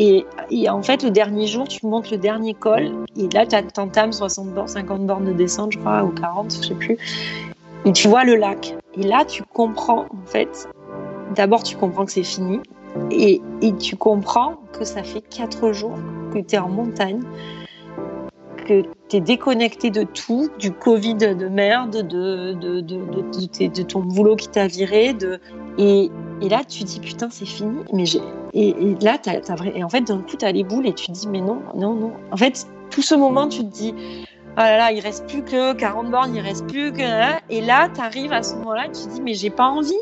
Et, en fait, le dernier jour, tu montes le dernier col, et là, tu entames 60 bornes, 50 bornes de descente, je crois, ou 40, je sais plus. Et tu vois le lac. Et là, tu comprends, en fait, d'abord, tu comprends que c'est fini. Et, tu comprends que ça fait 4 jours que tu es en montagne, que tu es déconnecté de tout, du Covid de merde, de, de, de, de ton boulot qui t'a viré. Et, et là, tu dis, putain, c'est fini. Mais j'ai... Et, là, t'as, vrai... et en fait, d'un coup, tu as les boules et tu te dis, mais non, non, non. En fait, tout ce moment, tu te dis, oh là là, il reste plus que 40 bornes, il reste plus que. Hein. Et là, tu arrives à ce moment-là, tu te dis, mais j'ai pas envie.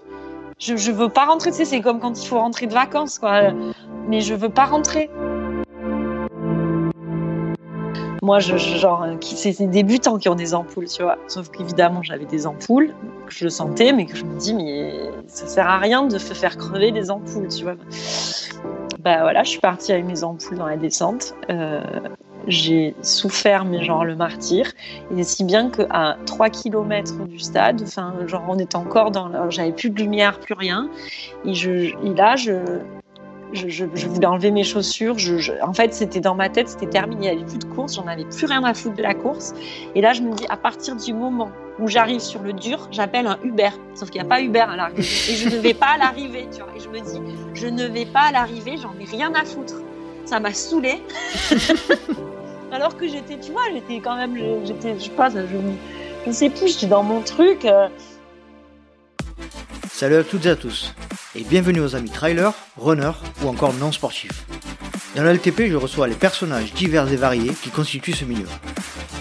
Je, je veux pas rentrer. Tu sais, c'est comme quand il faut rentrer de vacances, quoi. Mais je veux pas rentrer. Moi, je, genre, euh, c'est des débutants qui ont des ampoules, tu vois. Sauf qu'évidemment, j'avais des ampoules, que je le sentais, mais que je me dis, mais ça sert à rien de faire crever des ampoules, tu vois. Bah voilà, je suis partie avec mes ampoules dans la descente. Euh, j'ai souffert, mais genre le martyr. Et si bien qu'à 3 km du stade, enfin, genre on était encore dans. J'avais plus de lumière, plus rien. Et là, je, je, voulais enlever mes chaussures. en fait, c'était dans ma tête, c'était terminé. Il n'y avait plus de course, j'en avais plus rien à foutre de la course. Et là, je me dis, à partir du moment où j'arrive sur le dur, j'appelle un Uber. Sauf qu'il n'y a pas Uber à l'arrivée. Et je ne vais pas à l'arrivée, tu vois. Et je me dis, je ne vais pas à l'arrivée, j'en ai rien à foutre. Ça m'a saoulée. Alors que j'étais, tu vois, j'étais quand même, j'étais, je sais pas, je, je sais plus, j'étais dans mon truc. Euh. Salut à toutes et à tous et bienvenue aux amis trailers, runners ou encore non sportifs. Dans le LTP, je reçois les personnages divers et variés qui constituent ce milieu.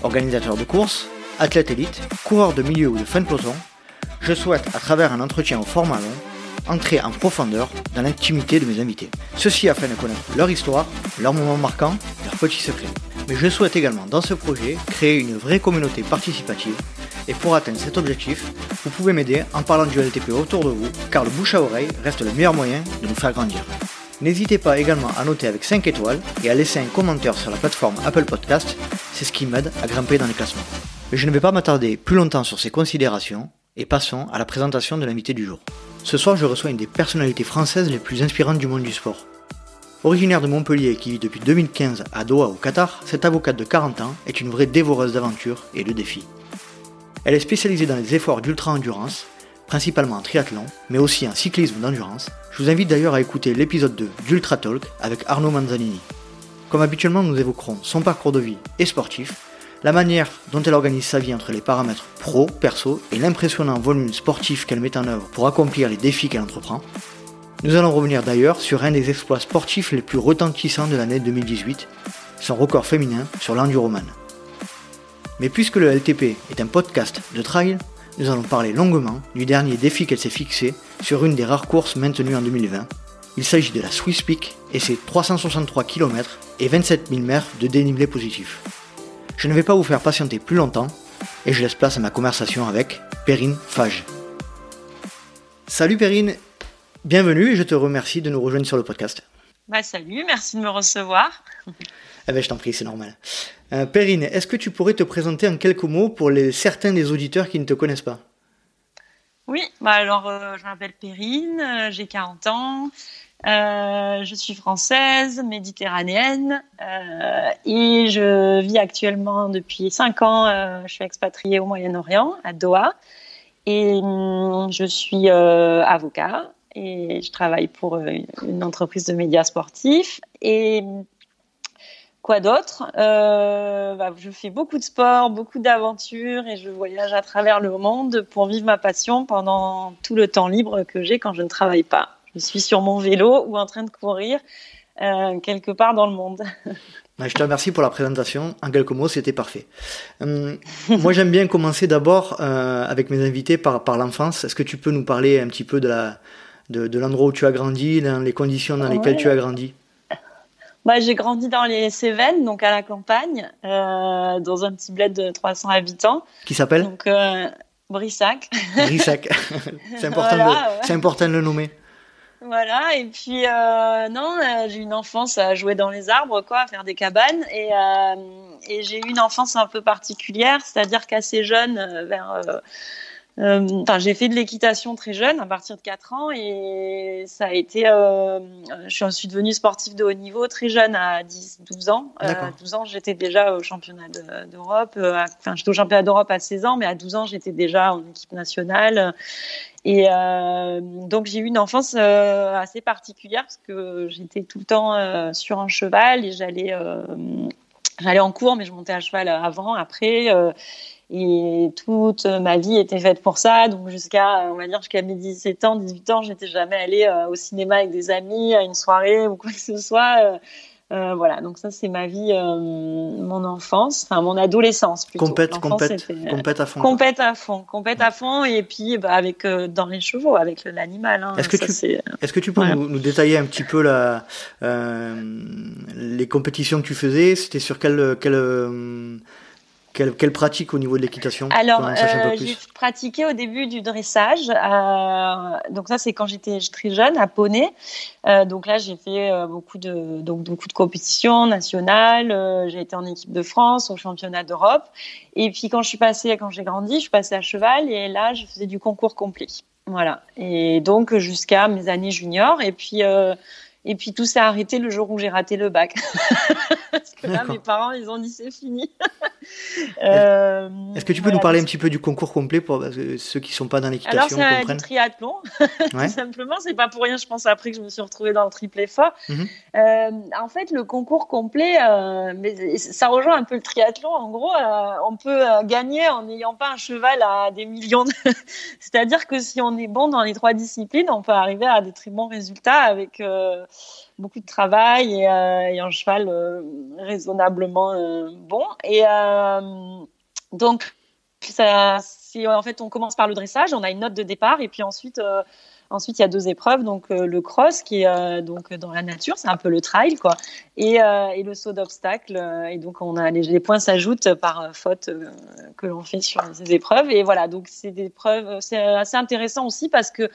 Organisateurs de courses, athlètes élites, coureurs de milieu ou de fin de peloton, je souhaite, à travers un entretien au format long, entrer en profondeur dans l'intimité de mes invités. Ceci afin de connaître leur histoire, leurs moments marquants, leurs petits secrets. Mais je souhaite également, dans ce projet, créer une vraie communauté participative et pour atteindre cet objectif, vous pouvez m'aider en parlant du LTP autour de vous, car le bouche à oreille reste le meilleur moyen de nous faire grandir. N'hésitez pas également à noter avec 5 étoiles et à laisser un commentaire sur la plateforme Apple Podcast, c'est ce qui m'aide à grimper dans les classements. Mais je ne vais pas m'attarder plus longtemps sur ces considérations et passons à la présentation de l'invité du jour. Ce soir, je reçois une des personnalités françaises les plus inspirantes du monde du sport. Originaire de Montpellier et qui vit depuis 2015 à Doha au Qatar, cette avocate de 40 ans est une vraie dévoreuse d'aventures et de défis. Elle est spécialisée dans les efforts d'ultra-endurance, principalement en triathlon, mais aussi en cyclisme d'endurance. Je vous invite d'ailleurs à écouter l'épisode 2 d'Ultra Talk avec Arnaud Manzanini. Comme habituellement, nous évoquerons son parcours de vie et sportif, la manière dont elle organise sa vie entre les paramètres pro, perso et l'impressionnant volume sportif qu'elle met en œuvre pour accomplir les défis qu'elle entreprend. Nous allons revenir d'ailleurs sur un des exploits sportifs les plus retentissants de l'année 2018, son record féminin sur l'enduroman. Mais puisque le LTP est un podcast de trail, nous allons parler longuement du dernier défi qu'elle s'est fixé sur une des rares courses maintenues en 2020. Il s'agit de la Swiss Peak et ses 363 km et 27 000 mètres de dénivelé positif. Je ne vais pas vous faire patienter plus longtemps et je laisse place à ma conversation avec Perrine Fage. Salut Perrine, bienvenue et je te remercie de nous rejoindre sur le podcast. Bah salut, merci de me recevoir. Eh ben, je t'en prie, c'est normal. Euh, Perrine, est-ce que tu pourrais te présenter en quelques mots pour les, certains des auditeurs qui ne te connaissent pas? Oui, bah alors euh, je m'appelle Perrine, euh, j'ai 40 ans, je suis française, méditerranéenne et je vis actuellement depuis 5 ans, je suis expatriée au Moyen-Orient, à Doha, et hum, je suis avocat et je travaille pour une entreprise de médias sportifs et Quoi d'autre? Euh, bah, Je fais beaucoup de sport, beaucoup d'aventures et je voyage à travers le monde pour vivre ma passion pendant tout le temps libre que j'ai quand je ne travaille pas. Je suis sur mon vélo ou en train de courir euh, quelque part dans le monde. Bah, je te remercie pour la présentation. En quelques mots, c'était parfait. Hum, moi, j'aime bien commencer d'abord euh, avec mes invités par l'enfance. Est-ce que tu peux nous parler un petit peu de la de, l'endroit où tu as grandi, dans les conditions dans lesquelles tu as grandi bah, j'ai grandi dans les Cévennes, donc à la campagne, euh, dans un petit bled de 300 habitants. Qui s'appelle? Donc euh, Brissac. Brissac. c'est important, de, important de le nommer. Voilà, et puis euh, non, euh, j'ai une enfance à jouer dans les arbres, quoi, à faire des cabanes, et, euh, et j'ai eu une enfance un peu particulière, c'est-à-dire qu'assez jeune, vers enfin, j'ai fait de l'équitation très jeune, à partir de 4 ans, et ça a été. Euh, je suis devenue sportive de haut niveau très jeune, à 10, 12 ans. Euh, à 12 ans, j'étais déjà au championnat d'Europe. enfin, j'étais au championnat d'Europe à 16 ans, mais à 12 ans, j'étais déjà en équipe nationale. Et donc, j'ai eu une enfance assez particulière parce que j'étais tout le temps sur un cheval et j'allais. J'allais en cours, mais je montais à cheval avant, après. Et toute ma vie était faite pour ça. Donc jusqu'à, on va dire, jusqu'à mes 17 ans, 18 ans, j'étais jamais allée euh, au cinéma avec des amis, à une soirée ou quoi que ce soit. Euh, euh voilà, donc ça c'est ma vie, euh, mon enfance, enfin mon adolescence plutôt. Compète, compète, compète à fond. Compète à fond, compète à fond, et puis bah, avec dans les chevaux, avec l'animal. Hein, est-ce que tu, est-ce que tu peux nous, nous, détailler un petit peu la, les compétitions que tu faisais? C'était sur quelle, quelle quelle, quelle, pratique au niveau de l'équitation Alors, euh, j'ai pratiqué au début du dressage. Euh, donc ça, c'est quand j'étais très jeune à Poney. Euh, donc là, j'ai fait beaucoup de donc beaucoup de compétitions nationales. J'ai été en équipe de France, au championnat d'Europe. Et puis quand je suis passée, quand j'ai grandi, je suis passée à cheval et là, je faisais du concours complet. Voilà. Et donc jusqu'à mes années juniors. Et puis et puis tout s'est arrêté le jour où j'ai raté le bac. Parce que là, mes parents, ils ont dit c'est fini. euh, Est-ce que tu peux nous parler un petit peu du concours complet pour ceux qui ne sont pas dans l'équitation Alors, c'est un triathlon. tout simplement, c'est pas pour rien, je pense, après que je me suis retrouvée dans le triple fort. Mhm. euh, en fait, le concours complet, euh, mais ça rejoint un peu le triathlon. En gros, euh, on peut euh, gagner en n'ayant pas un cheval à des millions. De... C'est-à-dire que si on est bon dans les trois disciplines, on peut arriver à des très bons résultats avec beaucoup de travail et, euh, un cheval euh, raisonnablement euh, bon. Et donc, ça, si en fait on commence par le dressage, on a une note de départ et puis ensuite Ensuite, il y a deux épreuves, donc le cross qui est donc dans la nature, c'est un peu le trail quoi, et, et le saut d'obstacle. et donc on a les, les points s'ajoutent par faute que l'on fait sur ces épreuves. Et voilà, donc c'est des preuves, c'est assez intéressant aussi parce que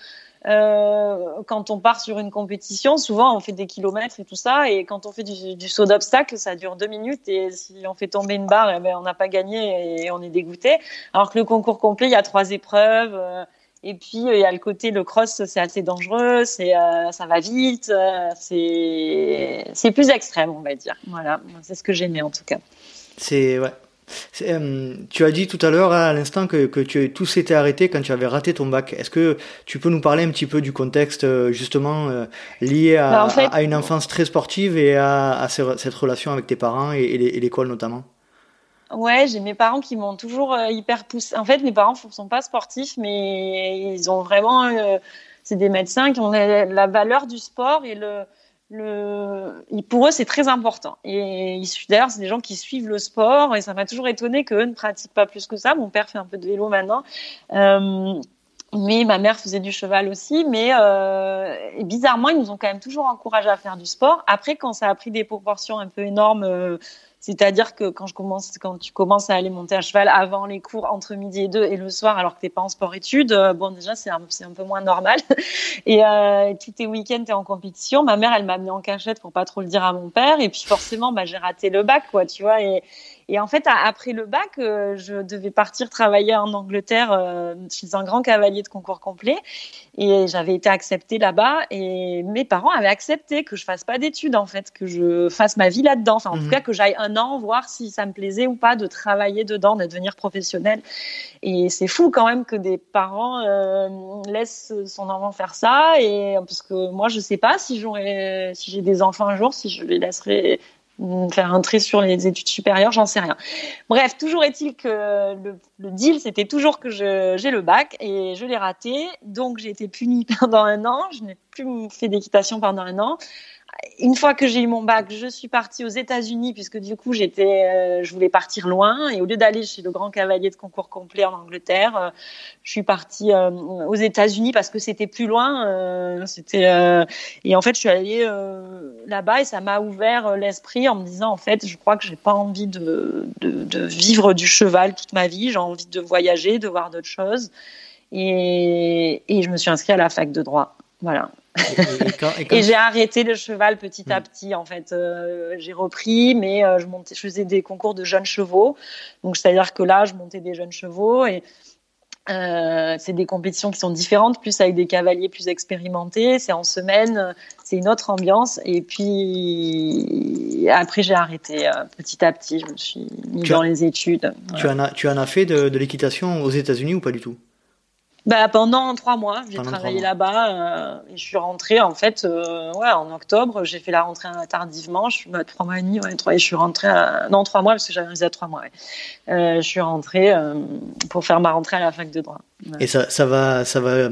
euh, quand on part sur une compétition, souvent on fait des kilomètres et tout ça, et quand on fait du, saut d'obstacle, ça dure deux minutes, et si on fait tomber une barre, eh ben, on n'a pas gagné et on est dégoûté. Alors que le concours complet, il y a trois épreuves. Euh, et puis il y a le côté le cross, c'est assez dangereux, c'est euh, ça va vite, c'est c'est plus extrême, on va dire. Voilà, c'est ce que j'aimais en tout cas. C'est ouais, euh, tu as dit tout à l'heure, à l'instant, que, que tu, tout s'était arrêté quand tu avais raté ton bac. Est-ce que tu peux nous parler un petit peu du contexte, euh, justement, euh, lié à, bah, à, une enfance très sportive et à, à cette relation avec tes parents et, et l'école notamment? Ouais, j'ai mes parents qui m'ont toujours hyper poussé. En fait, mes parents ne sont pas sportifs, mais ils ont vraiment. c'est des médecins qui ont la valeur du sport et le le, pour eux, c'est très important. Et d'ailleurs, c'est des gens qui suivent le sport et ça m'a toujours étonné qu'eux ne pratiquent pas plus que ça. Mon père fait un peu de vélo maintenant. Euh, mais ma mère faisait du cheval aussi, mais euh, bizarrement, ils nous ont quand même toujours encouragé à faire du sport. Après, quand ça a pris des proportions un peu énormes, euh, c'est-à-dire que quand je commence, quand tu commences à aller monter à cheval avant les cours, entre midi et deux, et le soir, alors que t'es pas en sport-études, euh, bon déjà c'est un, un, peu moins normal. et euh, tous tes week-ends t'es en compétition. Ma mère, elle m'a mis en cachette pour pas trop le dire à mon père, et puis forcément, bah j'ai raté le bac, quoi, tu vois. Et, et en fait, après le bac, euh, je devais partir travailler en Angleterre euh, chez un grand cavalier de concours complet. Et j'avais été acceptée là-bas. Et mes parents avaient accepté que je fasse pas d'études, en fait, que je fasse ma vie là-dedans. Enfin, en tout mhm. cas, que j'aille un an voir si ça me plaisait ou pas de travailler dedans, de devenir professionnelle. Et c'est fou quand même que des parents euh, laissent son enfant faire ça. Et parce que moi, je sais pas si j'aurais, si j'ai des enfants un jour, si je les laisserai faire un sur les études supérieures, j'en sais rien. Bref, toujours est-il que le, le deal, c'était toujours que j'ai le bac et je l'ai raté. Donc, j'ai été punie pendant un an. Je n'ai plus fait d'équitation pendant un an une fois que j'ai eu mon bac, je suis partie aux États-Unis puisque du coup j'étais, euh, je voulais partir loin et au lieu d'aller chez le grand cavalier de concours complet en Angleterre, euh, je suis partie euh, aux États-Unis parce que c'était plus loin. c'était et en fait je suis allée là-bas et ça m'a ouvert l'esprit en me disant en fait je crois que j'ai pas envie de, vivre du cheval toute ma vie, j'ai envie de voyager, de voir d'autres choses et, et je me suis inscrite à la fac de droit. Voilà. Et, j'ai arrêté le cheval petit à hmm. petit. En fait, euh, j'ai repris, mais euh, je, montais, je faisais des concours de jeunes chevaux. Donc, c'est-à-dire que là, je montais des jeunes chevaux et Euh, c'est des compétitions qui sont différentes, plus avec des cavaliers plus expérimentés. C'est en semaine, c'est une autre ambiance. Et puis après, j'ai arrêté petit à petit. Je me suis mis dans les études. Tu, en as, tu en as fait de, de l'équitation aux États-Unis ou pas du tout? Bah, pendant trois mois, j'ai travaillé là-bas euh, et je suis rentrée en fait euh, ouais, en octobre. J'ai fait la rentrée tardivement. Je suis bah, trois mois et demi, ouais, trois, et je suis rentrée à, non trois mois parce que j'avais réalisé à trois mois. Euh, je suis rentrée euh, pour faire ma rentrée à la fac de droit. Et ça, ça va, ça va,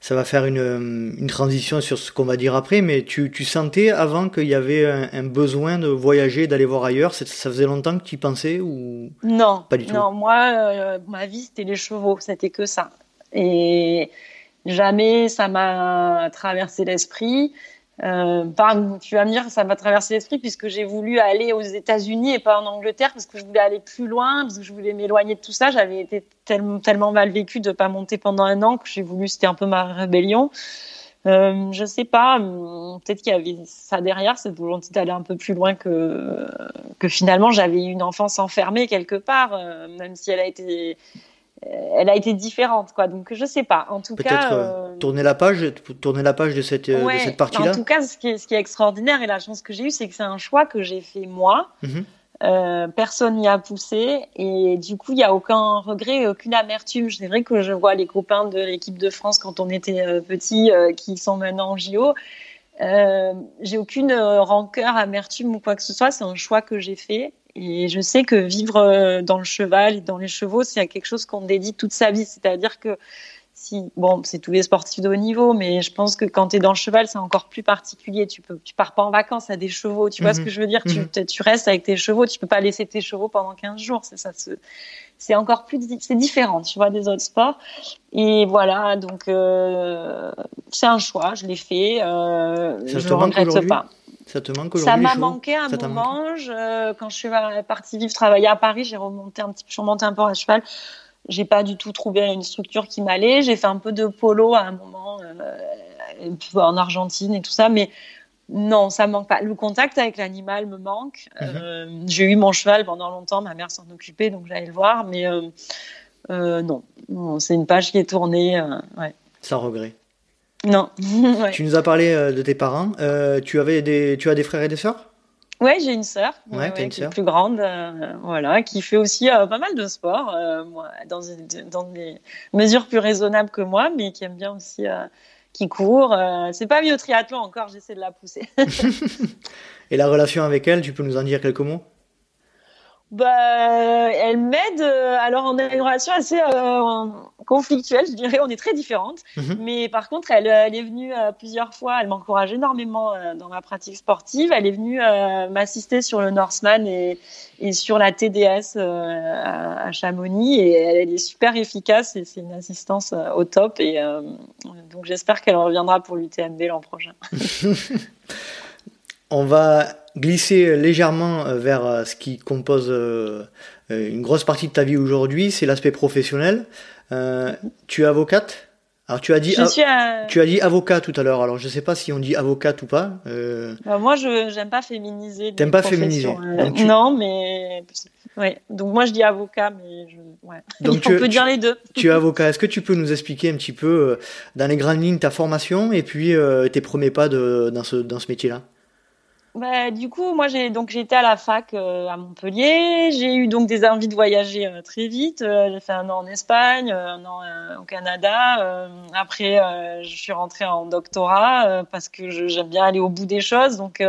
ça va faire une, une transition sur ce qu'on va dire après. Mais tu, tu sentais avant qu'il y avait un, un, besoin de voyager, d'aller voir ailleurs? Ça faisait longtemps que tu y pensais ou non Pas du tout? Non, moi, ma vie c'était les chevaux. C'était que ça. Et jamais ça m'a traversé l'esprit. Euh, tu vas me dire, ça m'a traversé l'esprit puisque j'ai voulu aller aux États-Unis et pas en Angleterre parce que je voulais aller plus loin, parce que je voulais m'éloigner de tout ça. J'avais été tellement, mal vécu de pas monter pendant un an que j'ai voulu, c'était un peu ma rébellion. Euh, je sais pas, peut-être qu'il y avait ça derrière, cette volonté d'aller un peu plus loin que que finalement j'avais une enfance enfermée quelque part, euh, même si elle a été elle a été différente quoi. Donc je sais pas. En tout cas euh, tourner la page tourner la page de cette euh, de cette partie là en tout cas ce qui est, ce qui est extraordinaire et la chance que j'ai eue c'est que c'est un choix que j'ai fait moi. Mhm. euh, personne n'y a poussé. Et du coup il y a aucun regret aucune amertume. C'est vrai que je vois les copains de l'équipe de France quand on était euh, petits qui sont maintenant en JO j'ai aucune rancœur amertume ou quoi que ce soit. C'est un choix que j'ai fait et je sais que vivre euh, dans le cheval et dans les chevaux, c'est quelque chose qu'on dédie toute sa vie. C'est-à-dire que si, bon, c'est tous les sportifs de haut niveau, mais je pense que quand tu es dans le cheval, c'est encore plus particulier. Tu peux, tu pars pas en vacances à des chevaux. Tu vois ce mhm. que je veux dire? tu, mhm. tu, restes avec tes chevaux. Tu peux pas laisser tes chevaux pendant 15 jours. C'est ça, c'est encore plus, c'est différent, tu vois, des autres sports. Et voilà, donc, euh, c'est un choix. Je l'ai fait. Euh, je ne regrette pas. Ça te manque Ça m'a manqué un moment. quand je suis partie vivre travailler à Paris, j'ai remonté un petit, je suis remontée un peu à cheval. J'ai pas du tout trouvé une structure qui m'allait. J'ai fait un peu de polo à un moment euh, en Argentine et tout ça, mais non, ça me manque pas. Le contact avec l'animal me manque. Mhm. Euh, j'ai eu mon cheval pendant longtemps, ma mère s'en occupait, donc j'allais le voir, mais euh, non, c'est une page qui est tournée. Ouais. Sans regret. Non. Tu nous as parlé euh, de tes parents. Euh, tu, avais des, tu as des frères et des sœurs? Ouais, j'ai une sœur, ouais, une qui est plus grande, euh, voilà, qui fait aussi pas mal de sport, dans, dans, des mesures plus raisonnables que moi, mais qui aime bien aussi, qui court. c'est pas mieux au triathlon encore, j'essaie de la pousser. et la relation avec elle, tu peux nous en dire quelques mots? Bah, elle m'aide. Euh, alors, on a une relation assez euh, conflictuelle, je dirais. On est très différentes. Mhm. Mais par contre, elle, elle est venue euh, plusieurs fois. Elle m'encourage énormément dans ma pratique sportive. Elle est venue m'assister sur le Norseman et, et sur la TDS à, Chamonix. Et elle, est super efficace et c'est une assistance au top. Et donc, j'espère qu'elle reviendra pour l'UTMB l'an prochain. on va glisser légèrement euh, vers euh, ce qui compose euh, une grosse partie de ta vie aujourd'hui, c'est l'aspect professionnel. tu es avocate? Alors tu as dit tu as dit avocat tout à l'heure. Alors je sais pas si on dit avocate ou pas. Bah, moi je j'aime pas féminiser. T'aimes pas féminiser. Non mais ouais. Donc moi je dis avocat mais je... ouais. Donc on peut dire les deux. Tu es avocat. Est-ce que tu peux nous expliquer un petit peu dans les grandes lignes ta formation et puis tes premiers pas de, dans ce dans ce métier-là? Bah, du coup, moi, j'ai donc j'étais à la fac euh, à Montpellier. J'ai eu donc des envies de voyager euh, très vite. Euh, j'ai fait un an en Espagne, un an au Canada. après, je suis rentrée en doctorat parce que j'aime bien aller au bout des choses. Donc,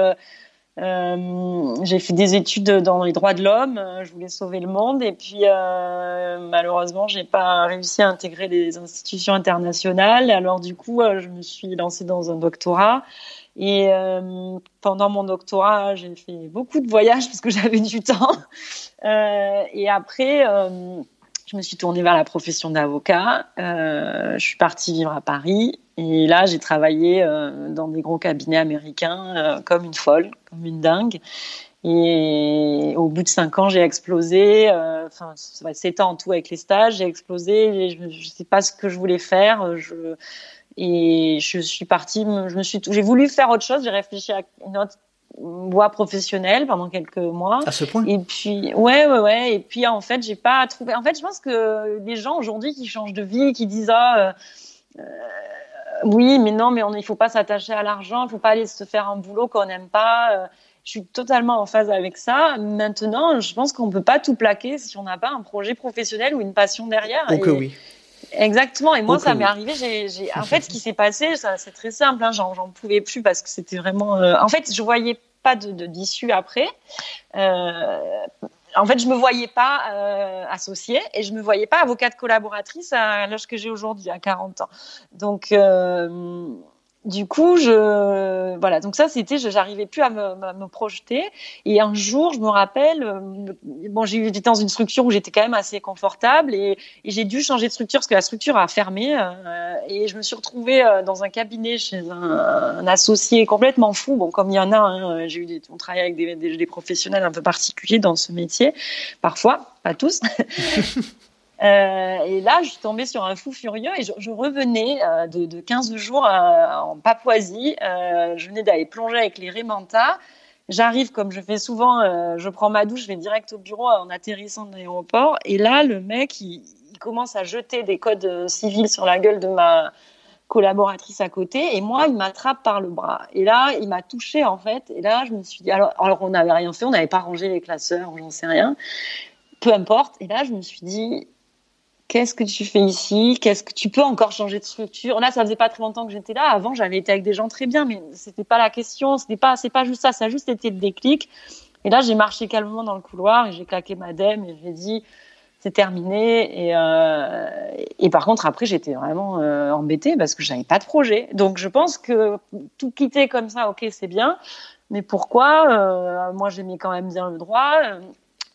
j'ai fait des études dans les droits de l'homme. je voulais sauver le monde. Et puis, malheureusement, j'ai pas réussi à intégrer des institutions internationales. Alors, du coup, je me suis lancée dans un doctorat. Et euh, pendant mon doctorat, j'ai fait beaucoup de voyages parce que j'avais du temps. Euh, et après, euh, je me suis tournée vers la profession d'avocat. Euh, je suis partie vivre à Paris. Et là, j'ai travaillé euh, dans des gros cabinets américains euh, comme une folle, comme une dingue. Et au bout de cinq ans, j'ai explosé. Enfin, sept ans en tout avec les stages, j'ai explosé. je ne sais pas ce que je voulais faire. Je et je suis partie, je me suis, j'ai voulu faire autre chose. J'ai réfléchi à une autre, voie professionnelle pendant quelques mois. À ce point? Et puis, ouais, ouais, ouais. Et puis, en fait, j'ai pas trouvé. En fait, je pense que les gens aujourd'hui qui changent de vie, qui disent ah, euh, oui, mais non, mais on, il faut pas s'attacher à l'argent, il faut pas aller se faire un boulot qu'on n'aime pas. Euh, je suis totalement en phase avec ça. Maintenant, je pense qu'on peut pas tout plaquer si on n'a pas un projet professionnel ou une passion derrière. Oh que oui. Exactement. Et moi, ça m'est arrivé. J'ai. En fait, ce qui s'est passé, c'est très simple. Hein, j'en, pouvais plus parce que c'était vraiment. Euh... En fait, je voyais pas de, d'issue après. Euh... En fait, je me voyais pas euh, associée et je me voyais pas avocate collaboratrice à l'âge que j'ai aujourd'hui, à 40 ans. Donc, du coup, je voilà. Donc ça, c'était, j'arrivais plus à me, me, projeter. Et un jour, je me rappelle, euh, bon, j'étais dans une structure où j'étais quand même assez confortable et, et j'ai dû changer de structure parce que la structure a fermé. Euh, et je me suis retrouvée euh, dans un cabinet chez un, un, associé complètement fou. Bon, comme il y en a, hein, j'ai eu des, on travaille avec des, des, des professionnels un peu particuliers dans ce métier, parfois, pas tous. Euh, et là, je suis tombée sur un fou furieux et je, revenais euh, de, de, 15 jours euh, en Papouasie. Je venais d'aller plonger avec les Rémanta. J'arrive, comme je fais souvent, je prends ma douche, je vais direct au bureau en atterrissant de l'aéroport. Et là, le mec, il, commence à jeter des codes civils sur la gueule de ma collaboratrice à côté. Et moi, il m'attrape par le bras. Et là, il m'a touché en fait. Et là, je me suis dit, alors, alors on n'avait rien fait, on n'avait pas rangé les classeurs, j'en sais rien. Peu importe. Et là, je me suis dit, qu'est-ce que tu fais ici? Qu'est-ce que tu peux encore changer de structure? Là, ça faisait pas très longtemps que j'étais là. Avant, j'avais été avec des gens très bien, mais c'était pas la question. C'était pas, c'est pas juste ça. Ça a juste été le déclic. Et là, j'ai marché calmement dans le couloir et j'ai claqué ma dème et j'ai dit c'est terminé. Et, euh, et par contre, après, j'étais vraiment euh, embêtée parce que j'avais pas de projet. Donc, je pense que tout quitter comme ça, ok, c'est bien. Mais pourquoi? Euh, Moi, j'aimais quand même bien le droit.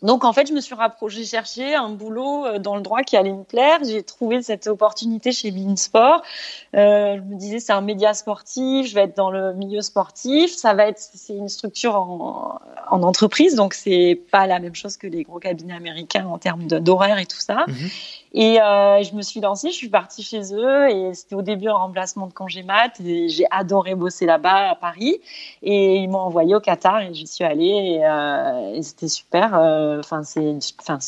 Donc en fait, je me suis rapprochée, j'ai cherché un boulot euh, dans le droit qui allait me plaire. J'ai trouvé cette opportunité chez Beansport. Euh, je me disais c'est un média sportif, je vais être dans le milieu sportif. Ça va être c'est une structure en, en entreprise, donc c'est pas la même chose que les gros cabinets américains en termes d'horaire et tout ça. Mm-hmm. Et euh, je me suis lancée, je suis partie chez eux et c'était au début un remplacement de congé mat et j'ai adoré bosser là-bas à Paris et ils m'ont envoyé au Qatar et j'y suis allée et, euh, et c'était super. Euh, enfin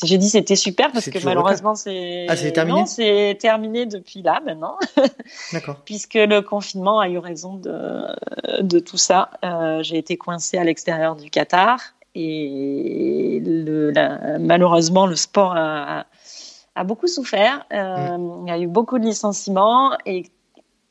j'ai dit c'était super parce que malheureusement c'est ah terminé. c'est terminé depuis là maintenant. D'accord. Puisque le confinement a eu raison de de tout ça. J'ai été coincée à l'extérieur du Qatar et le, la, malheureusement le sport a, a a beaucoup souffert. Euh, mmh. Il y a eu beaucoup de licenciements et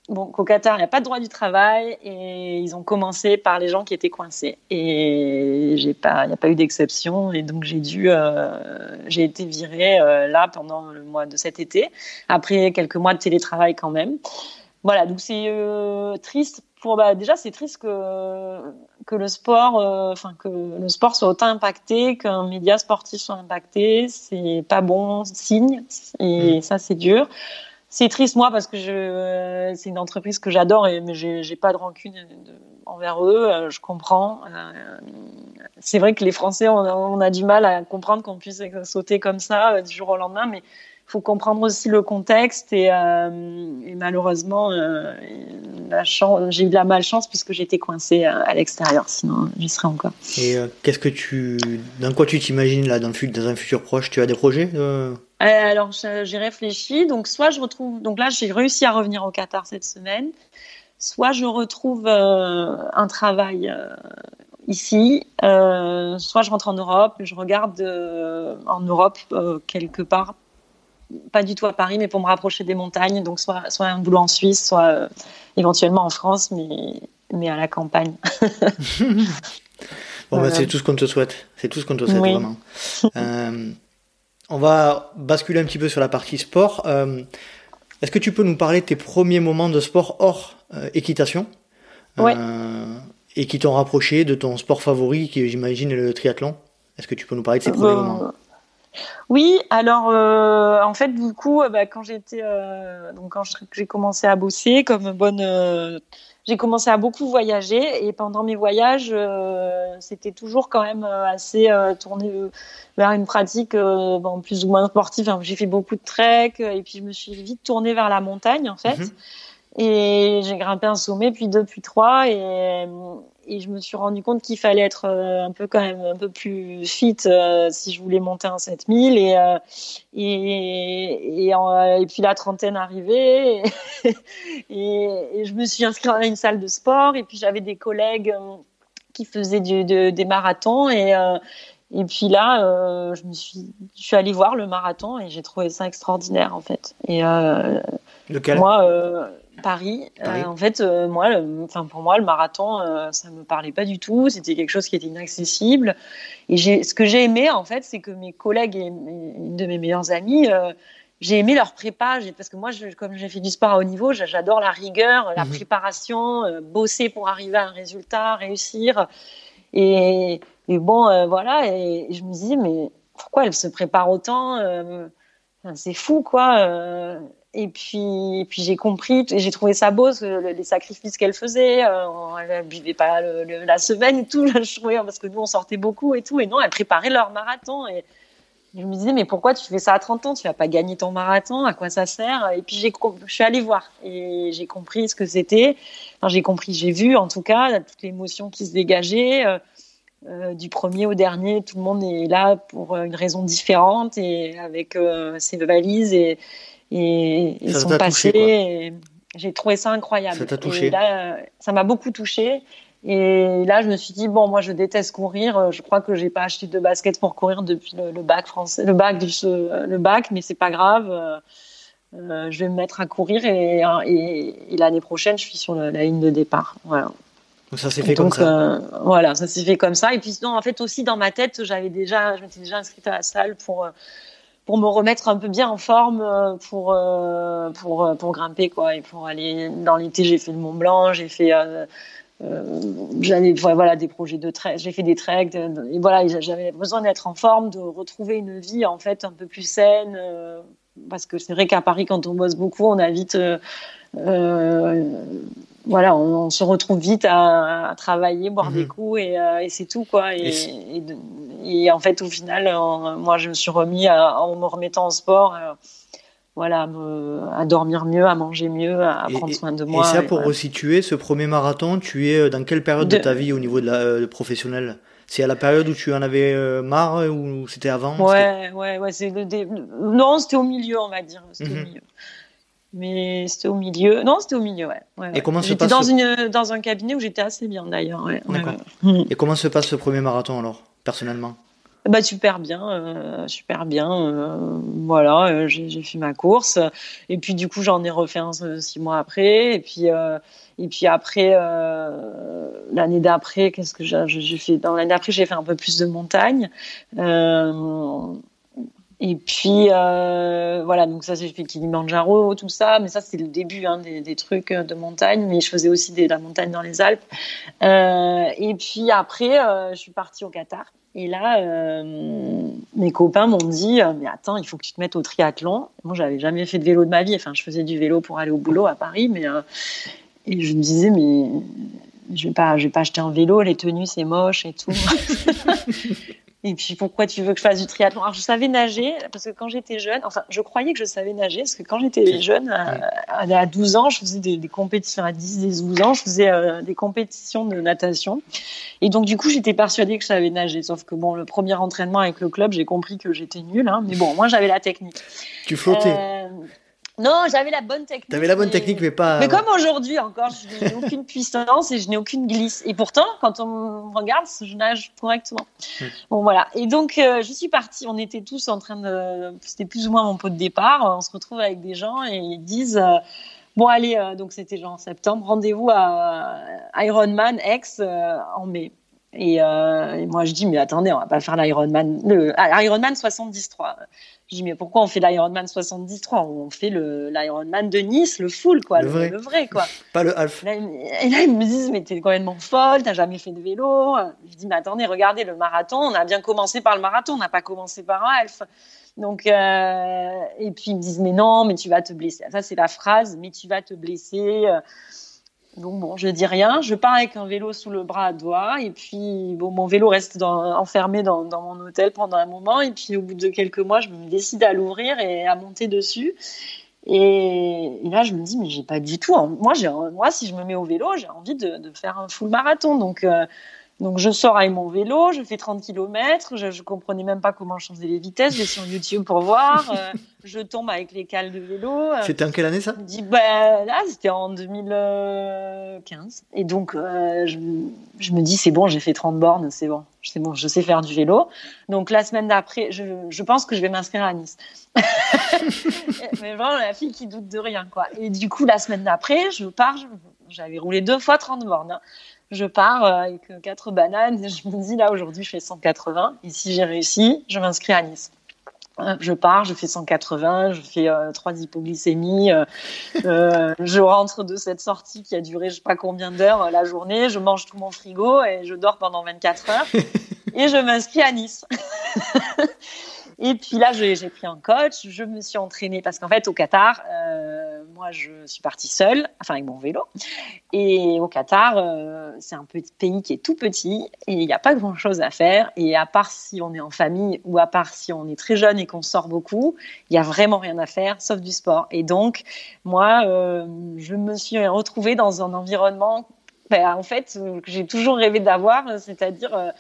bon, au Qatar, il n'y a pas de droit du travail et ils ont commencé par les gens qui étaient coincés. Et j'ai pas, il n'y a pas eu d'exception et donc j'ai dû, euh, j'ai été virée euh, là pendant le mois de cet été, après quelques mois de télétravail quand même. Voilà, donc c'est euh, triste pour bah, déjà c'est triste que que le sport euh, enfin que le sport soit autant impacté qu'un média sportif soit impacté. C'est pas bon signe. Et mmh. ça c'est dur. C'est triste moi parce que je c'est une entreprise que j'adore et mais j'ai pas de rancune de, envers eux. Euh, je comprends. Euh, c'est vrai que les Français on a, on a du mal à comprendre qu'on puisse sauter comme ça du jour au lendemain mais faut comprendre aussi le contexte et, euh, et malheureusement, euh, j'ai eu de la malchance puisque j'étais coincée à, à l'extérieur, sinon j'y serais encore. Et euh, qu'est-ce que tu, dans quoi tu t'imagines là dans, le, dans un futur proche? Tu as des projets euh? Alors j'ai réfléchi, donc soit je retrouve, donc là j'ai réussi à revenir au Qatar cette semaine, soit je retrouve euh, un travail ici, euh, soit je rentre en Europe, je regarde euh, en Europe euh, quelque part pas du tout à Paris, mais pour me rapprocher des montagnes. Donc, soit, soit un boulot en Suisse, soit euh, éventuellement en France, mais, mais à la campagne. bon, bah, c'est tout ce qu'on te souhaite. C'est tout ce qu'on te souhaite, oui. vraiment. Euh, on va basculer un petit peu sur la partie sport. Euh, Est-ce que tu peux nous parler de tes premiers moments de sport hors équitation? Ouais. Et qui t'ont rapproché de ton sport favori, qui j'imagine est le triathlon? Est-ce que tu peux nous parler de ces premiers moments? Oui, alors euh, en fait du coup, bah, quand j'étais euh, donc quand j'ai commencé à bosser comme bonne, euh, j'ai commencé à beaucoup voyager et pendant mes voyages, euh, c'était toujours quand même assez euh, tourné vers une pratique bon, plus ou moins sportive. Enfin, j'ai fait beaucoup de trek et puis je me suis vite tournée vers la montagne en fait. Mm -hmm. Et j'ai grimpé un sommet, puis deux, puis trois. Et, et je me suis rendu compte qu'il fallait être un peu quand même un peu plus fit si je voulais monter un 7000 et et, et, et, puis la trentaine arrivait et, et, je me suis inscrite à une salle de sport. Et puis j'avais des collègues qui faisaient du, des marathons. Et et puis là, euh, je me suis, je suis allée voir le marathon et j'ai trouvé ça extraordinaire en fait. Et euh, lequel? Moi, euh, Paris. Euh, en fait, euh, moi, pour moi, le marathon, ça me parlait pas du tout. C'était quelque chose qui était inaccessible. Et ce que j'ai aimé en fait, c'est que mes collègues et une de mes meilleures amies j'ai aimé leur prépa parce que moi, je, comme j'ai fait du sport à haut niveau, j'adore la rigueur, la mhm. préparation, bosser pour arriver à un résultat, réussir. Et, et bon, euh, voilà, et, je me dis, mais pourquoi elle se prépare autant euh, C'est fou, quoi. Euh. et puis, puis j'ai compris, j'ai trouvé ça beau, les sacrifices qu'elle faisait. elle ne buvait pas la semaine et tout, je trouvais, parce que nous, on sortait beaucoup et tout. Et non, elle préparait leur marathon. Et, je me disais, mais pourquoi tu fais ça à 30 ans? Tu vas pas gagner ton marathon À quoi ça sert? Et puis, je suis allée voir et j'ai compris ce que c'était. Enfin, j'ai compris, j'ai vu en tout cas toute l'émotion qui se dégageait. Euh, du premier au dernier, tout le monde est là pour une raison différente et avec euh, ses valises et, et, son passé. J'ai trouvé ça incroyable. Ça t'a touché ça m'a beaucoup touché. Et là, je me suis dit bon, moi, je déteste courir. Je crois que j'ai pas acheté de basket pour courir depuis le, bac français, le bac, du, le bac, mais c'est pas grave. Euh, je vais me mettre à courir et, et, l'année prochaine, je suis sur la, la ligne de départ. Voilà. Donc ça s'est fait comme ça. Euh, voilà, ça s'est fait comme ça. Et puis non, en fait aussi dans ma tête, j'avais déjà, je m'étais déjà inscrite à la salle pour euh, pour me remettre un peu bien en forme euh, pour pour pour grimper quoi et pour aller dans l'été. J'ai fait le Mont Blanc, j'ai fait j'avais voilà des projets de trek, j'ai fait des treks et voilà j'avais besoin d'être en forme, de retrouver une vie en fait un peu plus saine parce que c'est vrai qu'à Paris quand on bosse beaucoup, on a vite voilà, on, se retrouve vite à, travailler, boire des mhm. coups et, euh, et c'est tout quoi. Et, et, en fait, au final, moi, je me suis remis à, en me remettant en sport. Euh, voilà, à dormir mieux, à manger mieux, à prendre soin de moi. Et ça, pour resituer, ce premier marathon, tu es dans quelle période de, ta vie au niveau de la euh, professionnelle c'est à la période où tu en avais marre ou c'était avant? Ouais, ouais, ouais. C'est Non, c'était au milieu, on va dire. C'était au mhm. milieu mais c'était au milieu. Non, c'était au milieu, ouais. ouais, Et comment se passe dans, une, dans un cabinet où j'étais assez bien d'ailleurs. Ouais. Et comment se passe ce premier marathon alors, personnellement? Bah super bien, euh, super bien. Euh, voilà, euh, j'ai fait ma course et puis du coup j'en ai refait un six mois après et puis et puis après l'année d'après qu'est-ce que j'ai fait? Dans l'année d'après j'ai fait un peu plus de montagne. Et puis euh, voilà, donc ça j'ai fait Kilimanjaro, tout ça, mais ça c'est le début hein, des, des, trucs de montagne, mais je faisais aussi de la montagne dans les Alpes. Euh, et puis après, euh, je suis partie au Qatar. Et là, euh, mes copains m'ont dit euh, mais attends, il faut que tu te mettes au triathlon. Moi, j'avais jamais fait de vélo de ma vie. Enfin, je faisais du vélo pour aller au boulot à Paris, mais euh, et je me disais mais je vais pas, je vais pas acheter un vélo, les tenues c'est moche et tout. Et puis pourquoi tu veux que je fasse du triathlon? Alors je savais nager parce que quand j'étais jeune, enfin je croyais que je savais nager parce que quand j'étais jeune, à, 12 ans, je faisais des, compétitions à 10, 12 ans, je faisais euh, des compétitions de natation. Et donc du coup j'étais persuadée que je savais nager. Sauf que bon, le premier entraînement avec le club, j'ai compris que j'étais nulle. Hein, mais bon, moi j'avais la technique. Tu flottais. Euh, non, j'avais la bonne technique. T'avais la bonne technique, mais pas. Mais comme aujourd'hui encore, je n'ai aucune puissance et je n'ai aucune glisse. Et pourtant, quand on me regarde, je nage correctement. Hmm. Bon, voilà. Et donc, euh, je suis partie. On était tous en train de. C'était plus ou moins mon pot de départ. On se retrouve avec des gens et ils disent. Euh, bon, allez, euh, donc c'était genre en septembre, rendez-vous à Ironman X en mai. Et, et, moi, je dis, mais attendez, on va pas faire l'Ironman, le Ironman 73. Je dis, mais pourquoi on fait l'Ironman 73 On fait l'Ironman de Nice, le full, quoi, le, vrai. quoi. Pas le half. et là, ils me disent, mais t'es complètement folle, t'as jamais fait de vélo. Je dis, mais attendez, regardez, le marathon, on a bien commencé par le marathon, on n'a pas commencé par un half. Donc, euh, et puis ils me disent, mais non, mais tu vas te blesser. Ça, c'est la phrase, mais tu vas te blesser. Donc bon, je dis rien. Je pars avec un vélo sous le bras à doigt. Et puis, bon, mon vélo reste enfermé dans, mon hôtel pendant un moment. Et puis, au bout de quelques mois, je me décide à l'ouvrir et à monter dessus. Et, là, je me dis, mais j'ai pas du tout. Moi, moi, si je me mets au vélo, j'ai envie de, de, faire un full marathon. Donc, euh, donc je sors avec mon vélo, je fais 30 km, je, je comprenais même pas comment changer les vitesses, je vais sur YouTube pour voir, euh, je tombe avec les cales de vélo. Euh. c'était en quelle année ça? Je me dis bah là c'était en 2015 et donc euh, je, je, me dis c'est bon, j'ai fait 30 bornes, c'est bon, c'est bon, je sais faire du vélo. Donc la semaine d'après, je, je pense que je vais m'inscrire à Nice. Mais vraiment la fille qui doute de rien quoi. Et du coup la semaine d'après, je pars, j'avais roulé deux fois 30 bornes. Hein je pars euh, avec euh, quatre bananes. Et je me dis là aujourd'hui je fais 180 et si j'ai réussi, je m'inscris à Nice. Euh, je pars, je fais 180, je fais trois hypoglycémies, je rentre de cette sortie qui a duré je sais pas combien d'heures la journée, je mange tout mon frigo et je dors pendant 24 heures. Et je m'inscris à Nice. Et puis là, j'ai pris un coach, je me suis entraînée parce qu'en fait, au Qatar, euh, moi, je suis partie seule, enfin avec mon vélo. Et au Qatar, euh, c'est un petit pays qui est tout petit et il n'y a pas grand-chose à faire. Et à part si on est en famille ou à part si on est très jeune et qu'on sort beaucoup, il n'y a vraiment rien à faire sauf du sport. Et donc, moi, euh, je me suis retrouvée dans un environnement, ben, en fait, que j'ai toujours rêvé d'avoir, c'est-à-dire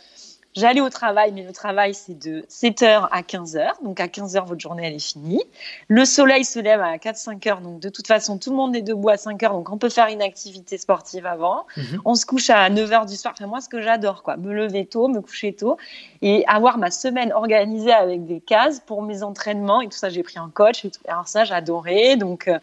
J'allais au travail, mais le travail, c'est de 7h à 15h. Donc, à 15h, votre journée, elle est finie. Le soleil se lève à 4-5 h Donc, de toute façon, tout le monde est debout à 5 h Donc, on peut faire une activité sportive avant. Mhm. On se couche à 9 h du soir. Enfin, moi, ce que j'adore, quoi. Me lever tôt, me coucher tôt et avoir ma semaine organisée avec des cases pour mes entraînements et tout ça. J'ai pris un coach et tout. Alors, ça, j'adorais. Donc, euh,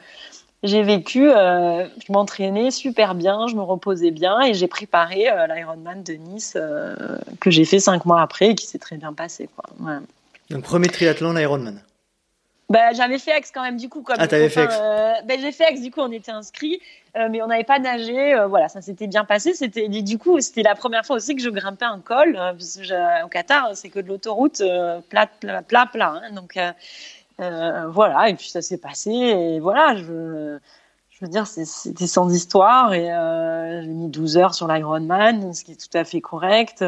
j'ai vécu, euh, je m'entraînais super bien, je me reposais bien et j'ai préparé euh, l'Ironman de Nice euh, que j'ai fait cinq mois après et qui s'est très bien passé. Quoi. Donc premier triathlon, l'Ironman bah, j'avais fait Aix quand même du coup comme ah t'avais fait ben, j'ai fait Aix du coup on était inscrits mais on n'avait pas nagé voilà ça s'était bien passé c'était du coup c'était la première fois aussi que je grimpais un col parce que au Qatar c'est que de l'autoroute plat plat plat, plat hein, donc euh, voilà, et puis ça s'est passé, et voilà, je, je veux dire, c'était sans histoire, et euh, j'ai mis 12 heures sur l'Ironman, ce qui est tout à fait correct.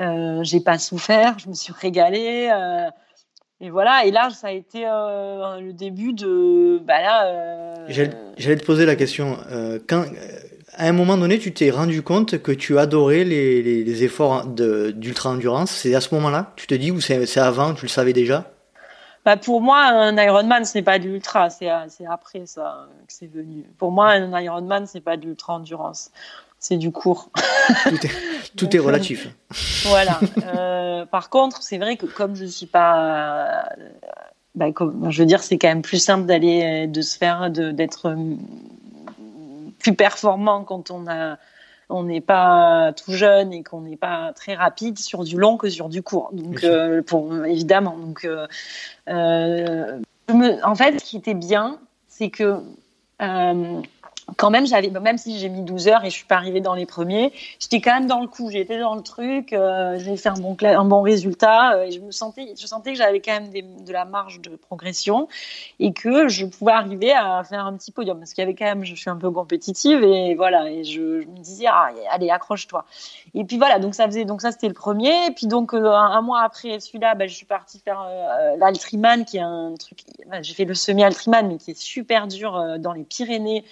Euh, j'ai pas souffert, je me suis régalée. Euh, et voilà, et là, ça a été le début de. Bah là. J'allais te poser la question. quand, à un moment donné, tu t'es rendu compte que tu adorais les, les, les efforts d'ultra-endurance C'est à ce moment-là Tu te dis, ou c'est avant, tu le savais déjà? Bah pour moi, un Ironman, ce n'est pas de l'ultra, c'est après ça que c'est venu. Pour moi, un Ironman, c'est pas de l'ultra endurance, c'est du court. tout est, tout est relatif. voilà. Euh, par contre, c'est vrai que comme je suis pas, bah, comme, je veux dire, c'est quand même plus simple d'aller, de se faire, d'être plus performant quand on a on n'est pas tout jeune et qu'on n'est pas très rapide sur du long que sur du court. Donc, euh, pour, évidemment. Donc, euh, euh, en fait, ce qui était bien, c'est que quand même, j'avais, même si j'ai mis 12 heures et je suis pas arrivée dans les premiers, j'étais quand même dans le coup, j'étais dans le truc, euh, j'ai fait un bon, résultat euh, et je me sentais, je sentais que j'avais quand même de la marge de progression et que je pouvais arriver à faire un petit podium parce qu'il y avait quand même, je suis un peu compétitive et voilà, et je, je me disais, ah, allez, accroche-toi. Et puis voilà, donc ça faisait, donc ça c'était le premier, et puis donc euh, un, mois après celui-là, bah, je suis partie faire euh, l'Altriman qui est un truc, bah, j'ai fait le semi-Altriman mais qui est super dur dans les Pyrénées.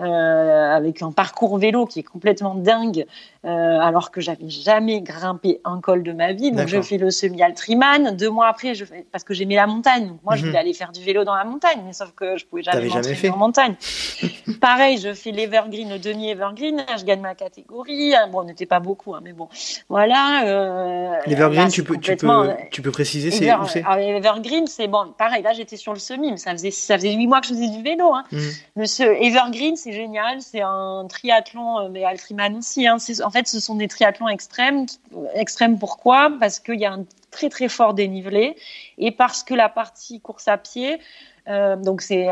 Euh, avec un parcours vélo qui est complètement dingue, alors que j'avais jamais grimpé un col de ma vie. Donc je fais le semi-Altriman. Deux mois après, je fais, parce que j'aimais la montagne. Donc moi, je mhm. voulais aller faire du vélo dans la montagne, mais sauf que je pouvais jamais m'entraîner en montagne. Pareil, je fais l'Evergreen, le demi-Evergreen. Je gagne ma catégorie. Bon, on n'était pas beaucoup, hein, mais bon, voilà. Euh, L'Evergreen, tu peux, tu peux, tu peux préciser c'est où c'est? Evergreen, c'est bon. Pareil, là, j'étais sur le semi, mais ça faisait ça faisait huit mois que je faisais du vélo. Hein. Mhm. Evergreen, c'est génial. C'est un triathlon, euh, mais Altriman aussi. Hein. Fait, ce sont des triathlons extrêmes. Extrêmes pourquoi? Parce qu'il y a un très très fort dénivelé et parce que la partie course à pied, euh, donc c'est,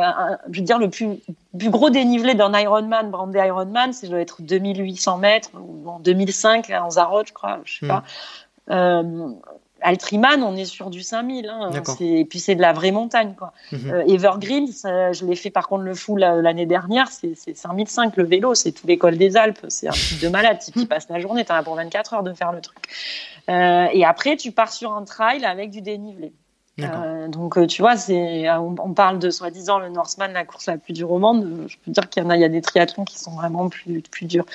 je veux dire, le plus, plus gros dénivelé d'un Ironman, brandé Ironman, c'est doit être 2800 mètres ou en 2005 en Zarote, je crois, je sais hmm. pas. Euh, Altriman, on est sur du 5000. Hein, et puis c'est de la vraie montagne. Quoi. Mhm. Euh, Evergreen, je l'ai fait par contre le full l'année dernière, c'est 5005 le vélo, c'est tout l'école des Alpes. C'est un truc de malade. Si tu passes la journée, tu as pour 24 heures de faire le truc. Euh, et après, tu pars sur un trail avec du dénivelé. Euh, donc, tu vois, c'est, on, parle de soi-disant le Norseman, la course la plus dure au monde. Je peux dire qu'il y en a, il y a des triathlons qui sont vraiment plus, plus durs.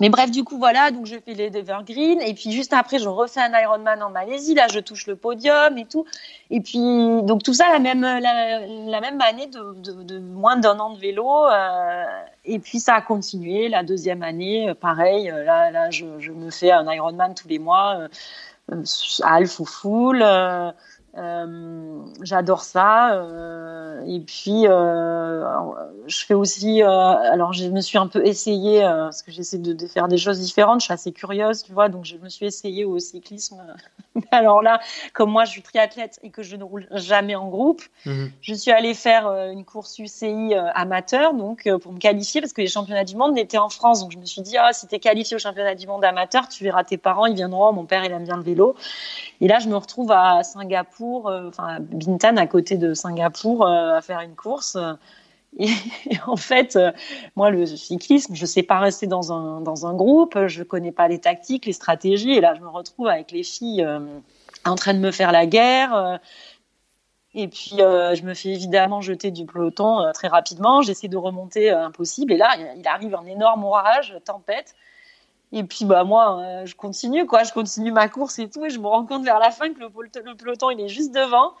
Mais bref, du coup, voilà, donc je fais les Evergreen. Et puis, juste après, je refais un Ironman en Malaisie. Là, je touche le podium et tout. Et puis, donc, tout ça la même, la, même année de, de, moins d'un an de vélo. Euh, et puis, ça a continué. La deuxième année, euh, pareil. Euh, là, là je, je me fais un Ironman tous les mois, euh, half ou full. Euh, j'adore ça. Euh, et puis, euh, je fais aussi. alors, je me suis un peu essayée parce que j'essaie de, de, faire des choses différentes. Je suis assez curieuse, tu vois. Donc, je me suis essayée au cyclisme. alors là, comme moi, je suis triathlète et que je ne roule jamais en groupe, mhm. je suis allée faire une course UCI amateur, donc pour me qualifier parce que les championnats du monde étaient en France. Donc, je me suis dit, ah, si t'es qualifié au championnat du monde amateur, tu verras tes parents, ils viendront. Mon père, il aime bien le vélo. Et là, je me retrouve à Singapour euh, enfin Bintan à côté de Singapour, euh, à faire une course. Et, en fait, euh, moi, le cyclisme, je sais pas rester dans un, dans un groupe, je connais pas les tactiques, les stratégies, et là, je me retrouve avec les filles en train de me faire la guerre. et puis, je me fais évidemment jeter du peloton très rapidement. J'essaie de remonter impossible. Et là, il arrive un énorme orage, tempête. Et puis bah moi, euh, je continue quoi, je continue ma course et tout, et je me rends compte vers la fin que le, le peloton il est juste devant.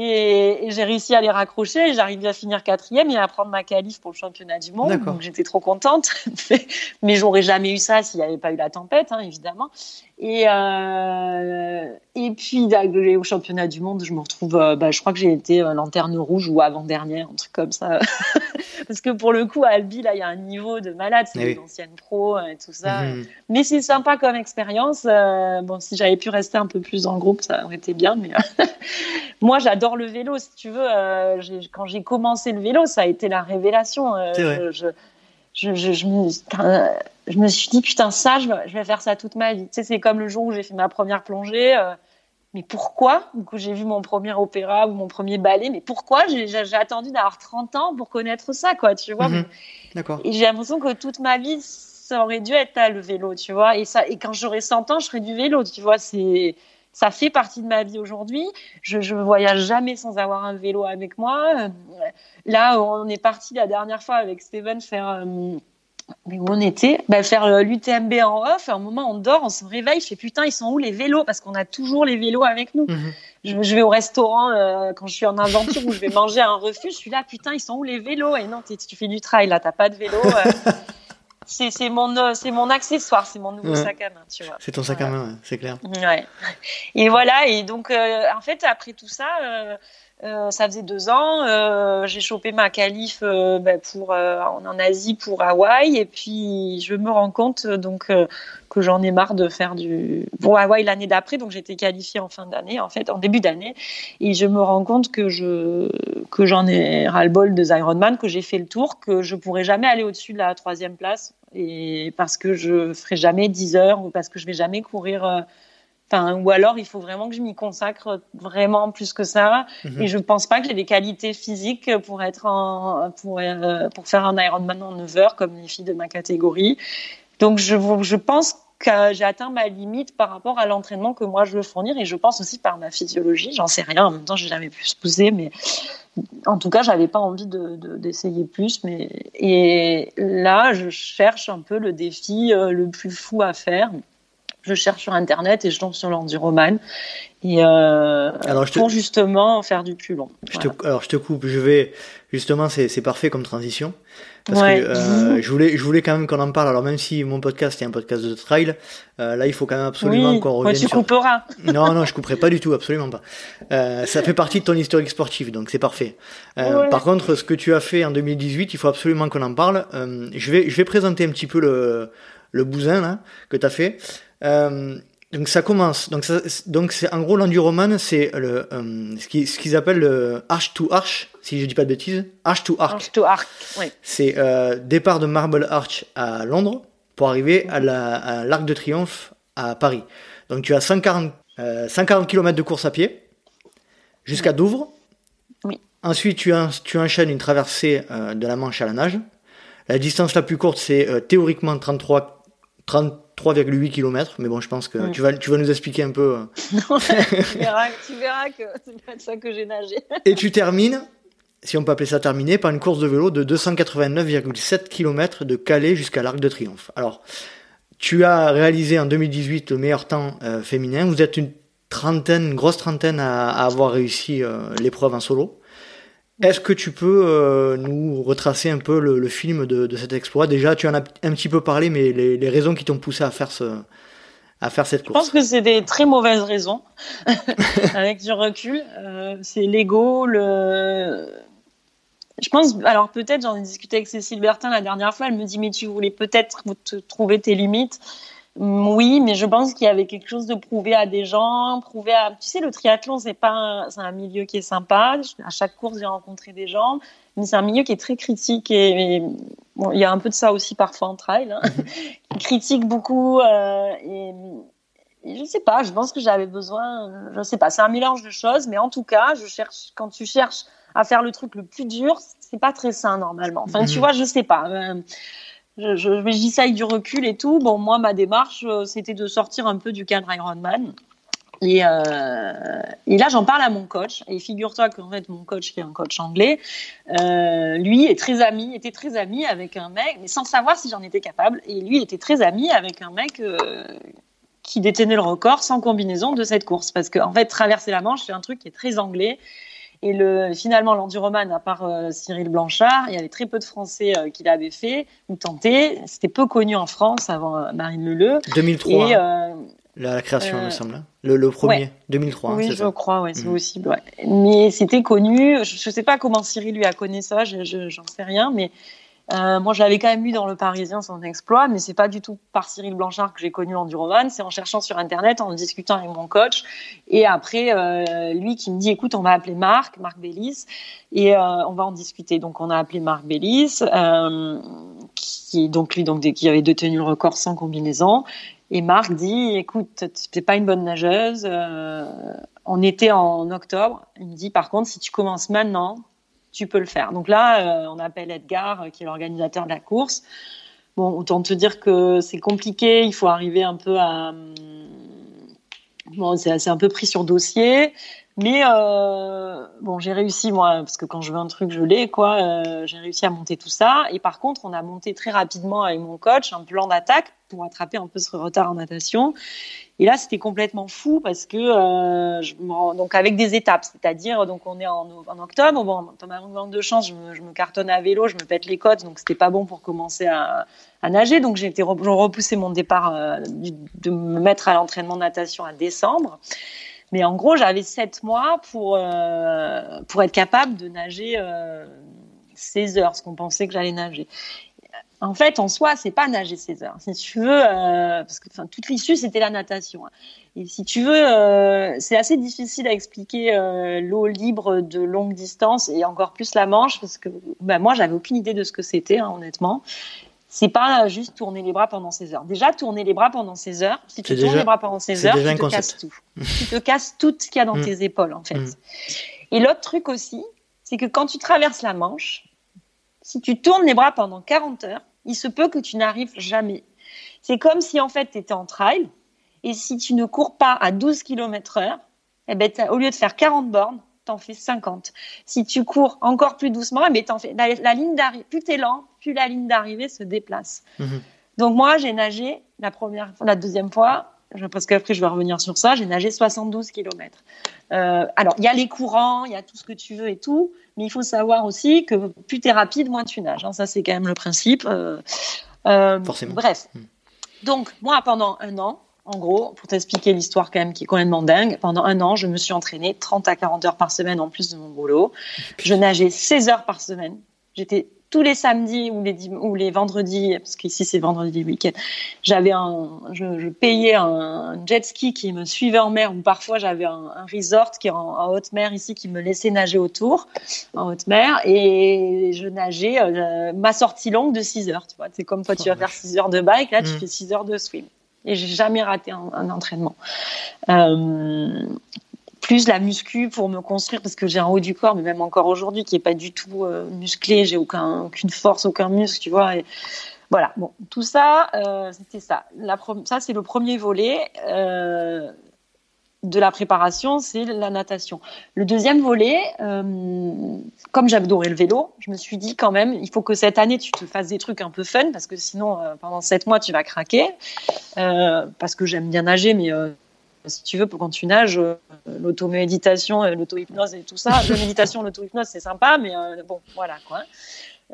Et, j'ai réussi à les raccrocher et j'arrive à finir quatrième et à prendre ma qualif pour le championnat du monde. Donc j'étais trop contente. Mais j'aurais jamais eu ça s'il n'y avait pas eu la tempête, hein, évidemment. Et, euh, et puis au championnat du monde, je me retrouve, euh, bah, je crois que j'ai été lanterne rouge ou avant-dernière, un truc comme ça. Parce que pour le coup, à Albi, là, il y a un niveau de malade, c'est des anciennes pros et tout ça. Mhm. Mais c'est sympa comme expérience. bon, si j'avais pu rester un peu plus en groupe, ça aurait été bien. Mais moi, j'adore le vélo, si tu veux. Euh, quand j'ai commencé le vélo, ça a été la révélation. Euh, je, je, je, je, me, je, me, suis dit, putain, ça, je, vais faire ça toute ma vie. Tu sais, c'est comme le jour où j'ai fait ma première plongée. Mais pourquoi? Du coup, j'ai vu mon premier opéra ou mon premier ballet. Mais pourquoi? J'ai attendu d'avoir 30 ans pour connaître ça, quoi, tu vois? Mhm. D'accord. Et j'ai l'impression que toute ma vie, ça aurait dû être là, le vélo, tu vois? Et, ça, et quand j'aurai 100 ans, je ferai du vélo, tu vois? C'est ça fait partie de ma vie aujourd'hui. Je, je voyage jamais sans avoir un vélo avec moi. Euh, là, on est parti la dernière fois avec Steven faire. Euh, mais où on était? Bah, Faire euh, l'UTMB en off. À un moment, on dort, on se réveille. Je fais putain, ils sont où les vélos? Parce qu'on a toujours les vélos avec nous. Mhm. je, vais au restaurant quand je suis en aventure ou je vais manger à un refuge. Je suis là, putain, ils sont où les vélos? Et non, tu fais du trail là, t'as pas de vélo. c'est mon euh, c'est mon accessoire, c'est mon nouveau sac à main, tu vois. C'est ton sac à main, c'est clair. Ouais. Et voilà, et donc euh, en fait après tout ça, euh, euh, ça faisait deux ans. Euh, j'ai chopé ma qualif euh, ben, pour en Asie pour Hawaï et puis je me rends compte donc que j'en ai marre de faire du pour Hawaï l'année d'après. Donc j'étais qualifiée en fin d'année en fait en début d'année et je me rends compte que je que j'en ai ras le bol de Ironman, que j'ai fait le tour, que je pourrais jamais aller au-dessus de la troisième place et parce que je ferai jamais 10 heures ou parce que je vais jamais courir ou alors il faut vraiment que je m'y consacre vraiment plus que ça. Mhm. Et je pense pas que j'ai des qualités physiques pour être en, pour, euh, pour faire un Ironman en 9 heures comme les filles de ma catégorie. Donc je, je pense que j'ai atteint ma limite par rapport à l'entraînement que moi je veux fournir et je pense aussi par ma physiologie. J'en sais rien. En même temps, j'ai jamais pu se pousser, mais en tout cas, j'avais pas envie de, d'essayer plus. Mais et là, je cherche un peu le défi euh, le plus fou à faire je cherche sur internet et je tombe sur l'enduroman et euh, alors, je pour justement faire du plus long. Je te, alors je te coupe, je vais justement c'est, parfait comme transition parce que euh, je voulais je voulais quand même qu'on en parle. Alors même si mon podcast est un podcast de trail, euh, là il faut quand même absolument oui, qu'on revienne. Ouais, tu couperas. Non non, je couperai pas du tout, absolument pas. Euh, ça fait partie de ton historique sportif, donc c'est parfait. Par contre, ce que tu as fait en 2018, il faut absolument qu'on en parle. Je vais je vais présenter un petit peu le le bousin là que tu as fait. Euh, donc ça commence. Donc ça, donc c'est en gros l'enduroman, c'est le euh, ce qu'ils ce qu'ils appellent le arch to arch, si je dis pas de bêtises, arch to arc. Arch to arc, oui. C'est euh, départ de Marble Arch à Londres pour arriver à l'arc de Triomphe à Paris. Donc tu as 140 140 km de course à pied jusqu'à Douvres. Oui. Ensuite tu, tu enchaînes une traversée de la Manche à la nage. La distance la plus courte c'est théoriquement 33 30 3,8 km, mais bon, je pense que tu, vas, tu vas nous expliquer un peu. non, tu, verras, tu verras que c'est pas de ça que j'ai nagé. Et tu termines, si on peut appeler ça terminé, par une course de vélo de 289,7 km de Calais jusqu'à l'Arc de Triomphe. Alors, tu as réalisé en 2018 le meilleur temps euh, féminin. Vous êtes une trentaine, une grosse trentaine à, avoir réussi euh, l'épreuve en solo. Est-ce que tu peux euh, nous retracer un peu le, film de, cet exploit? Déjà, tu en as un petit peu parlé, mais les, raisons qui t'ont poussé à faire ce, à faire cette course. Je pense que c'est des très mauvaises raisons, avec du recul. c'est l'ego, le je pense, alors peut-être, j'en ai discuté avec Cécile Bertin la dernière fois, elle me dit, mais tu voulais peut-être trouver tes limites. Oui, mais je pense qu'il y avait quelque chose de prouver à des gens, prouver à, tu sais, le triathlon, c'est pas, c'est un milieu qui est sympa. À chaque course, j'ai rencontré des gens, mais c'est un milieu qui est très critique et, bon, il y a un peu de ça aussi parfois en trail. Hein. critique beaucoup euh, et, et, je sais pas, je pense que j'avais besoin, je sais pas, c'est un mélange de choses, mais en tout cas, je cherche, quand tu cherches à faire le truc le plus dur, c'est pas très sain normalement. Enfin, tu mhm. vois, je sais pas. Euh, je, je, je dis ça avec du recul et tout. Bon, moi, ma démarche, euh, c'était de sortir un peu du cadre Ironman. Et, euh, et là, j'en parle à mon coach. Et figure-toi qu'en fait, mon coach, qui est un coach anglais, euh, lui est très ami, était très ami avec un mec, mais sans savoir si j'en étais capable. Et lui était très ami avec un mec qui détenait le record sans combinaison de cette course. Parce qu'en en fait, traverser la Manche, c'est un truc qui est très anglais. Et le, finalement, l'enduroman, à part euh, Cyril Blanchard, il y avait très peu de Français euh, qui l'avaient fait ou tenté. C'était peu connu en France avant euh, Marine Leleu. 2003. Et, la, création, me semble. Hein. Le, le premier, 2003. Hein, oui, je crois, ouais, c'est mmh. possible. Ouais. Mais c'était connu. Je ne sais pas comment Cyril lui a connu ça, j'en je, sais rien, mais euh, moi, je l'avais quand même lu dans Le Parisien, son exploit, mais c'est pas du tout par Cyril Blanchard que j'ai connu l'enduroman. C'est en cherchant sur Internet, en discutant avec mon coach. Et après, euh, lui qui me dit, écoute, on va appeler Marc, Marc Bellis, et euh, on va en discuter. Donc, on a appelé Marc Bellis, euh, qui, donc lui, donc, qui avait détenu le record sans combinaison. Et Marc dit, écoute, t'es pas une bonne nageuse. Euh, on était en octobre. Il me dit, par contre, si tu commences maintenant, tu peux le faire. Donc là, euh, on appelle Edgar, euh, qui est l'organisateur de la course. Bon, autant te dire que c'est compliqué, il faut arriver un peu à... Hum, bon, c'est un peu pris sur dossier. Mais euh, bon, j'ai réussi moi parce que quand je veux un truc, je l'ai quoi. Euh, j'ai réussi à monter tout ça. Et par contre, on a monté très rapidement avec mon coach un plan d'attaque pour attraper un peu ce retard en natation. Et là, c'était complètement fou parce que euh, donc avec des étapes, c'est-à-dire donc on est en, en octobre. Bon, ma manque de chance, je me, je me, cartonne à vélo, je me pète les côtes, donc c'était pas bon pour commencer à, nager. Donc j'ai repoussé mon départ de me mettre à l'entraînement de natation à décembre. Mais en gros, j'avais sept mois pour, euh, pour être capable de nager euh, 16 heures, ce qu'on pensait que j'allais nager. En fait, en soi, c'est pas nager 16 heures. Si tu veux, euh, parce que toute l'issue, c'était la natation. Hein. Et si tu veux, euh, c'est assez difficile à expliquer l'eau libre de longue distance et encore plus la Manche, parce que ben, moi, j'avais aucune idée de ce que c'était, hein, honnêtement c'est pas juste tourner les bras pendant 16 heures. Déjà, tourner les bras pendant 16 heures, si tu tournes les bras pendant 16 heures, tu te casses tout. tu te casses tout ce qu'il y a dans mm. tes épaules, en fait. Mm. Et l'autre truc aussi, c'est que quand tu traverses la Manche, si tu tournes les bras pendant 40 heures, il se peut que tu n'arrives jamais. C'est comme si, en fait, tu étais en trail, et si tu ne cours pas à 12 km heure, eh ben, au lieu de faire 40 bornes, t'en fais 50. Si tu cours encore plus doucement, mais t'en fais, la, ligne d'arrivée, plus t'es lent, plus la ligne d'arrivée se déplace. Mhm. Donc moi, j'ai nagé la première la deuxième fois, parce qu'après je vais revenir sur ça, j'ai nagé 72 km. Euh, alors, il y a les courants, il y a tout ce que tu veux et tout, mais il faut savoir aussi que plus tu es rapide, moins tu nages. Hein. Ça, c'est quand même le principe. Euh, euh, Forcément. Bref. Mhm. Donc, moi, pendant un an, en gros, pour t'expliquer l'histoire quand même qui est complètement dingue, pendant un an, je me suis entraînée 30 à 40 heures par semaine en plus de mon boulot. Je nageais 16 heures par semaine. J'étais tous les samedis ou les, ou les vendredis, parce qu'ici c'est vendredi week-end, j'avais un, je, payais un jet ski qui me suivait en mer, ou parfois j'avais un, resort qui est en, haute mer ici qui me laissait nager autour, en haute mer, et je nageais euh, ma sortie longue de 6 heures. Tu vois, c'est comme toi tu vas faire 6 heures de bike, là tu mm. fais 6 heures de swim et j'ai jamais raté un, entraînement. Euh, plus la muscu pour me construire parce que j'ai un haut du corps, mais même encore aujourd'hui qui est pas du tout euh, musclé, j'ai aucun, aucune force, aucun muscle, tu vois. Voilà, bon, tout ça, c'était ça. Ça, c'est le premier volet de la préparation, c'est la natation. Le deuxième volet, euh, comme j'adorais le vélo, je me suis dit quand même, il faut que cette année tu te fasses des trucs un peu fun parce que sinon euh, pendant sept mois tu vas craquer. Euh, parce que j'aime bien nager, mais si tu veux, quand tu nages, l'automéditation, l'auto-hypnose et tout ça, la méditation, l'auto-hypnose, c'est sympa, mais bon, voilà quoi.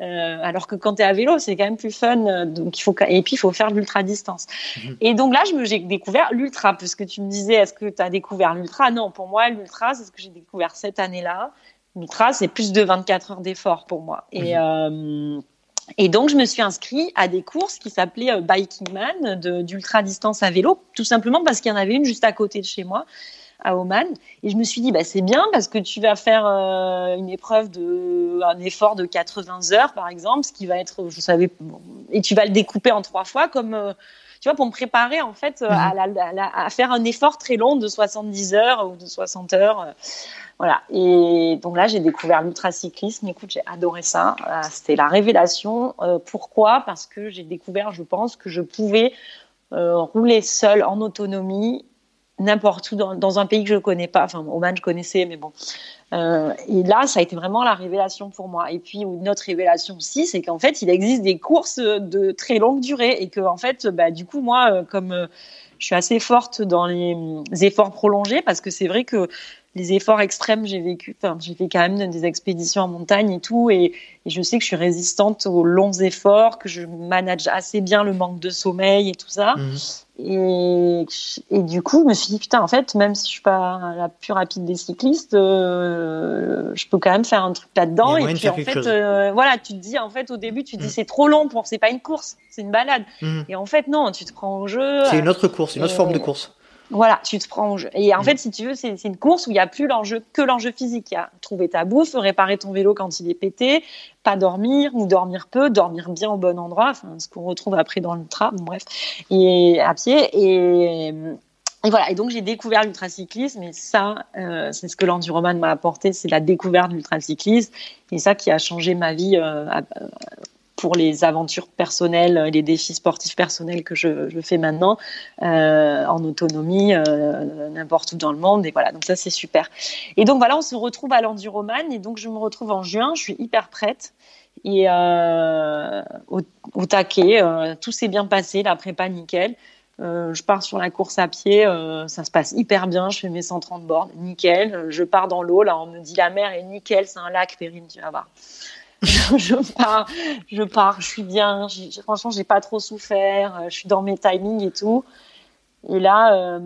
Euh, alors que quand tu es à vélo, c'est quand même plus fun. Euh, donc il faut et puis il faut faire l'ultra distance. Mhm. Et donc là, je me j'ai découvert l'ultra parce que tu me disais est-ce que tu as découvert l'ultra? Non, pour moi l'ultra, c'est ce que j'ai découvert cette année-là. L'ultra, c'est plus de 24 heures d'effort pour moi. Et euh, et donc, je me suis inscrit à des courses qui s'appelaient Biking Man d'ultra distance à vélo, tout simplement parce qu'il y en avait une juste à côté de chez moi à Oman. Et je me suis dit, bah, c'est bien parce que tu vas faire euh, une épreuve de, un effort de 80 heures, par exemple, ce qui va être, je savais, et tu vas le découper en trois fois comme, euh, tu vois, pour me préparer, en fait, euh, mhm. à, à, faire un effort très long de 70 heures ou de 60 heures. Voilà. Et donc là, j'ai découvert l'ultracyclisme. Écoute, j'ai adoré ça. C'était la révélation. pourquoi? Parce que j'ai découvert, je pense, que je pouvais rouler seule en autonomie n'importe où dans, un pays que je ne connais pas. Enfin, Oman, je connaissais, mais bon. Euh, et là, ça a été vraiment la révélation pour moi. Et puis, une autre révélation aussi, c'est qu'en fait, il existe des courses de très longue durée et que, en fait, bah, du coup, moi, euh, comme euh, je suis assez forte dans les efforts prolongés, parce que c'est vrai que les efforts extrêmes, j'ai vécu, enfin, j'ai fait quand même des expéditions en montagne et tout, et, je sais que je suis résistante aux longs efforts, que je manage assez bien le manque de sommeil et tout ça. Mhm. Et, et, du coup, je me suis dit, putain, en fait, même si je suis pas la plus rapide des cyclistes, euh, je peux quand même faire un truc là-dedans. Et puis, en fait, euh, voilà, tu te dis, en fait, au début, tu te dis, mhm. c'est trop long pour, c'est pas une course, c'est une balade. Mhm. Et en fait, non, tu te prends au jeu. C'est une autre course, une autre forme de course. Voilà, tu te prends au jeu. Et en mm. fait, si tu veux, c'est une course où il n'y a plus l'enjeu que l'enjeu physique. Il y a trouver ta bouffe, réparer ton vélo quand il est pété, pas dormir ou dormir peu, dormir bien au bon endroit, enfin, ce qu'on retrouve après dans le tram, bref, et à pied. Et, et voilà. Et donc j'ai découvert l'ultracyclisme. Et ça, euh, c'est ce que l'enduroman m'a apporté, c'est la découverte de l'ultracyclisme. Et ça qui a changé ma vie euh, pour les aventures personnelles, les défis sportifs personnels que je, fais maintenant euh, en autonomie, euh, n'importe où dans le monde. Et voilà, donc ça c'est super. Et donc voilà, on se retrouve à l'Enduroman et donc je me retrouve en juin. Je suis hyper prête et euh, au, taquet, tout s'est bien passé, la prépa nickel. je pars sur la course à pied, ça se passe hyper bien. Je fais mes 130 bornes, nickel. Je pars dans l'eau, là on me dit la mer est nickel, c'est un lac, Périne, tu vas voir. je pars, je pars, je suis bien. Franchement, j'ai pas trop souffert. Euh, je suis dans mes timings et tout. Et là, euh,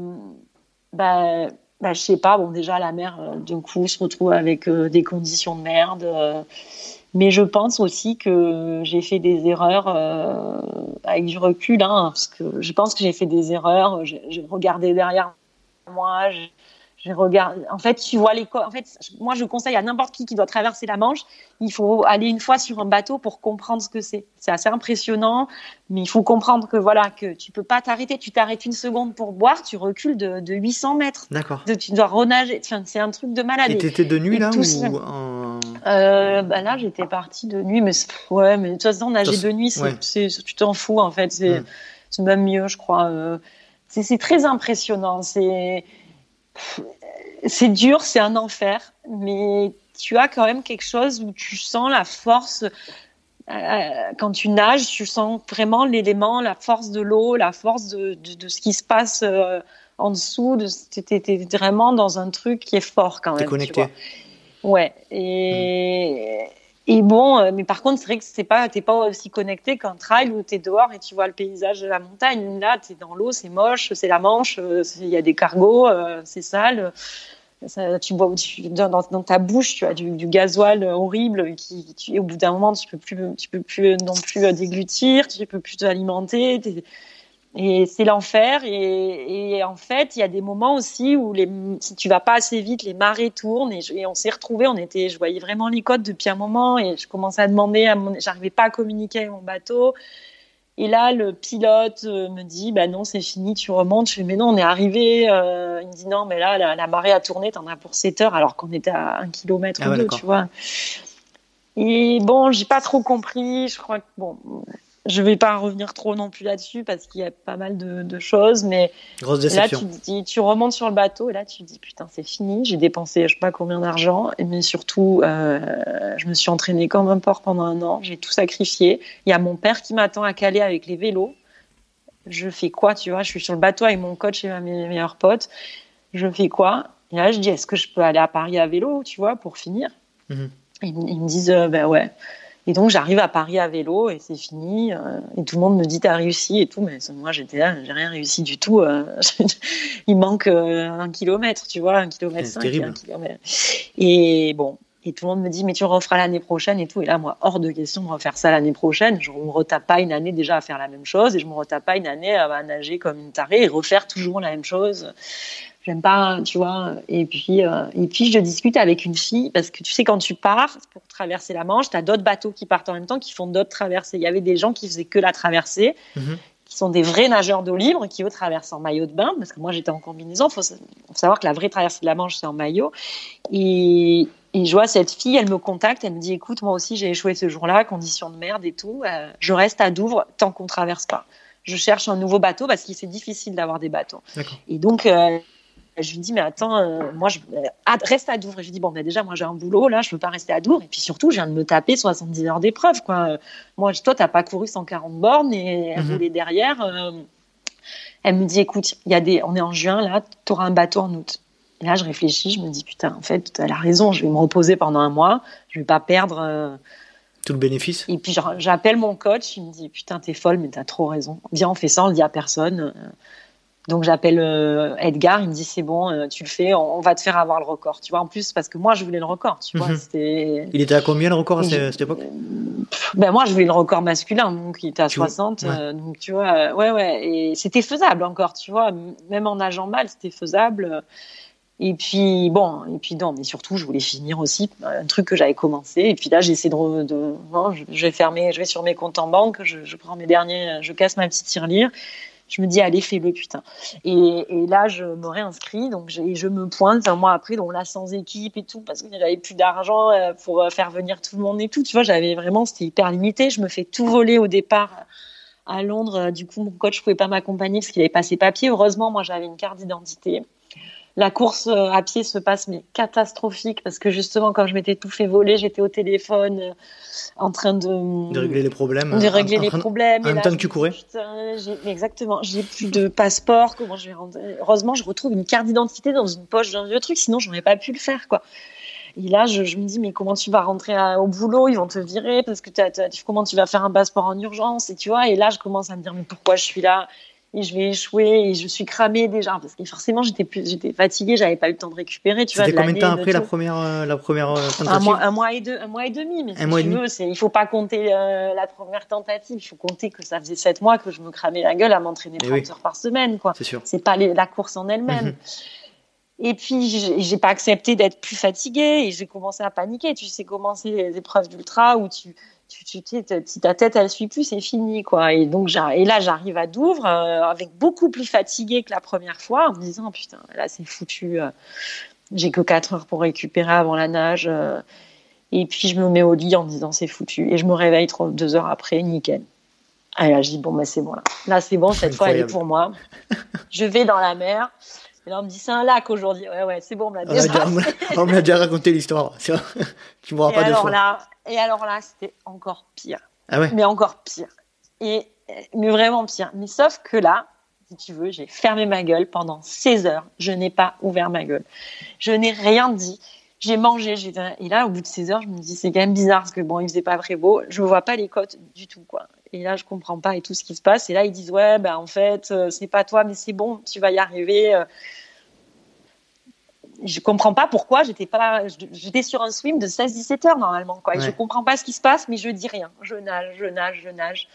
bah, bah, je sais pas. Bon, déjà la mer, euh, d'un coup, se retrouve avec des conditions de merde. mais je pense aussi que j'ai fait des erreurs avec du recul, hein, parce que je pense que j'ai fait des erreurs. J'ai regardé derrière moi. Je regarde. En fait, tu vois les. En fait, moi, je conseille à n'importe qui qui doit traverser la Manche, il faut aller une fois sur un bateau pour comprendre ce que c'est. C'est assez impressionnant, mais il faut comprendre que voilà, que tu peux pas t'arrêter. Tu t'arrêtes une seconde pour boire, tu recules de, de 800 mètres. D'accord. Tu dois renager. Enfin, c'est un truc de malade. Et t'étais de nuit là ou euh, bah là, j'étais partie de nuit, mais ouais, mais de toute façon, nager de nuit, c'est, tu t'en fous en fait. C'est, même mieux, je crois. Euh, c'est, c'est très impressionnant. C'est c'est dur, c'est un enfer, mais tu as quand même quelque chose où tu sens la force. Euh, quand tu nages, tu sens vraiment l'élément, la force de l'eau, la force de, ce qui se passe euh, en dessous. Tu es, vraiment dans un truc qui est fort quand même. T'es connecté. ouais. Et, et bon, euh, mais par contre, c'est vrai que c'est pas, t'es pas aussi connecté qu'un trail où tu es dehors et tu vois le paysage de la montagne. Là, tu es dans l'eau, c'est moche, c'est la Manche, euh, il y a des cargos, euh, c'est sale. Tu bois dans, ta bouche, tu as du, du gasoil horrible qui, tu, au bout d'un moment, tu peux plus, tu peux plus non plus déglutir, tu peux plus t'alimenter. Et c'est l'enfer. Et, en fait, il y a des moments aussi où les, si tu vas pas assez vite, les marées tournent. Et, on s'est retrouvés. On était, je voyais vraiment les côtes depuis un moment. Et je commençais à demander, à j'arrivais pas à communiquer avec mon bateau. Et là, le pilote euh, me dit, bah non, c'est fini, tu remontes. Je fais, mais non, on est arrivé. Euh, il me dit, non, mais là, la, marée a tourné, t'en as pour 7 heures, alors qu'on était à un kilomètre ah ou deux, tu vois. Et bon, j'ai pas trop compris. Je crois que, bon, je vais pas revenir trop non plus là-dessus parce qu'il y a pas mal de, choses, mais là tu dis, tu remontes sur le bateau et là tu te dis putain c'est fini, j'ai dépensé je sais pas combien d'argent, mais surtout euh, je me suis entraînée comme un porc pendant un an, j'ai tout sacrifié. Il y a mon père qui m'attend à Calais avec les vélos. Je fais quoi, tu vois? Je suis sur le bateau avec mon coach et mes meilleurs potes. Je fais quoi? Et là je dis est-ce que je peux aller à Paris à vélo, tu vois, pour finir? Mhm. ils, me disent euh, ben ouais. Et donc j'arrive à Paris à vélo et c'est fini. Euh, et tout le monde me dit t'as réussi et tout, mais moi j'étais là, j'ai rien réussi du tout. Euh, il manque euh, un kilomètre, tu vois, un kilomètre cinq, un kilomètre. Et bon, et tout le monde me dit mais tu referas l'année prochaine et tout. Et là moi hors de question de refaire ça l'année prochaine. Je me retape pas une année déjà à faire la même chose et je me retape pas une année à nager comme une tarée et refaire toujours la même chose j'aime pas, tu vois. Et puis, euh, et puis, je discute avec une fille parce que tu sais, quand tu pars pour traverser la Manche, tu as d'autres bateaux qui partent en même temps, qui font d'autres traversées. Il y avait des gens qui faisaient que la traversée, mhm. qui sont des vrais nageurs d'eau libre, qui eux traversent en maillot de bain, parce que moi j'étais en combinaison. Il faut, savoir que la vraie traversée de la Manche, c'est en maillot. Et, et je vois cette fille, elle me contacte, elle me dit écoute, moi aussi j'ai échoué ce jour-là, conditions de merde et tout. Euh, je reste à Douvres tant qu'on traverse pas. Je cherche un nouveau bateau parce que c'est difficile d'avoir des bateaux. Et donc, euh, je lui dis, mais attends, euh, moi, je euh, reste à Douvres. Et je lui dis, bon, ben déjà, moi, j'ai un boulot, là, je peux pas rester à Douvres. Et puis surtout, je viens de me taper 70 heures d'épreuve, quoi. Moi, toi, t'as pas couru 140 bornes et elle mhm. derrière. Euh, elle me dit, écoute, il y a des, on est en juin, là, tu auras un bateau en août. Et là, je réfléchis, je me dis, putain, en fait, elle a raison, je vais me reposer pendant un mois, je vais pas perdre. Tout le bénéfice. Et puis, j'appelle mon coach, il me dit, putain, t'es folle, mais t'as trop raison. Viens, on fait ça, on le dit à personne. Donc j'appelle euh, Edgar, il me dit c'est bon, euh, tu le fais, on, va te faire avoir le record. Tu vois, en plus parce que moi je voulais le record. Tu vois, mhm. Il était à combien le record à cette, époque? Ben moi je voulais le record masculin, donc il était à 60. Euh, donc tu vois, ouais ouais, et c'était faisable encore. Tu vois, même en nageant mal, c'était faisable. Et puis bon, et puis non, mais surtout je voulais finir aussi un truc que j'avais commencé. Et puis là j'essaie de, de je, vais fermer, je vais sur mes comptes en banque, je, je prends mes derniers, je casse ma petite tirelire je me dis, allez, fais-le, putain. Et, là, je me réinscris, donc je me pointe un mois après, donc là, sans équipe et tout, parce que j'avais plus d'argent euh, pour euh, faire venir tout le monde et tout. Tu vois, j'avais vraiment, c'était hyper limité. Je me fais tout voler au départ à Londres. Du coup, mon coach pouvait pas m'accompagner parce qu'il avait pas ses papiers. Heureusement, moi, j'avais une carte d'identité la course euh, à pied se passe mais catastrophique parce que justement quand je m'étais tout fait voler, j'étais au téléphone euh, en train de de régler les problèmes. De régler les problèmes. En même temps que tu courais. exactement. J'ai plus de passeport. Comment je vais rentrer Heureusement, je retrouve une carte d'identité dans une poche d'un vieux truc. Sinon, j'aurais pas pu le faire quoi. Et là, je, me dis, mais comment tu vas rentrer au boulot Ils vont te virer parce que comment tu vas faire un passeport en urgence Et tu vois, et là, je commence à me dire, mais pourquoi je suis là? Et je vais échouer et je suis cramée déjà parce que forcément j'étais plus j'étais fatiguée j'avais pas eu le temps de récupérer tu vois combien de temps après la première euh, la première euh, tentative un mois, un mois et deux un mois et demi mais si tu veux c'est il faut pas compter euh, la première tentative. Il faut compter que ça faisait sept mois que je me cramais la gueule à m'entraîner 30 eh heures par semaine quoi. C'est sûr. C'est pas la course en elle-même. Mhm. Et puis, j'ai pas accepté d'être plus fatiguée et j'ai commencé à paniquer. Tu sais comment c'est les épreuves d'ultra où tu, tu, tu, tu, si ta tête elle suit plus, c'est fini quoi. Et donc et là j'arrive à Douvres euh, avec beaucoup plus fatigué que la première fois en me disant putain là c'est foutu. Euh, j'ai que 4 heures pour récupérer avant la nage. Euh, et puis je me mets au lit en me disant c'est foutu. Et je me réveille trois, deux heures après, nickel. Et là je dis bon bah c'est bon là. Là c'est bon cette fois elle est pour moi. je vais dans la mer. Et là, on me dit, c'est un lac aujourd'hui. Ouais, ouais, c'est bon, on me l'a déjà, on m'a déjà raconté l'histoire. tu m'auras pas alors fois. Là, et alors là, c'était encore pire. Ah ouais? Mais encore pire. Et, mais vraiment pire. Mais sauf que là, si tu veux, j'ai fermé ma gueule pendant 16 heures. Je n'ai pas ouvert ma gueule. Je n'ai rien dit. J'ai mangé. Et là, au bout de 16 heures, je me dis, c'est quand même bizarre parce que bon, il faisait pas très beau. Je vois pas les côtes du tout, quoi. Et là, je comprends pas et tout ce qui se passe. Et là, ils disent, ouais, ben, en fait, euh, c'est pas toi, mais c'est bon, tu vas y arriver. Je comprends pas pourquoi j'étais pas j'étais sur un swim de 16-17 heures normalement quoi. Et je comprends pas ce qui se passe mais je dis rien. Je nage, je nage, je nage.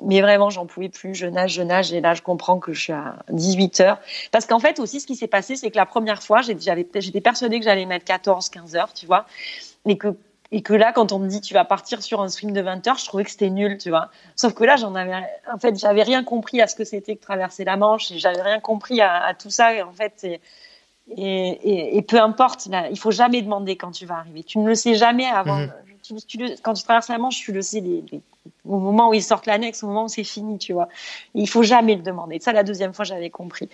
Mais vraiment, j'en pouvais plus. Je nage, je nage. Et là, je comprends que je suis à 18 heures. Parce qu'en fait, aussi, ce qui s'est passé, c'est que la première fois, j'étais persuadée que j'allais mettre 14, 15 heures, tu vois. Et que, et que là, quand on me dit, tu vas partir sur un swim de 20 heures, je trouvais que c'était nul, tu vois. Sauf que là, j'en avais, en fait, j'avais rien compris à ce que c'était que traverser la Manche. Et j'avais rien compris à, à tout ça. Et en fait, c'est, et, et, et, peu importe, là, il faut jamais demander quand tu vas arriver. Tu ne le sais jamais avant. Mhm. quand tu traverses la Manche, tu le sais, au moment où ils sortent l'annexe, au moment où c'est fini, tu vois. il faut jamais le demander. Ça, la deuxième fois, j'avais compris.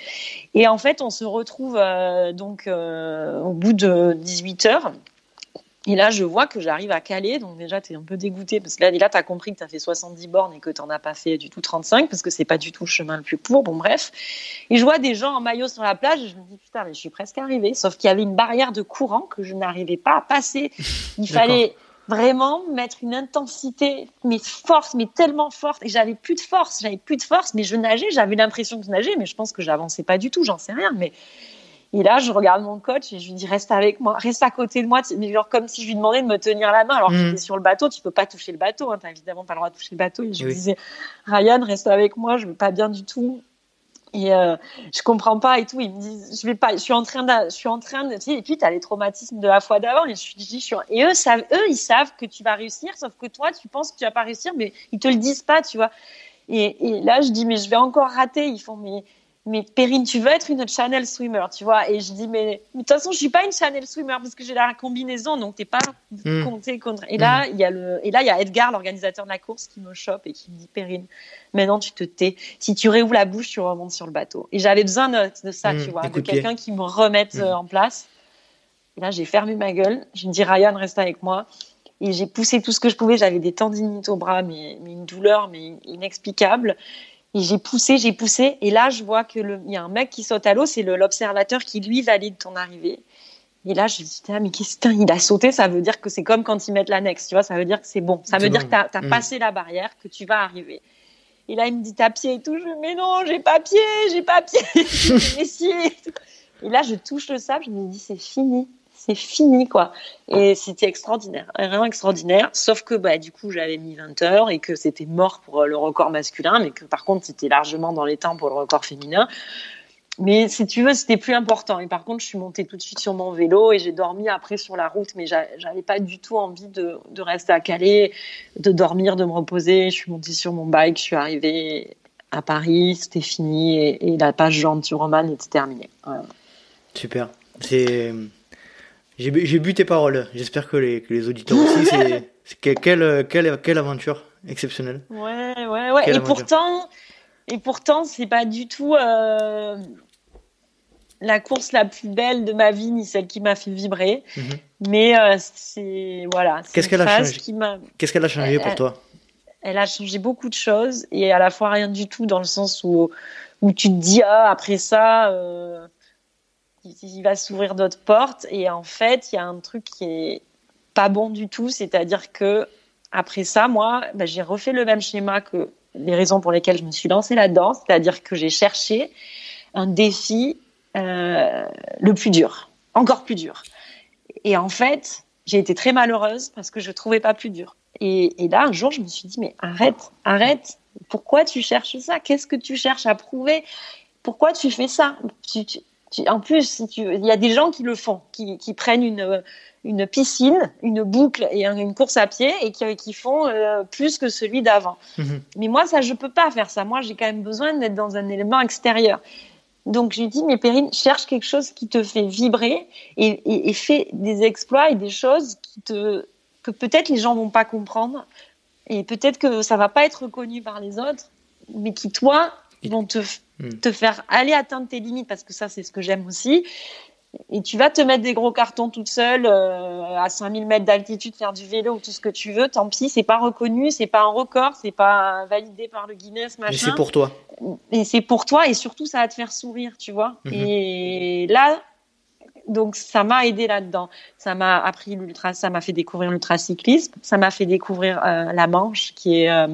Et en fait, on se retrouve euh, donc euh, au bout de 18 heures. Et là, je vois que j'arrive à Calais. Donc, déjà, tu es un peu dégoûté parce que là, là tu as compris que tu as fait 70 bornes et que tu n'en as pas fait du tout 35 parce que c'est pas du tout le chemin le plus court. Bon, bref. Et je vois des gens en maillot sur la plage et je me dis, putain, mais je suis presque arrivée. Sauf qu'il y avait une barrière de courant que je n'arrivais pas à passer. Il fallait vraiment mettre une intensité, mais force, mais tellement forte. Et j'avais plus de force. J'avais plus de force, mais je nageais. J'avais l'impression que je nageais, mais je pense que j'avançais pas du tout. J'en sais rien. Mais et là, je regarde mon coach et je lui dis reste avec moi, reste à côté de moi, mais genre comme si je lui demandais de me tenir la main alors que j'étais mm. sur le bateau. Tu peux pas toucher le bateau, hein, t'as évidemment pas le droit de toucher le bateau. Et je lui disais Ryan, reste avec moi, je vais pas bien du tout. Et euh, je comprends pas et tout. Ils me disent, je vais pas, je suis en train de, je suis en train de, et puis tu as les traumatismes de la fois d'avant. Et je dis, je suis, et eux savent, eux, ils savent que tu vas réussir, sauf que toi, tu penses que tu vas pas réussir, mais ils te le disent pas, tu vois. Et, et là, je dis, mais je vais encore rater. Ils font, mais mais Perrine, tu veux être une channel swimmer, tu vois? Et je dis, mais de toute façon, je suis pas une channel swimmer parce que j'ai la combinaison, donc t'es pas hmm. compté contre. Et là, hmm. il y a le, et là, il y a Edgar, l'organisateur de la course, qui me chope et qui me dit, Perrine, maintenant tu te tais. Si tu réouvres la bouche, tu remontes sur le bateau. Et j'avais besoin de, ça, hmm. tu vois, de quelqu'un qui me remette euh, en place. Et là, j'ai fermé ma gueule. Je me dis, Ryan, reste avec moi. Et j'ai poussé tout ce que je pouvais. J'avais des tendinites au bras, mais, mais une douleur, mais inexplicable. Et j'ai poussé, j'ai poussé. Et là, je vois qu'il y a un mec qui saute à l'eau. C'est l'observateur qui, lui, valide ton arrivée. Et là, je me dis, ah, mais qu'est-ce que il a sauté Ça veut dire que c'est comme quand ils mettent l'annexe, tu vois. Ça veut dire que c'est bon. Ça veut dire que tu as, mm. passé la barrière, que tu vas arriver. Et là, il me dit, t'as pied et tout. Je mais non, j'ai pas pied, j'ai pas pied. et là, je touche le sable. Je me dis, c'est fini c'est fini quoi. Et c'était extraordinaire, vraiment extraordinaire. Sauf que bah du coup j'avais mis 20 heures et que c'était mort pour euh, le record masculin, mais que par contre c'était largement dans les temps pour le record féminin. Mais si tu veux, c'était plus important. Et par contre, je suis montée tout de suite sur mon vélo et j'ai dormi après sur la route, mais j'avais pas du tout envie de, rester à Calais, de dormir, de me reposer. Je suis montée sur mon bike, je suis arrivée à Paris, c'était fini et, la page gentil romane était terminée. Super. C'est j'ai bu tes paroles. J'espère que les, que les auditeurs aussi. C'est quelle, quelle, quelle aventure exceptionnelle. Ouais, ouais, ouais. et pourtant, et pourtant, c'est pas du tout euh, la course la plus belle de ma vie ni celle qui m'a fait vibrer. Mhm. Mais euh, c'est voilà. Qu'est-ce qu'elle a changé Qu'est-ce qu'elle a changé pour toi Elle a changé beaucoup de choses et à la fois rien du tout dans le sens où où tu te dis ah après ça. Euh, il va s'ouvrir d'autres portes. Et en fait, il y a un truc qui est pas bon du tout, c'est-à-dire que après ça, moi, bah, j'ai refait le même schéma que les raisons pour lesquelles je me suis lancée là-dedans, c'est-à-dire que j'ai cherché un défi euh, le plus dur, encore plus dur. Et en fait, j'ai été très malheureuse parce que je trouvais pas plus dur. Et, là, un jour, je me suis dit, mais arrête, arrête. Pourquoi tu cherches ça? Qu'est-ce que tu cherches à prouver? Pourquoi tu fais ça? En plus, il y a des gens qui le font, qui, prennent une, une, piscine, une boucle et une course à pied et qui, font euh, plus que celui d'avant. Mhm. Mais moi, ça, je peux pas faire ça. Moi, j'ai quand même besoin d'être dans un élément extérieur. Donc, je lui dis, mais Perrine, cherche quelque chose qui te fait vibrer et, et, fais des exploits et des choses qui te, que peut-être les gens vont pas comprendre et peut-être que ça va pas être reconnu par les autres, mais qui, toi, vont te Hmm. te faire aller atteindre tes limites, parce que ça, c'est ce que j'aime aussi. Et tu vas te mettre des gros cartons toute seule euh, à 5000 mètres d'altitude, faire du vélo ou tout ce que tu veux. Tant pis, c'est pas reconnu, c'est pas un record, c'est pas validé par le Guinness, machin. Mais c'est pour toi. Et c'est pour toi, et surtout, ça va te faire sourire, tu vois. Mhm. Et là, donc ça m'a aidé là-dedans. Ça m'a appris l'ultra, ça m'a fait découvrir l'ultracyclisme, ça m'a fait découvrir euh, la Manche, qui est euh,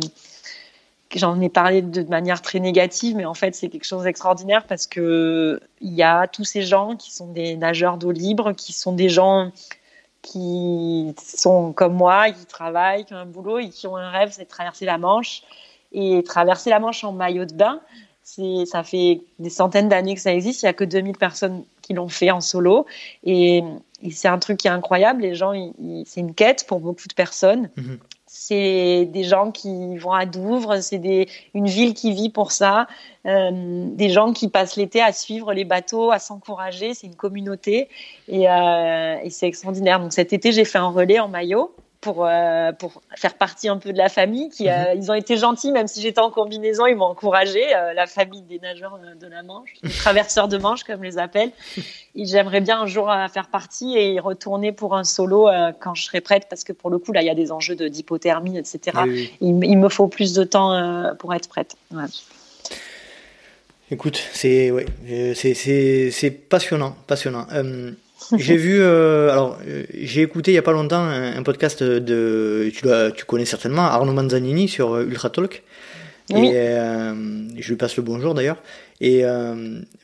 j'en ai parlé de manière très négative, mais en fait, c'est quelque chose d'extraordinaire parce que il y a tous ces gens qui sont des nageurs d'eau libre, qui sont des gens qui sont comme moi, qui travaillent, qui ont un boulot et qui ont un rêve, c'est de traverser la Manche. Et traverser la Manche en maillot de bain, c'est, ça fait des centaines d'années que ça existe. Il y a que 2000 personnes qui l'ont fait en solo. Et, c'est un truc qui est incroyable. Les gens, c'est une quête pour beaucoup de personnes. Mm-hmm c'est des gens qui vont à Douvres, c'est une ville qui vit pour ça, euh, des gens qui passent l'été à suivre les bateaux, à s'encourager, c'est une communauté et, euh, et c'est extraordinaire. Donc cet été, j'ai fait un relais en maillot pour, euh, pour faire partie un peu de la famille. Qui, euh, mhm. Ils ont été gentils, même si j'étais en combinaison, ils m'ont encouragé. la famille des nageurs de la Manche, les traverseurs de Manche, comme je les appelle. Et j'aimerais bien un jour faire partie et retourner pour un solo quand je serai prête, parce que pour le coup, là, il y a des enjeux d'hypothermie, etc. Il, il, me faut plus de temps pour être prête. Écoute, c'est ouais, c'est passionnant, passionnant. J'ai vu, euh, alors euh, j'ai écouté il y a pas longtemps un, podcast de, tu, tu connais certainement Arnaud Manzanini sur euh, Ultra Talk. Et je lui passe le bonjour d'ailleurs. Et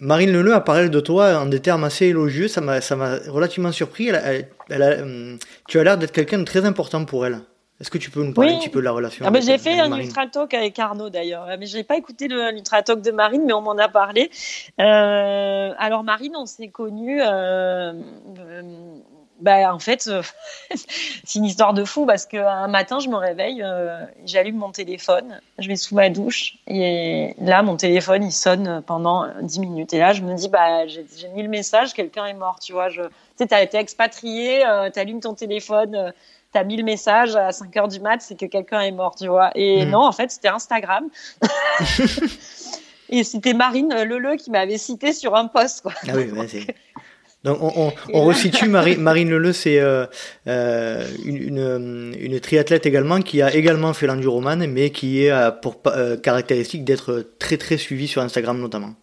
Marine Leleu a parlé de toi en des termes assez élogieux. Ça m'a, ça m'a relativement surpris. Elle, elle, tu as l'air d'être quelqu'un de très important pour elle. Est-ce que tu peux nous parler un petit peu de la relation ah ben, J'ai fait un Ultra Talk avec Arnaud d'ailleurs, mais je n'ai pas écouté l'Ultra Talk de Marine, mais on m'en a parlé. Euh, alors Marine, on s'est connus. Euh, euh, bah, en fait, c'est une histoire de fou parce qu'un matin, je me réveille, j'allume mon téléphone, je vais sous ma douche et là, mon téléphone, il sonne pendant 10 minutes. Et là, je me dis, bah, j'ai mis le message, quelqu'un est mort, tu vois. Je, tu sais, as été expatrié, tu allumes ton téléphone t'as mis le message à 5 heures du mat, c'est que quelqu'un est mort, tu vois. Et hmm. non, en fait, c'était Instagram. et c'était Marine Leleu qui m'avait cité sur un post, quoi. Ah oui, c'est. Donc on, on, resitue Marine Leleu, c'est euh, euh, une, une, triathlète également qui a également fait l'enduroman, mais qui est euh, pour caractéristique d'être très très suivie sur Instagram notamment.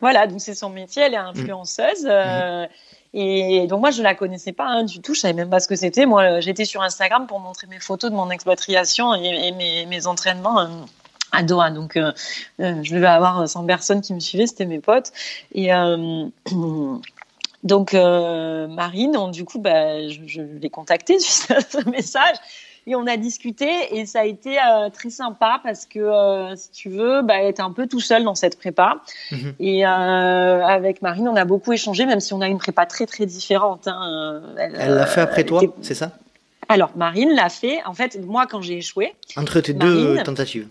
Voilà, donc c'est son métier, elle est hmm. influenceuse. Hmm. Et donc moi je la connaissais pas hein, du tout, je savais même pas ce que c'était. Moi j'étais sur Instagram pour montrer mes photos de mon expatriation et, mes, entraînements. Euh, à Doha, donc euh, euh, je devais avoir 100 personnes qui me suivaient, c'était mes potes. Et donc Marine, du coup, bah, je, je l'ai contactée suite à ce message et on a discuté et ça a été euh, très sympa parce que euh, si tu veux, bah, elle était un peu tout seule dans cette prépa mhm. et euh, avec Marine, on a beaucoup échangé, même si on a une prépa très très différente. Hein, elle l'a fait après toi, c'est ça? Alors Marine l'a fait. En fait, moi quand j'ai échoué. Entre tes deux tentatives.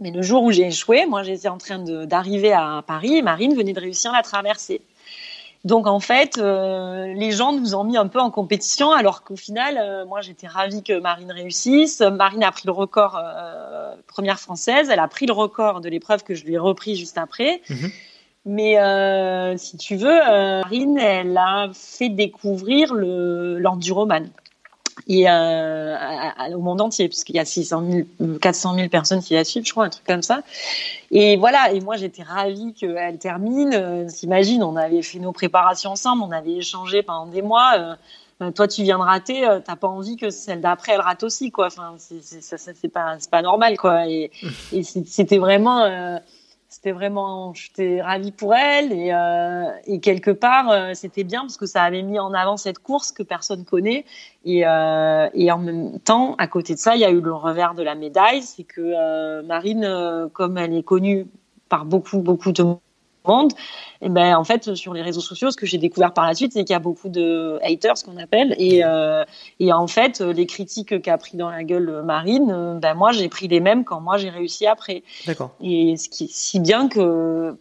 Mais le jour où j'ai échoué, moi j'étais en train d'arriver à Paris et Marine venait de réussir la traversée. Donc en fait, euh, les gens nous ont mis un peu en compétition, alors qu'au final, euh, moi j'étais ravie que Marine réussisse. Marine a pris le record euh, première française, elle a pris le record de l'épreuve que je lui ai repris juste après. Mhm. Mais si tu veux, Marine, elle a fait découvrir le l'enduroman et euh, au monde entier, puisqu'il y a 600 000, 400 000 personnes qui la suivent, je crois, un truc comme ça. Et voilà, et moi j'étais ravie qu'elle termine. Euh, S'imagine, on avait fait nos préparations ensemble, on avait échangé pendant des mois. Euh, euh toi, tu viens de rater, t'as pas envie que celle d'après elle rate aussi, quoi. Enfin, c'est pas, pas normal, quoi. Et, et c'était vraiment c'était vraiment, j'étais ravie pour elle et, euh, quelque part euh, c'était bien parce que ça avait mis en avant cette course que personne connaît et, euh, et en même temps à côté de ça il y a eu le revers de la médaille, c'est que Marine comme elle est connue par beaucoup beaucoup de monde, et ben en fait sur les réseaux sociaux, ce que j'ai découvert par la suite, c'est qu'il y a beaucoup de haters, ce qu'on appelle, et euh, et en fait les critiques qu'a pris dans la gueule Marine, ben moi j'ai pris les mêmes quand moi j'ai réussi après. D'accord. Et ce qui si bien que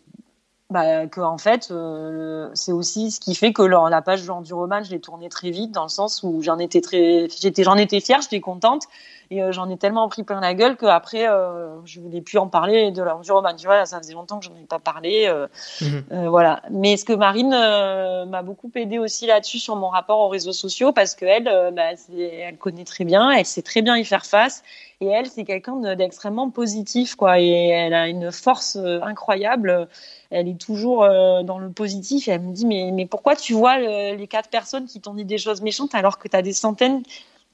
bah, que en fait euh, c'est aussi ce qui fait que la page du roman je l'ai tournée très vite dans le sens où j'en étais très j'étais j'en étais fière j'étais contente et euh, j'en ai tellement pris plein la gueule qu'après euh, je voulais plus en parler de du roman tu vois ça faisait longtemps que j'en ai pas parlé euh, mhm. voilà mais ce que Marine m'a beaucoup aidé aussi là-dessus sur mon rapport aux réseaux sociaux parce que elle bah, elle connaît très bien elle sait très bien y faire face et elle, c'est quelqu'un d'extrêmement positif, quoi. Et elle a une force euh, incroyable. Elle est toujours euh, dans le positif. Et elle me dit, mais, mais pourquoi tu vois les quatre personnes qui t'ont dit des choses méchantes alors que tu as des centaines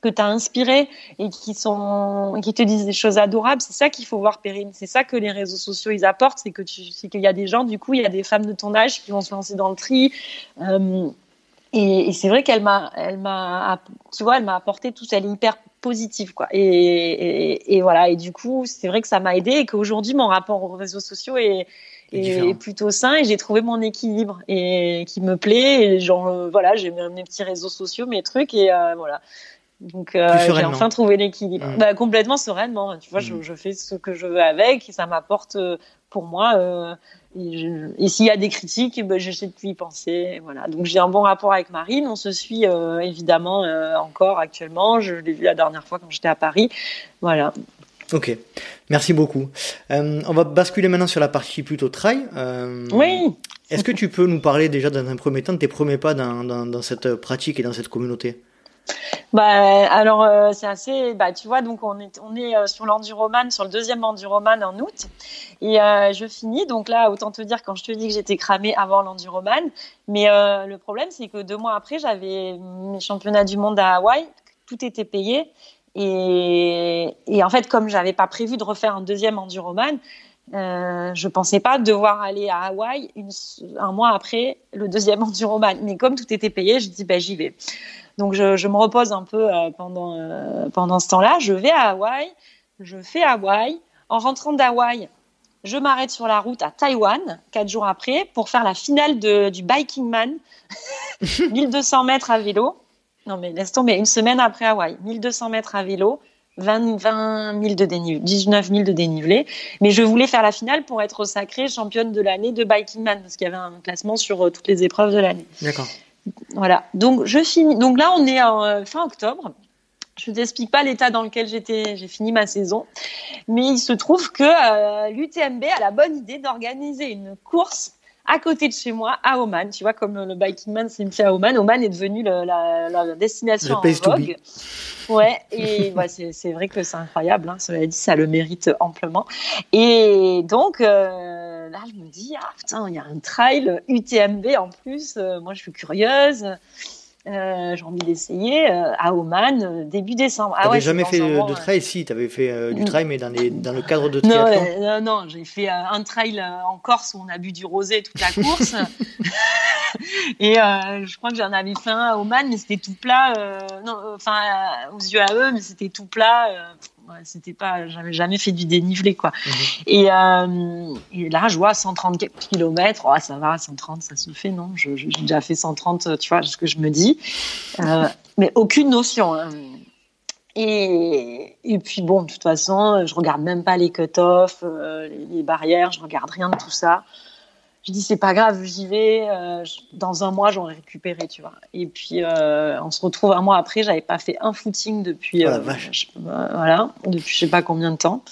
que tu as inspiré et qui sont qui te disent des choses adorables c'est ça qu'il faut voir Perrine c'est ça que les réseaux sociaux ils apportent c'est que tu c'est qu'il y a des gens du coup il y a des femmes de ton âge qui vont se lancer dans le tri euh, et, et c'est vrai qu'elle m'a elle m'a tu vois elle m'a apporté tout elle est hyper positive quoi. Et, et, voilà. Et du coup, c'est vrai que ça m'a aidé et qu'aujourd'hui mon rapport aux réseaux sociaux est, est, plutôt sain et j'ai trouvé mon équilibre et qui me plaît. Et genre euh, voilà, j'ai mes petits réseaux sociaux, mes trucs et euh, voilà. Donc j'ai enfin trouvé l'équilibre. Mmh. Bah, complètement sereinement. Tu vois, je, mmh. je, fais ce que je veux avec et ça m'apporte pour moi et, s'il y a des critiques, ben, j'essaie de y penser. Voilà. Donc j'ai un bon rapport avec Marine. On se suit euh, évidemment euh, encore actuellement. Je l'ai vu la dernière fois quand j'étais à Paris. Voilà. Ok, merci beaucoup. Euh, on va basculer maintenant sur la partie plutôt trail. oui. Est-ce que tu peux nous parler déjà dans un premier temps de tes premiers pas dans, dans, dans cette pratique et dans cette communauté? Bah, alors euh, c'est assez, bah, tu vois, donc on est, on est euh, sur l'enduroman, sur le deuxième enduroman en août, et euh, je finis. Donc là, autant te dire quand je te dis que j'étais cramée avant l'enduroman, mais le problème c'est que deux mois après, j'avais mes championnats du monde à Hawaï, tout était payé, et, et en fait, comme j'avais pas prévu de refaire un deuxième enduroman, euh, je pensais pas devoir aller à Hawaï un mois après le deuxième enduroman. Mais comme tout était payé, je dis bah, j'y vais. Donc je, je, me repose un peu euh, pendant, euh, pendant ce temps-là. Je vais à Hawaï, je fais Hawaï. En rentrant d'Hawaï, je m'arrête sur la route à Taïwan, quatre jours après, pour faire la finale de, du Biking Man, 1200 mètres à vélo. Non mais laisse tomber, une semaine après Hawaï, 1200 mètres à vélo, 20, 20 000 de dénivelé, 19 000 de dénivelé. Mais je voulais faire la finale pour être sacrée championne de l'année de Biking Man, parce qu'il y avait un classement sur euh, toutes les épreuves de l'année. D'accord. Voilà. Donc je finis. Donc là, on est en euh, fin octobre. Je ne t'explique pas l'état dans lequel j'étais. J'ai fini ma saison, mais il se trouve que euh, l'UTMB a la bonne idée d'organiser une course à côté de chez moi, à Oman. Tu vois, comme le Biking Man s'est fait à Oman, Oman est devenu le, la, la, destination en vogue. Ouais, et ouais, c'est vrai que c'est incroyable. Hein, cela dit, ça le mérite amplement. Et donc, euh, là, je me dis, ah putain, il y a un trail UTMB en plus. Euh, moi, je suis curieuse. Euh, j'ai envie d'essayer euh, à Oman euh, début décembre. Ah ouais, jamais fait de, trail Si, tu avais fait du trail, mais dans, les, dans le cadre de triathlon. Non, non, j'ai fait un trail en Corse où on a bu du rosé toute la course. et je crois que j'en avais fait un à Oman, mais c'était tout plat. non, enfin, aux yeux à eux, mais c'était tout plat c'était pas, j'avais jamais fait du dénivelé quoi. Mhm. Et, euh, et, là, je vois 130 km, oh, ça va, 130, ça se fait, non? J'ai déjà fait 130, tu vois, ce que je me dis, euh, mais aucune notion. Hein. Et, et, puis bon, de toute façon, je regarde même pas les cut-off, euh, les, les, barrières, je regarde rien de tout ça je dis c'est pas grave, j'y vais. Euh, dans un mois, j'aurai récupéré, tu vois. Et puis euh, on se retrouve un mois après. J'avais pas fait un footing depuis, oh euh, je, voilà, depuis je sais pas combien de temps.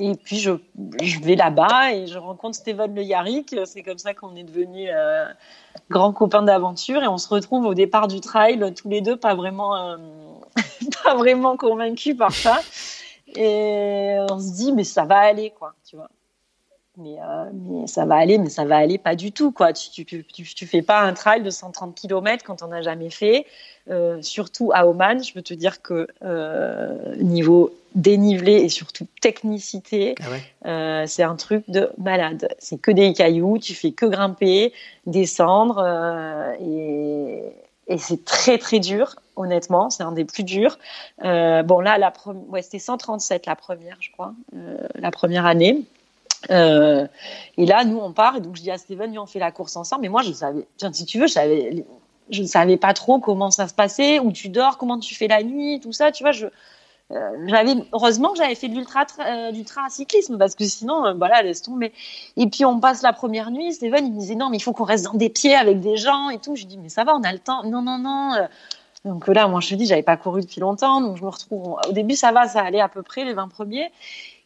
et puis je, je vais là-bas et je rencontre Steven Le Yarrick. C'est comme ça qu'on est devenus grands copains d'aventure et on se retrouve au départ du trail tous les deux, pas vraiment, pas vraiment convaincus par ça. Et on se dit mais ça va aller quoi, tu vois mais, euh, mais ça va aller, mais ça va aller pas du tout. Quoi. Tu, tu, tu, tu fais pas un trail de 130 km quand on n'a jamais fait. Euh, surtout à Oman, je peux te dire que euh, niveau dénivelé et surtout technicité, ah c'est un truc de malade. C'est que des cailloux, tu fais que grimper, descendre et, et c'est très très dur. Honnêtement, c'est un des plus durs. Bon là, la ouais, c'était 137 la première, je crois, la première année. Euh, et là, nous, on part. Et donc, je dis à Steven, on fait la course ensemble. Mais moi, je savais, si tu veux, je savais, je ne savais pas trop comment ça se passait, où tu dors, comment tu fais la nuit, tout ça. Tu vois, je, euh, j'avais, heureusement que j'avais fait de l'ultra, euh, d'ultra cyclisme parce que sinon, euh, voilà, laisse tomber. Et puis, on passe la première nuit. Steven, il me disait, non, mais il faut qu'on reste dans des pieds avec des gens et tout. Je dis, mais ça va, on a le temps. Non, non, non. Donc là, moi, je te dis, j'avais pas couru depuis longtemps. Donc, je me retrouve, au début, ça va, ça allait à peu près les 20 premiers.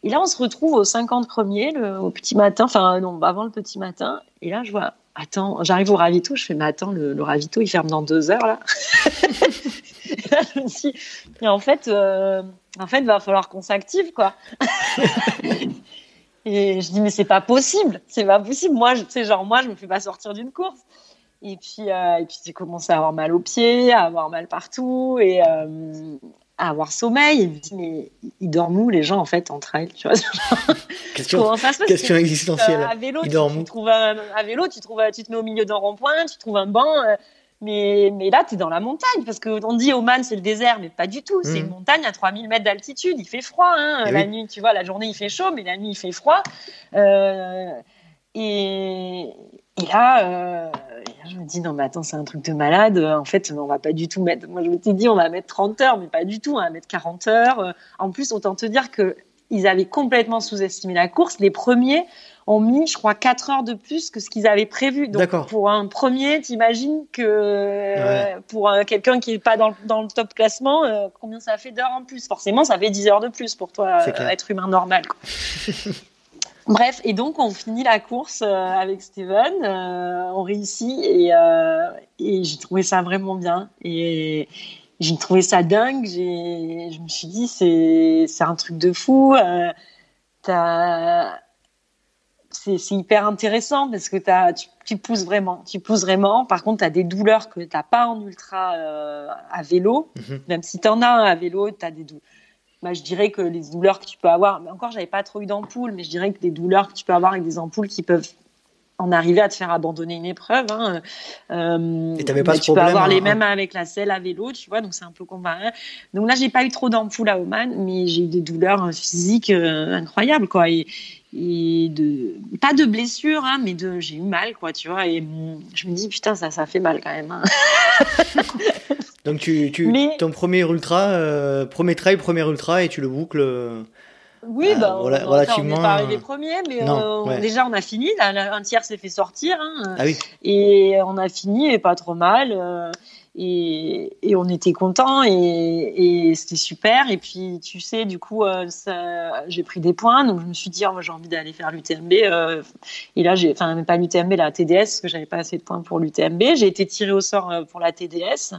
Et là, on se retrouve au 50 premiers, au petit matin, enfin non, avant le petit matin. Et là, je vois, attends, j'arrive au ravito, je fais, mais attends, le, ravito, il ferme dans deux heures là. et je me dis, et en fait, euh, en fait, va falloir qu'on s'active, quoi. et je dis, mais c'est pas possible, c'est pas possible. Moi, tu sais, genre moi, je me fais pas sortir d'une course. Et puis, euh, puis j'ai commencé à avoir mal aux pieds, à avoir mal partout, et, euh, à avoir sommeil. Il me dit, mais ils dorment où les gens en fait en trail tu vois Question, question existentielle. à vélo, tu, trouves un, à vélo, tu, trouves, tu te mets au milieu d'un rond-point, tu trouves un banc. Euh, mais, mais là, tu es dans la montagne, parce qu'on dit Oman, c'est le désert, mais pas du tout. C'est une mmh. montagne à 3000 mètres d'altitude. Il fait froid, hein, eh la nuit, tu vois, la journée, il fait chaud, mais la nuit, il fait froid. Euh, Et, et là, euh, je me dis, non, mais attends, c'est un truc de malade. En fait, on va pas du tout mettre. Moi, je m'étais dit, on va mettre 30 heures, mais pas du tout. On va mettre 40 heures. En plus, autant te dire que ils avaient complètement sous-estimé la course. Les premiers ont mis, je crois, 4 heures de plus que ce qu'ils avaient prévu. Donc, pour un premier, t'imagines que pour quelqu'un qui est pas dans, dans, le top classement, euh, combien ça fait d'heures en plus? Forcément, ça fait 10 heures de plus pour toi, euh, être humain normal. Bref, et donc on finit la course euh, avec Steven, on réussit et, et j'ai trouvé ça vraiment bien. Et, j'ai trouvé ça dingue. Je me suis dit, c'est un truc de fou. Euh, c'est hyper intéressant parce que as, tu, tu, pousses vraiment. Tu pousses vraiment. Par contre, tu as des douleurs que tu n'as pas en ultra euh, à vélo. Mhm. Même si tu en as à vélo, tu as des douleurs. Bah, je dirais que les douleurs que tu peux avoir, mais encore, j'avais pas trop eu d'ampoule, mais je dirais que des douleurs que tu peux avoir avec des ampoules qui peuvent en arriver à te faire abandonner une épreuve. Hein. Euh, et t'avais pas tu peux avoir les hein. mêmes avec la selle à vélo, tu vois, donc c'est un peu comparé. Donc là, j'ai pas eu trop d'ampoules à Oman, mais j'ai eu des douleurs physiques euh, incroyables, quoi. Et, et de pas de blessures, hein, mais de j'ai eu mal, quoi, tu vois. Et je me dis putain, ça, ça fait mal quand même. Hein. donc tu, tu ton premier ultra, euh, premier trail, premier ultra, et tu le boucles. Euh, oui, bah, relativement. On n'est pas arrivé premier, mais euh, déjà on a fini. un tiers s'est fait sortir. Hein, ah oui. Et on a fini, et pas trop mal. Euh, et, on était contents et, c'était super. Et puis, tu sais, du coup, euh, j'ai pris des points. Donc, je me suis dit, oh, j'ai envie d'aller faire l'UTMB. Euh, et là, j'ai, enfin, pas l'UTMB, la TDS, parce que j'avais pas assez de points pour l'UTMB. J'ai été tirée au sort pour la TDS.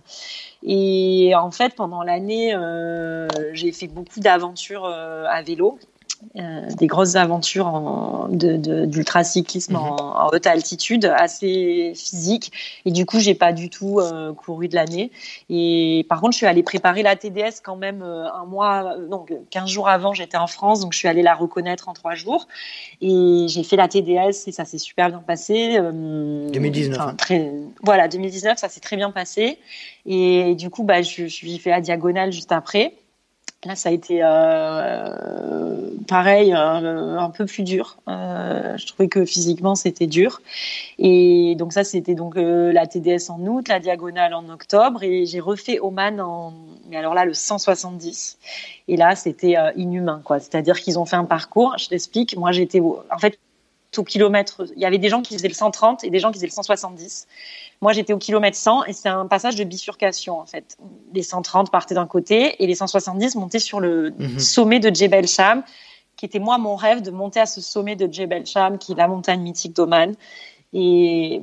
Et en fait, pendant l'année, j'ai fait beaucoup d'aventures à vélo. Euh, des grosses aventures en, d'ultracyclisme mhm. en, haute altitude, assez physique. Et du coup, j'ai pas du tout euh, couru de l'année. Et par contre, je suis allée préparer la TDS quand même euh, un mois, donc 15 jours avant, j'étais en France, donc je suis allée la reconnaître en trois jours. Et j'ai fait la TDS et ça s'est super bien passé. 2019. Hein. très, voilà, 2019, ça s'est très bien passé. Et du coup, bah, je, je suis fait à diagonale juste après. Là, ça a été euh, pareil, euh, un peu plus dur. Euh, je trouvais que physiquement, c'était dur. Et donc ça, c'était donc la TDS en août, la diagonale en octobre, et j'ai refait Oman en, mais alors là, le 170. Et là, c'était inhumain, quoi. C'est-à-dire qu'ils ont fait un parcours. Je t'explique. Moi, j'étais, en fait, au kilomètre. Il y avait des gens qui faisaient le 130 et des gens qui faisaient le 170. Moi, j'étais au kilomètre 100 et c'est un passage de bifurcation, en fait. Les 130 partaient d'un côté et les 170 montaient sur le mhm. sommet de Djebel Sham, qui était, moi, mon rêve de monter à ce sommet de Djebel Sham, qui est la montagne mythique d'Oman. Et,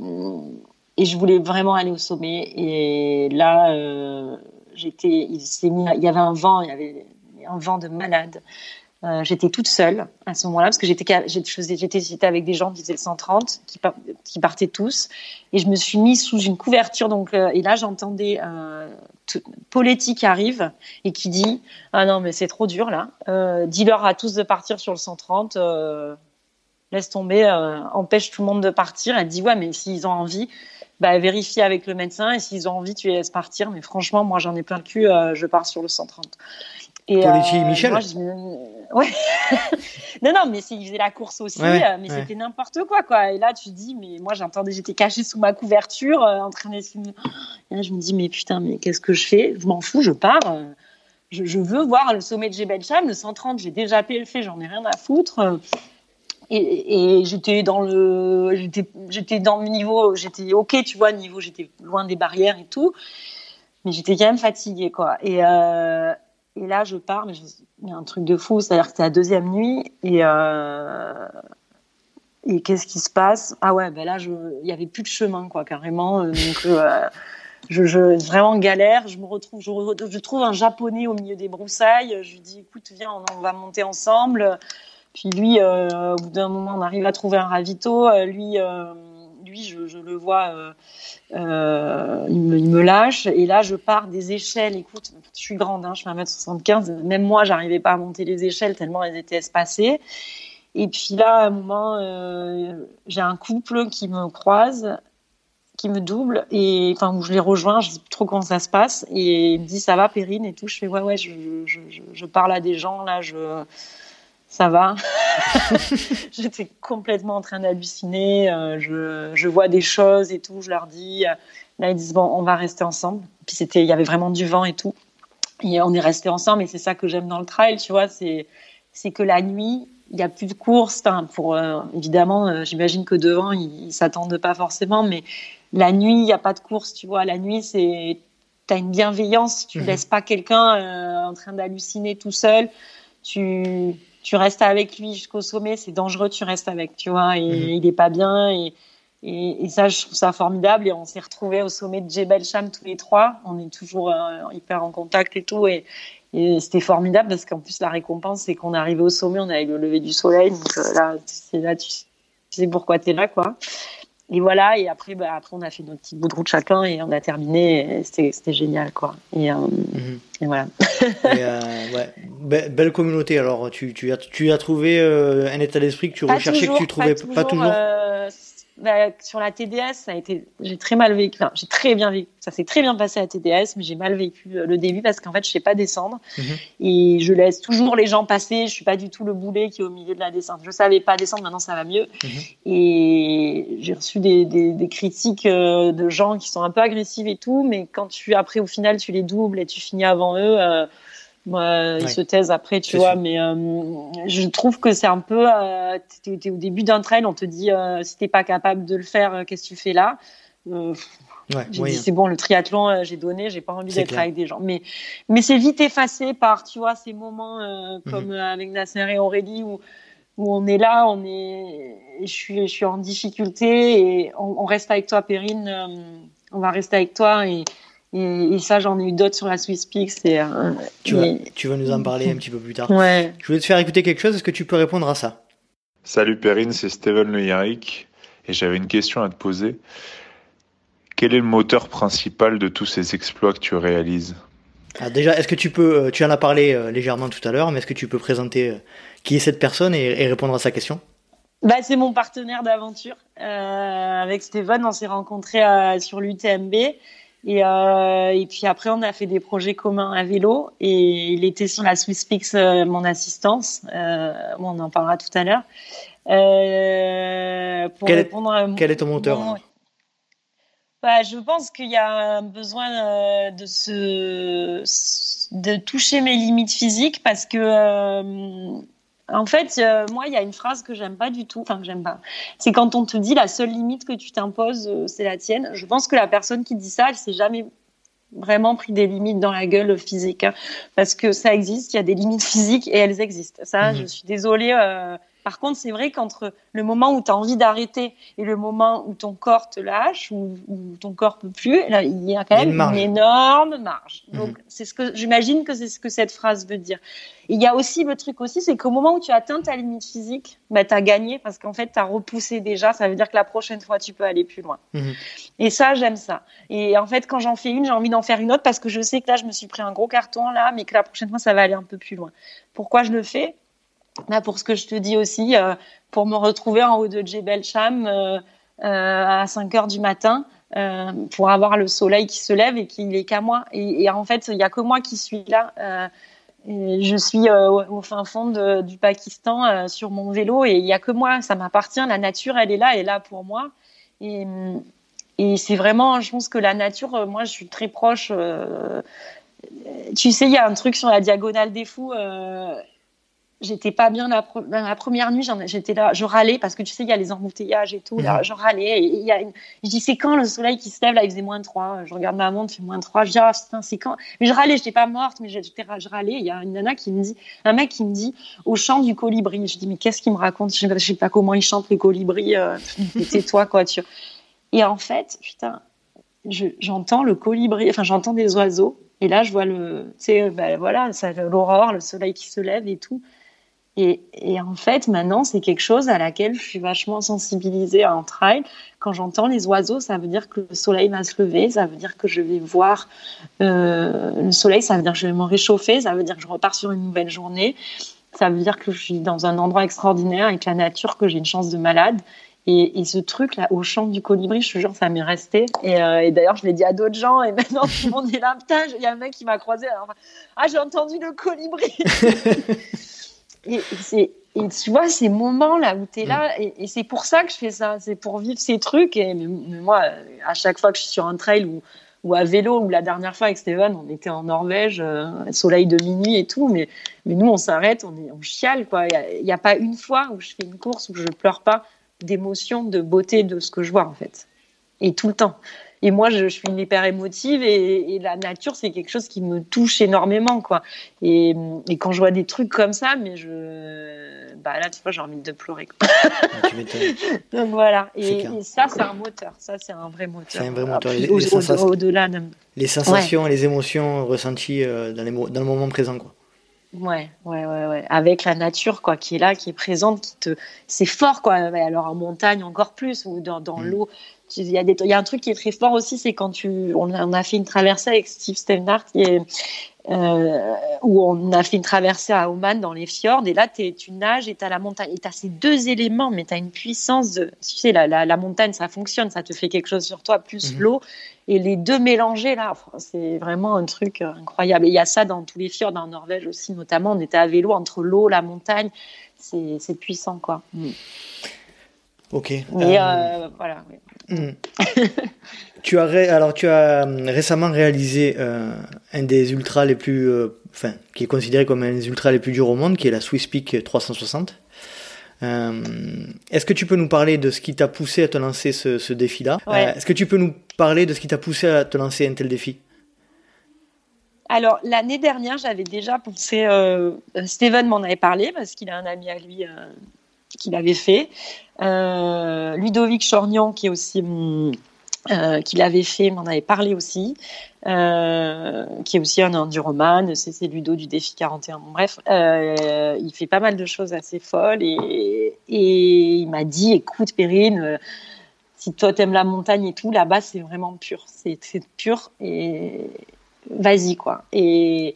et je voulais vraiment aller au sommet. Et là, euh, j'étais, il, il y avait un vent, il y avait un vent de malade. Euh, j'étais toute seule à ce moment-là parce que j'étais avec des gens qui faisaient le 130 qui, partaient tous et je me suis mise sous une couverture donc euh, et là j'entendais euh, Poletti qui arrive et qui dit ah non mais c'est trop dur là. Euh, dis-leur à tous de partir sur le 130 euh, laisse tomber empêche tout le monde de partir. Elle dit ouais mais s'ils ont envie bah, vérifie avec le médecin et s'ils ont envie tu les laisses partir. Mais franchement moi j'en ai plein le cul je pars sur le 130 et, euh, Michel ouais. non, non, mais il faisait la course aussi, euh, mais c'était n'importe quoi, quoi. Et là, tu dis, mais moi, j'entendais, j'étais cachée sous ma couverture, euh, en train d'essayer. Et là, je me dis, mais putain, mais qu'est-ce que je fais? Je m'en fous, je pars. Je, je, veux voir le sommet de Jebel Cham, le 130, j'ai déjà fait, j'en ai rien à foutre. Et, et j'étais dans le, j'étais, j'étais dans le niveau, j'étais ok, tu vois, niveau, j'étais loin des barrières et tout, mais j'étais quand même fatiguée, quoi. Et, euh, et là, je pars, mais il y a un truc de fou, c'est-à-dire que c'est la deuxième nuit et euh, et qu'est-ce qui se passe? Ah ouais, ben là, je, il y avait plus de chemin, quoi, carrément. Euh, donc, euh, je, je, vraiment galère. Je me retrouve, je, je, trouve un japonais au milieu des broussailles. Je lui dis, écoute, viens, on, va monter ensemble. Puis lui, euh, au bout d'un moment, on arrive à trouver un ravito. Lui, lui, je, je, le vois, euh, euh, il, me, lâche. Et là, je pars des échelles. Écoute, je suis grande, hein, je fais 1m75. Même moi, j'arrivais pas à monter les échelles tellement elles étaient espacées. Et puis là, à un moment, euh, j'ai un couple qui me croise, qui me double, et enfin où je les rejoins, je sais plus trop comment ça se passe, et il me dit ça va, Périne et tout. Je fais ouais ouais, je, je parle à des gens là, je ça va. J'étais complètement en train d'halluciner. Euh, je, je, vois des choses et tout. Je leur dis. Là, ils disent bon, on va rester ensemble. Puis c'était, il y avait vraiment du vent et tout. Et on est resté ensemble. Et c'est ça que j'aime dans le trail, tu vois. C'est, c'est que la nuit, il n'y a plus de course. pour euh, évidemment, euh, j'imagine que devant, ils, ne s'attendent pas forcément, mais la nuit, il n'y a pas de course. Tu vois, la nuit, c'est tu as une bienveillance. Tu ne mhm. laisses pas quelqu'un euh, en train d'halluciner tout seul. Tu tu restes avec lui jusqu'au sommet. C'est dangereux. Tu restes avec. Tu vois, et mhm. il est pas bien. Et, et, ça, je trouve ça formidable. Et on s'est retrouvés au sommet de Jebel Sham tous les trois. On est toujours hyper en contact et tout. Et, et c'était formidable parce qu'en plus, la récompense, c'est qu'on est arrivé au sommet, on avait le lever du soleil. Donc euh, là, c'est là, tu, sais pourquoi tu es là, quoi. Et voilà, et après, bah, après, on a fait notre petit bout de route chacun et on a terminé. C'était génial, quoi. Et, euh, mhm. et voilà. Euh, ouais. belle communauté. Alors, tu, tu, as, tu as trouvé un état d'esprit que tu recherchais, que tu trouvais pas toujours. Bah, sur la TDS, ça a été, j'ai très mal vécu. Enfin, j'ai très bien vécu. Ça s'est très bien passé à TDS, mais j'ai mal vécu euh, le début parce qu'en fait, je sais pas descendre mhm. et je laisse toujours les gens passer. Je suis pas du tout le boulet qui est au milieu de la descente. Je savais pas descendre, maintenant ça va mieux. Mhm. Et j'ai reçu des, des, des, critiques euh, de gens qui sont un peu agressifs et tout, mais quand tu après au final tu les doubles et tu finis avant eux. Euh, moi, ils se taisent après, tu vois. Mais euh, je trouve que c'est un peu. Euh, t'es, au début d'un trail, on te dit euh, si t'es pas capable de le faire, qu'est-ce que tu fais là? Ouais, J'ai dit c'est bon, le triathlon, j'ai donné, j'ai pas envie d'être avec des gens. Mais mais c'est vite effacé par, tu vois, ces moments mhm. comme avec Nasser et Aurélie où où on est là, on est, je suis, je suis en difficulté et on, on reste avec toi, Perrine. on va rester avec toi et et, ça, j'en ai eu d'autres sur la Swiss C'est, euh, tu, vas, tu vas nous en parler un petit peu plus tard. Ouais. Je voulais te faire écouter quelque chose. Est-ce que tu peux répondre à ça? Salut Perrine, c'est Steven Le Yarrick. Et j'avais une question à te poser. Quel est le moteur principal de tous ces exploits que tu réalises? Ah, Déjà, est-ce que tu peux, euh, tu en as parlé euh, légèrement tout à l'heure, mais est-ce que tu peux présenter qui est cette personne et, répondre à sa question? Bah, c'est mon partenaire d'aventure. avec Steven, on s'est rencontrés sur l'UTMB et, euh, et puis après, on a fait des projets communs à vélo. Et il était sur la SwissPix, euh, mon assistance. Euh, on en parlera tout à l'heure. Euh, pour quel, répondre à quel est ton moteur bah, Je pense qu'il y a un besoin de se de toucher mes limites physiques parce que en fait, euh, moi, il y a une phrase que j'aime pas du tout, enfin que j'aime pas. C'est quand on te dit la seule limite que tu t'imposes, euh, c'est la tienne. Je pense que la personne qui dit ça, elle s'est jamais vraiment pris des limites dans la gueule physique, hein. parce que ça existe. Il y a des limites physiques et elles existent. Ça, mhm. je suis désolée. Euh, par contre, c'est vrai qu'entre le moment où tu as envie d'arrêter et le moment où ton corps te lâche, ou ton corps peut plus, là, il y a quand même une, énorme marge. Mhm. Donc, c'est ce que j'imagine que c'est ce que cette phrase veut dire. Il y a aussi le truc aussi, c'est qu'au moment où tu atteins ta limite physique, bah, tu as gagné parce qu'en fait, tu as repoussé déjà. Ça veut dire que la prochaine fois, tu peux aller plus loin. Mhm. Et ça, j'aime ça. Et en fait, quand j'en fais une, j'ai envie d'en faire une autre parce que je sais que là, je me suis pris un gros carton là, mais que la prochaine fois, ça va aller un peu plus loin. Pourquoi je le fais? Là, pour ce que je te dis aussi, euh, pour me retrouver en haut de Jebel Cham euh, euh, à 5 heures du matin, pour avoir le soleil qui se lève et qu'il est qu'à moi. Et, en fait, il y a que moi qui suis là. Je suis au, fin fond du Pakistan sur mon vélo et il y a que moi. Ça m'appartient. La nature, elle est là, elle est là pour moi. Et c'est vraiment, je pense que la nature, moi, je suis très proche. tu sais, il y a un truc sur la diagonale des fous j'étais pas bien la, la première nuit j'étais là je râlais parce que tu sais il y a les embouteillages et tout là je râlais et y a une... je dis c'est quand le soleil qui se lève? Là il faisait moins de 3 je regarde ma montre il fait moins de 3 je dis ah putain c'est quand? Mais je râlais j'étais pas morte mais j'étais je râlais. Il y a une nana qui me dit un mec qui me dit au chant du colibri je dis mais qu'est-ce qu'il me raconte? Je sais, sais pas comment il chante les colibris euh, tais-toi quoi tu et en fait putain j'entends le colibri enfin j'entends des oiseaux et là je vois le tu sais ben voilà l'aurore le soleil qui se lève et tout et, en fait, maintenant, c'est quelque chose à laquelle je suis vachement sensibilisée en trail. Quand j'entends les oiseaux, ça veut dire que le soleil va se lever, ça veut dire que je vais voir euh, le soleil, ça veut dire que je vais me réchauffer, ça veut dire que je repars sur une nouvelle journée, ça veut dire que je suis dans un endroit extraordinaire avec la nature, que j'ai une chance de malade. Et, ce truc-là, au chant du colibri, je te jure, ça m'est resté. Et, euh, et d'ailleurs, je l'ai dit à d'autres gens. Et maintenant, tout le monde est là. Il y a un mec qui m'a croisé. ah, j'ai entendu le colibri. et, tu vois, ces moments-là où tu es là, et, c'est pour ça que je fais ça, c'est pour vivre ces trucs. Et moi, à chaque fois que je suis sur un trail ou, ou à vélo, ou la dernière fois avec Steven, on était en Norvège, euh, soleil de minuit et tout, mais, mais nous, on s'arrête, on, chiale. Il n'y a, a, pas une fois où je fais une course où je pleure pas d'émotion, de beauté de ce que je vois, en fait. Et tout le temps. Et moi, je, suis une hyper émotive et, la nature, c'est quelque chose qui me touche énormément, quoi. Et, quand je vois des trucs comme ça, mais je, bah là, tu vois, j'ai envie de pleurer. Quoi. Ah, Donc voilà. Et, ça, c'est un moteur. Ça, c'est un vrai moteur. C'est un vrai moteur. Au-delà. Les sensations, les émotions ressenties euh, dans, les, dans le moment présent, quoi. Ouais, ouais, ouais, ouais. Avec la nature, quoi, qui est là, qui est présente, qui te, c'est fort, quoi. Alors en montagne encore plus, ou dans, dans mm. l'eau, il y, a des, il y a un truc qui est très fort aussi, c'est quand tu, on a, fait une traversée avec Steve Steinhardt euh, où on a fait une traversée à Oman dans les fjords, et là tu nages et tu as la montagne, et tu as ces deux éléments, mais tu as une puissance de, tu sais, la, la, montagne ça fonctionne, ça te fait quelque chose sur toi, plus mhm. l'eau, et les deux mélangés là, c'est vraiment un truc incroyable. Et il y a ça dans tous les fjords, en Norvège aussi notamment, on était à vélo entre l'eau, la montagne, c'est puissant quoi. Mm. Ok. Mais euh, euh, voilà. Hmm. tu as alors tu as euh, récemment réalisé un des ultras les plus, enfin, qui est considéré comme un des ultras les plus durs au monde, qui est la Swiss Peak 360. Est-ce que tu peux nous parler de ce qui t'a poussé à te lancer ce, défi-là? Est-ce que tu peux nous parler de ce qui t'a poussé à te lancer un tel défi? Alors, l'année dernière, j'avais déjà pensé, Steven m'en avait parlé parce qu'il a un ami à lui qu'il avait fait. Euh, Ludovic Chornian, qui est aussi euh, qui l'avait fait, m'en avait parlé aussi, euh, qui est aussi un enduroman, c'est Ludo du défi 41. bref, euh, il fait pas mal de choses assez folles et, et il m'a dit, écoute Perrine, si toi t'aimes la montagne et tout, là-bas c'est vraiment pur, c'est pur et vas-y quoi. Et,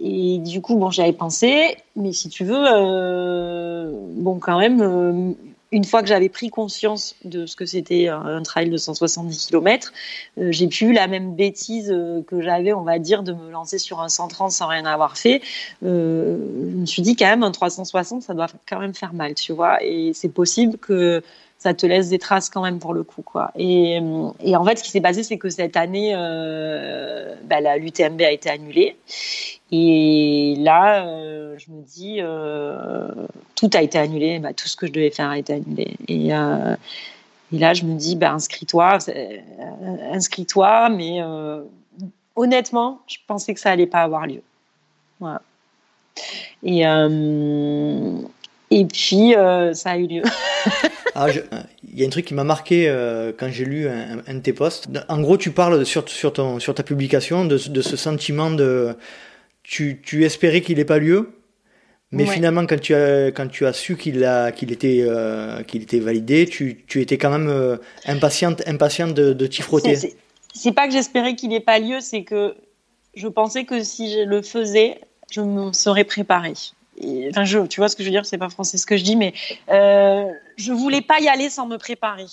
et du coup, bon, j'avais pensé, mais si tu veux, euh, bon, quand même, une fois que j'avais pris conscience de ce que c'était un trail de 170 km, euh, j'ai pu la même bêtise euh, que j'avais, on va dire, de me lancer sur un 130 sans rien avoir fait. Euh, je me suis dit quand même un 360, ça doit quand même faire mal, tu vois. Et c'est possible que ça te laisse des traces quand même pour le coup quoi. Et, et en fait, ce qui s'est passé, c'est que cette année, euh, bah, l'UTMB a été annulée. Et là, euh, je me dis, euh, tout a été annulé, bah, tout ce que je devais faire a été annulé. Et, euh, là, je me dis, bah, inscris-toi, euh, inscris-toi, mais honnêtement, je pensais que ça allait pas avoir lieu. Voilà. Et, et puis, ça a eu lieu. Ah, il y a un truc qui m'a marqué euh, quand j'ai lu un, de tes posts. En gros, tu parles sur, sur, ton, sur ta publication de, de ce sentiment de. Tu, tu espérais qu'il n'ait pas lieu, mais finalement, quand tu as, quand tu as su qu'il qu'il était, euh, qu'il était validé, tu, tu étais quand même euh, impatiente, impatiente de, de t'y frotter. C'est pas que j'espérais qu'il n'ait pas lieu, c'est que je pensais que si je le faisais, je me serais préparée enfin, je, tu vois ce que je veux dire, c'est pas français ce que je dis, mais euh, je voulais pas y aller sans me préparer.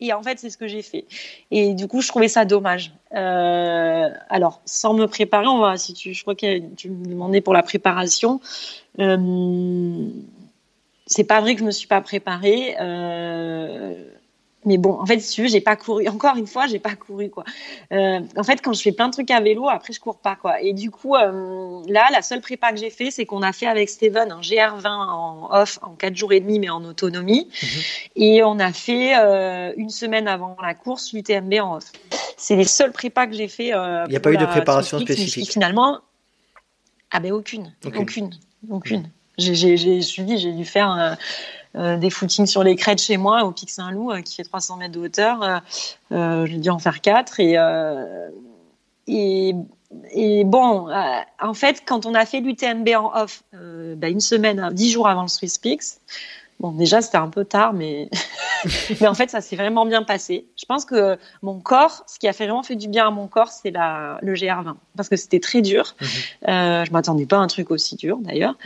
Et en fait, c'est ce que j'ai fait. Et du coup, je trouvais ça dommage. Euh, alors, sans me préparer, on va, si tu, je crois que tu me demandais pour la préparation. Euh, c'est pas vrai que je me suis pas préparée. Euh, mais bon, en fait, si tu veux, j'ai pas couru. Encore une fois, j'ai pas couru quoi. Euh, en fait, quand je fais plein de trucs à vélo, après je cours pas quoi. Et du coup, euh, là, la seule prépa que j'ai fait, c'est qu'on a fait avec Steven un GR20 en off en 4 jours et demi, mais en autonomie. Mhm. Et on a fait euh, une semaine avant la course l'UTMB en off. C'est les seules prépas que j'ai fait. Il n'y a pas eu de préparation spécifique. Finalement, ah ben aucune, aucune, aucune. J'ai suivi, j'ai dû faire des footings sur les crêtes chez moi au Pic Saint-Loup euh, qui fait 300 mètres de hauteur. Euh, j'ai dû en faire quatre et et et bon, en fait, quand on a fait l'UTMB en off, bah, une semaine, dix jours avant le Swiss Peaks, bon, déjà c'était un peu tard, mais mais en fait, ça s'est vraiment bien passé. Je pense que mon corps, ce qui a fait vraiment fait du bien à mon corps, c'est la le GR20 parce que c'était très dur. Mhm. je m'attendais pas à un truc aussi dur d'ailleurs,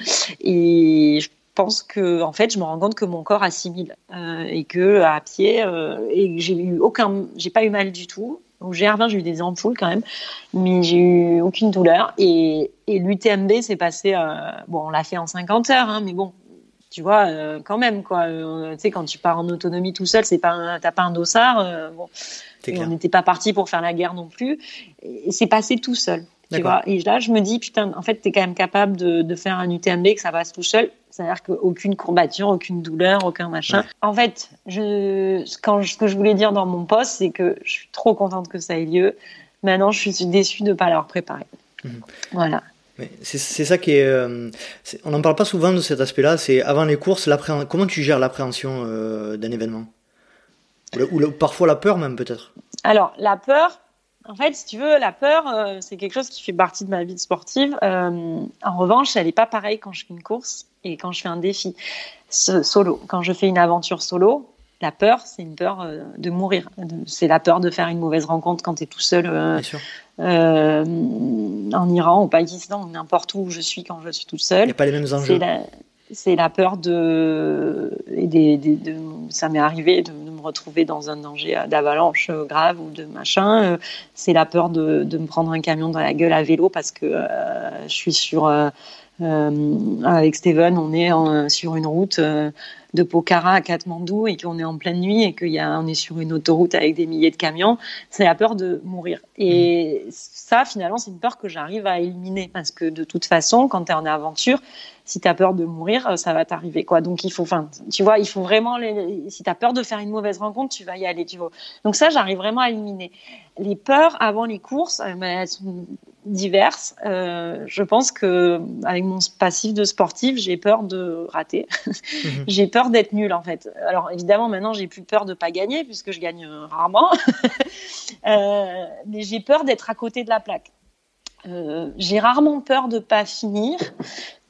et je pense que en fait je me rends compte que mon corps assimile euh, et que à pied euh, et j'ai eu aucun j'ai pas eu mal du tout Au GR20, j'ai eu des ampoules quand même, mais j'ai eu aucune douleur. Et, et l'UTMB, c'est passé, euh, bon, on l'a fait en 50 heures, hein, mais bon, tu vois, euh, quand même, quoi. Euh, tu sais, quand tu pars en autonomie tout seul, c'est pas, t'as pas un dossard. bon, on n'était pas parti pour faire la guerre non plus. Et c'est passé tout seul. Tu vois et là, je me dis, putain, en fait, tu es quand même capable de, de, faire un UTMB, que ça passe tout seul. C'est-à-dire qu'aucune courbature, aucune douleur, aucun machin. En fait, je, quand, ce que je voulais dire dans mon poste, c'est que je suis trop contente que ça ait lieu. Maintenant, je suis déçue de ne pas l'avoir préparé. Mhm. Voilà. C'est ça qui est, euh, On n'en parle pas souvent de cet aspect-là. C'est avant les courses, comment tu gères l'appréhension euh, d'un événement? Ou, ou, parfois la peur même peut-être? Alors, la peur, en fait, si tu veux, la peur, euh, c'est quelque chose qui fait partie de ma vie de sportive. Euh, en revanche, elle n'est pas pareille quand je fais une course et quand je fais un défi solo. Quand je fais une aventure solo, la peur, c'est une peur euh, de mourir. C'est la peur de faire une mauvaise rencontre quand tu es tout seul en Iran, au Pakistan, n'importe où je suis quand je suis toute seule. Il n'y a pas les mêmes enjeux c'est la peur de, ça m'est arrivé de, me retrouver dans un danger d'avalanche grave ou de machin. C'est la peur de, me prendre un camion dans la gueule à vélo parce que euh, je suis sur euh, euh, avec Steven, on est sur une route de Pokhara à Katmandou et qu'on est en pleine nuit et qu'on est sur une autoroute avec des milliers de camions. C'est la peur de mourir. Et mmh. ça, finalement, c'est une peur que j'arrive à éliminer parce que de toute façon, quand tu es en aventure, si tu as peur de mourir, euh, ça va t'arriver quoi. Donc il faut enfin tu vois, il faut vraiment les, si tu as peur de faire une mauvaise rencontre, tu vas y aller, tu vois. Donc ça j'arrive vraiment à éliminer. Les peurs avant les courses, euh, elles sont diverses. Euh, je pense que avec mon passif de sportif, j'ai peur de rater. Mhm. j'ai peur d'être nulle en fait. Alors évidemment maintenant j'ai plus peur de pas gagner puisque je gagne rarement. mais j'ai peur d'être à côté de la plaque. Euh, j'ai rarement peur de pas finir,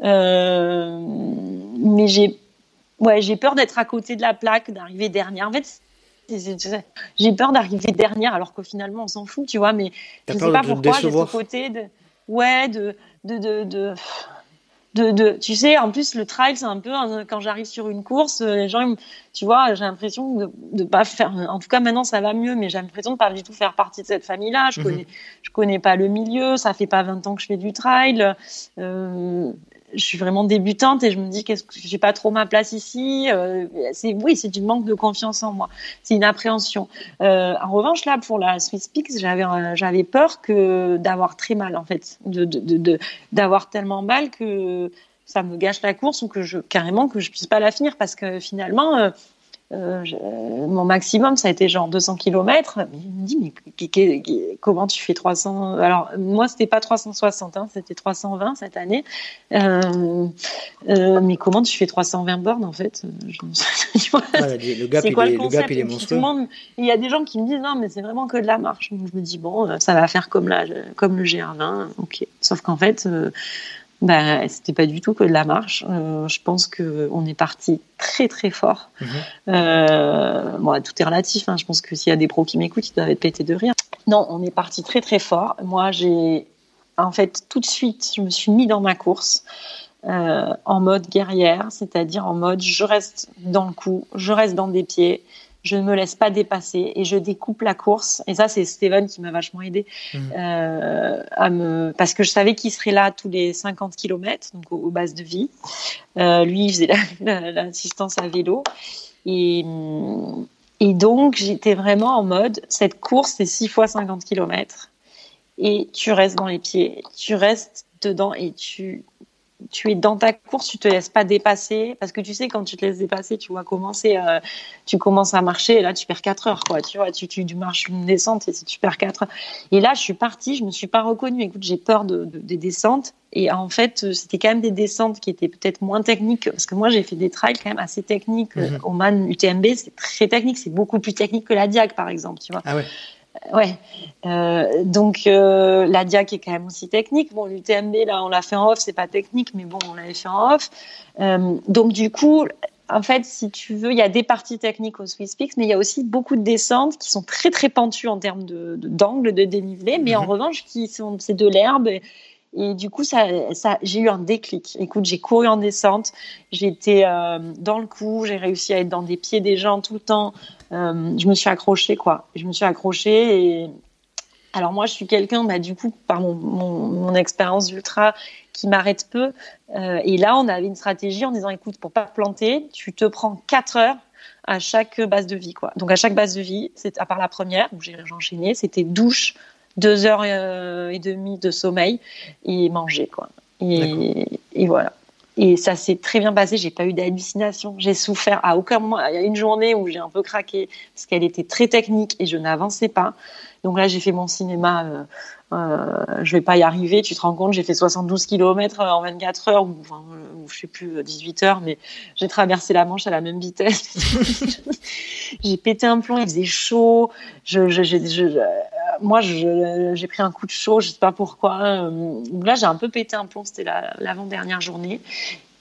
euh, mais j'ai ouais, j'ai peur d'être à côté de la plaque, d'arriver dernière. En fait, j'ai peur d'arriver dernière, alors que finalement on s'en fout, tu vois. Mais je sais pas pourquoi j'ai ce côté de ouais de de, de, de de, de, tu sais, en plus le trail c'est un peu quand j'arrive sur une course, euh, les gens, tu vois, j'ai l'impression de, de pas faire. En tout cas maintenant ça va mieux, mais j'ai l'impression de pas du tout faire partie de cette famille-là. Je mhm. connais, je connais pas le milieu. Ça fait pas 20 ans que je fais du trail. Euh, je suis vraiment débutante et je me dis qu'est-ce que j'ai pas trop ma place ici. Euh, c'est oui, c'est du manque de confiance en moi. C'est une appréhension. Euh, en revanche, là, pour la Swiss Peaks, j'avais euh, j'avais peur que d'avoir très mal en fait, de d'avoir tellement mal que ça me gâche la course ou que je carrément que je puisse pas la finir parce que finalement euh, mon maximum, ça a été genre 200 km. Il me dit, mais comment tu fais 300 Alors, moi, c'était pas 360, hein, c'était 320 cette année. Euh, euh, mais comment tu fais 320 bornes, en fait? Le gap, il, est, le gap il est monstrueux. il y a des gens qui me disent, non, mais c'est vraiment que de la marche. Donc, je me dis, bon, ça va faire comme, la, comme le GR20. Ok. Sauf qu'en fait, bah, c'était pas du tout que de la marche. Euh, je pense que on est parti très très fort. Mhm. Euh, bon, tout est relatif. Hein. Je pense que s'il y a des pros qui m'écoutent, ils doivent être pétés de rire. Non, on est parti très très fort. Moi, j'ai en fait tout de suite, je me suis mis dans ma course. Euh, en mode guerrière, c'est-à-dire en mode je reste dans le coup, je reste dans des pieds, je ne me laisse pas dépasser et je découpe la course. Et ça, c'est Steven qui m'a vachement aidé mmh. euh, à me parce que je savais qu'il serait là tous les 50 km, donc aux, bases de vie. Euh, lui, il faisait l'assistance à vélo et et donc j'étais vraiment en mode cette course c'est 6 fois 50 km et tu restes dans les pieds, tu restes dedans et tu tu es dans ta course, tu te laisses pas dépasser parce que tu sais quand tu te laisses dépasser, tu vas commencer, euh, tu commences à marcher et là tu perds 4 heures quoi. Tu vois, tu, tu, marches une descente et tu perds 4 heures. Et là je suis partie, je me suis pas reconnue. Écoute, j'ai peur de, des descentes et en fait c'était quand même des descentes qui étaient peut-être moins techniques parce que moi j'ai fait des trails quand même assez techniques. Mhm. Au Man UTMB c'est très technique, c'est beaucoup plus technique que la Diag par exemple, tu vois. Ah ouais. Ouais. Euh, donc euh, la Diac est quand même aussi technique. Bon, l'UTMB là, on l'a fait en off, c'est pas technique, mais bon, on l'avait fait en off. Euh, donc du coup, en fait, si tu veux, il y a des parties techniques au Swiss Peaks, mais il y a aussi beaucoup de descentes qui sont très très pentues en termes de d'angle, de, dénivelé, mais en mhm. revanche, qui sont c'est de l'herbe. Et, du coup, ça, j'ai eu un déclic. Écoute, j'ai couru en descente, j'étais euh, dans le coup, j'ai réussi à être dans des pieds des gens tout le temps. Euh, je me suis accrochée, quoi. Je me suis accrochée Alors moi, je suis quelqu'un, bah, du coup, par mon, expérience ultra, qui m'arrête peu. Euh, et là, on avait une stratégie en disant, écoute, pour pas planter, tu te prends 4 heures à chaque base de vie, quoi. Donc à chaque base de vie, c'est à part la première où j'ai enchaîné, c'était douche, deux heures euh, et demie de sommeil et manger, quoi. Et, et voilà. Et ça s'est très bien passé. J'ai pas eu d'hallucination. J'ai souffert à aucun moment. Il y a une journée où j'ai un peu craqué parce qu'elle était très technique et je n'avançais pas. Donc là, j'ai fait mon cinéma. Euh, euh, je vais pas y arriver. Tu te rends compte, j'ai fait 72 km en 24 heures ou, enfin, ou je sais plus 18 heures, mais j'ai traversé la Manche à la même vitesse. j'ai pété un plomb. Il faisait chaud. Je moi, j'ai pris un coup de chaud, je sais pas pourquoi. Euh, là, j'ai un peu pété un plomb, c'était l'avant-dernière journée.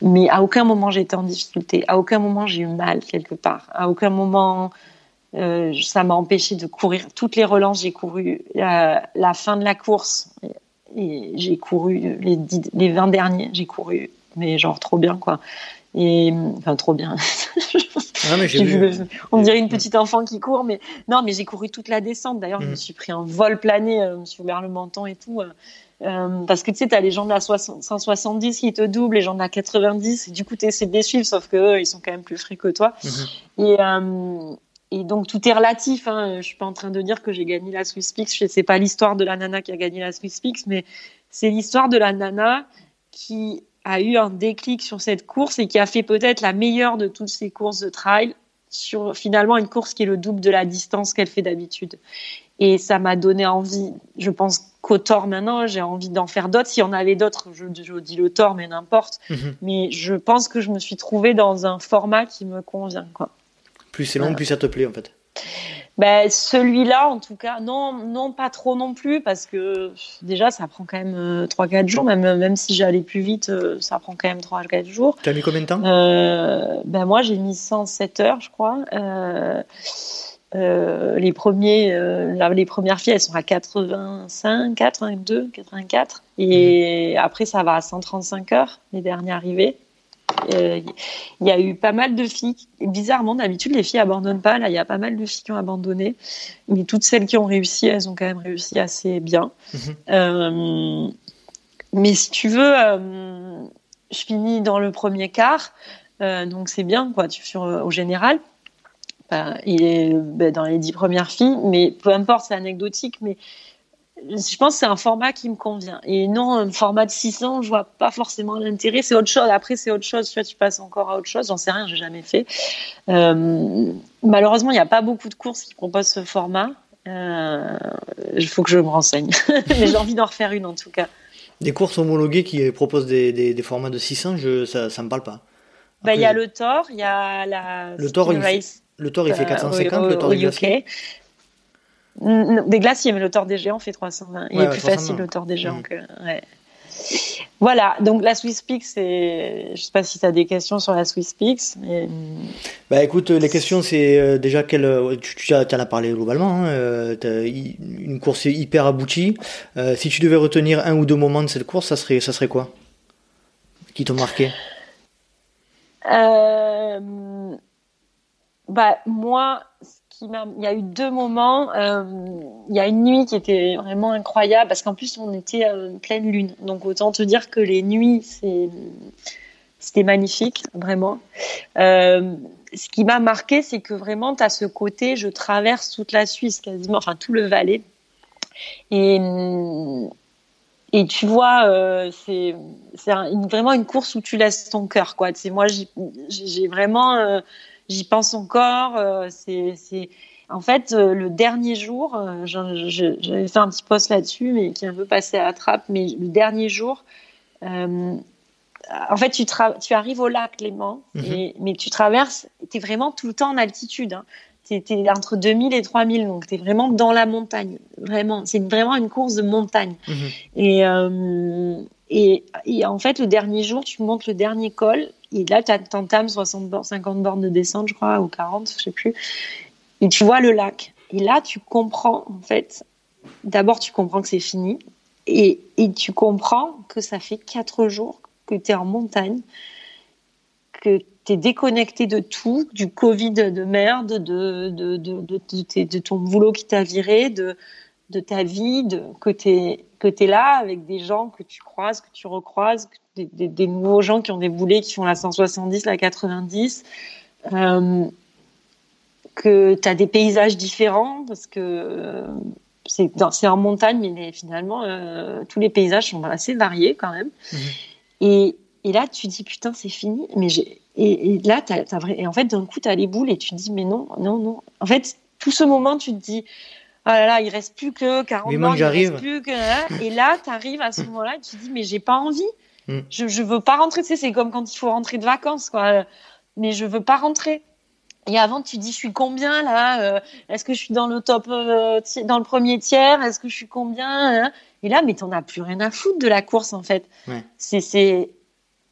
Mais à aucun moment été en difficulté, à aucun moment j'ai eu mal quelque part, à aucun moment euh, ça m'a empêché de courir. Toutes les relances, j'ai couru la, la fin de la course et, j'ai couru les, les 20 derniers, j'ai couru, mais genre trop bien quoi. Et enfin trop bien. Ah, on dirait une petite enfant qui court, mais non, mais j'ai couru toute la descente. D'ailleurs, je me mm. suis pris un vol plané, euh, je me suis ouvert le menton et tout. Euh, parce que tu sais, tu as les gens de la 170 qui te doublent, les gens de la 90, et du coup, tu essaies de les suivre, sauf que ils sont quand même plus frais que toi. Mm-hmm. Et, et donc, tout est relatif. Hein. Je suis pas en train de dire que j'ai gagné la Swiss Peaks. C'est pas l'histoire de la nana qui a gagné la Swiss Peaks, mais c'est l'histoire de la nana qui a eu un déclic sur cette course et qui a fait peut-être la meilleure de toutes ces courses de trail sur finalement une course qui est le double de la distance qu'elle fait d'habitude. Et ça m'a donné envie, je pense qu'au tort maintenant, j'ai envie d'en faire d'autres. S'il y en avait d'autres, je, dis le tort, mais n'importe. Mhm. Mais je pense que je me suis trouvée dans un format qui me convient. Quoi. Plus c'est long, plus ça te plaît en fait. Ben, celui-là, en tout cas, non, non, pas trop non plus, parce que déjà, ça prend quand même 3-4 euh, jours, même, même si j'allais plus vite, euh, ça prend quand même 3-4 jours. Tu as mis combien de temps? Euh, ben, Moi, j'ai mis 107 heures, je crois. les, premiers, les premières filles, elles sont à 85, 82, 84. Et mhm. après, ça va à 135 heures, les dernières arrivées. Euh, il y a eu pas mal de filles. Bizarrement, d'habitude, les filles abandonnent pas. Là, il y a pas mal de filles qui ont abandonné. Mais toutes celles qui ont réussi, elles ont quand même réussi assez bien. Mhm. Euh, mais si tu veux, euh, je finis dans le premier quart. donc c'est bien, quoi, tu, sur, au général. il est ben, dans les dix premières filles. Mais peu importe, c'est anecdotique. Mais je pense que c'est un format qui me convient. Et non, un format de 600, je vois pas forcément l'intérêt. C'est autre chose. Après, c'est autre chose. Tu vois, tu passes encore à autre chose. J'en sais rien, j'ai jamais fait. Euh, malheureusement, il n'y a pas beaucoup de courses qui proposent ce format. Euh, il faut que je me renseigne. Mais j'ai envie d'en refaire une en tout cas. Des courses homologuées qui proposent des, des, formats de 600, je, ça ne me parle pas. Bah, il y a le Thor, il y a la. Le Thor, il, le Thor, il fait 450, euh, le Thor, il UK. Des glaciers, mais le tort des géants fait 320. Il est plus facile le tort des géants mm. que. Voilà, donc la Swiss Peaks, c'est... je sais pas si tu as des questions sur la Swiss Peaks. Mais... Bah écoute, les questions, c'est euh, déjà quelle. Euh, tu, tu en as parlé globalement, hein, euh, une course hyper aboutie. si tu devais retenir un ou deux moments de cette course, ça serait, ça serait quoi Qui t'ont marqué? Bah, Moi, il y a eu deux moments. Euh, il y a une nuit qui était vraiment incroyable parce qu'en plus on était en euh, pleine lune. Donc autant te dire que les nuits, c'était magnifique, vraiment. Euh, ce qui m'a marqué, c'est que vraiment, tu as ce côté, je traverse toute la Suisse, quasiment, enfin tout le Valais. Et, et tu vois, c'est vraiment une course où tu laisses ton cœur. Quoi. Moi, j'ai vraiment j'y pense encore. Euh, c'est, en fait, euh, le dernier jour, euh, j'avais fait un petit post là-dessus, mais qui est un peu passé à la trappe. Mais le dernier jour, en fait, tu, tu, arrives au lac Léman, mhm. mais tu traverses, tu es vraiment tout le temps en altitude. Hein. Tu es, entre 2000 et 3000, donc tu es vraiment dans la montagne. Vraiment, c'est vraiment une course de montagne. Mhm. Et, et, en fait, le dernier jour, tu montes le dernier col et là, tu entames 60 50 bornes de descente, je crois, ou 40, je sais plus. Et tu vois le lac. Et là, tu comprends, en fait, d'abord, tu comprends que c'est fini. Et, et, tu comprends que ça fait quatre jours que tu es en montagne, que tu es déconnecté de tout, du Covid de merde, de, de, de, de, de ton boulot qui t'a viré, de, de ta vie, de, que tu es, là avec des gens que tu croises, que tu recroises, des, nouveaux gens qui ont des boulets, qui font la 170, la 90, euh, que tu as des paysages différents parce que euh, c'est en montagne, mais finalement, euh, tous les paysages sont assez variés quand même. Mmh. Et, et, là, tu dis, putain, c'est fini. Mais et, là, t'as, et en fait, d'un coup, tu as les boules et tu te dis, mais non, non, non. En fait, tout ce moment, tu te dis, là là, il reste plus que 40 ans, il reste plus que. Et là, tu arrives à ce moment-là et tu te dis, mais j'ai pas envie. Mm. Je, je veux pas rentrer. Tu sais, c'est comme quand il faut rentrer de vacances, quoi. Mais je veux pas rentrer. Et avant, tu dis, je suis combien là euh, Est-ce que je suis dans le top, euh, dans le premier tiers Est-ce que je suis combien? Et là, mais t'en as plus rien à foutre de la course en fait. C'est, c'est,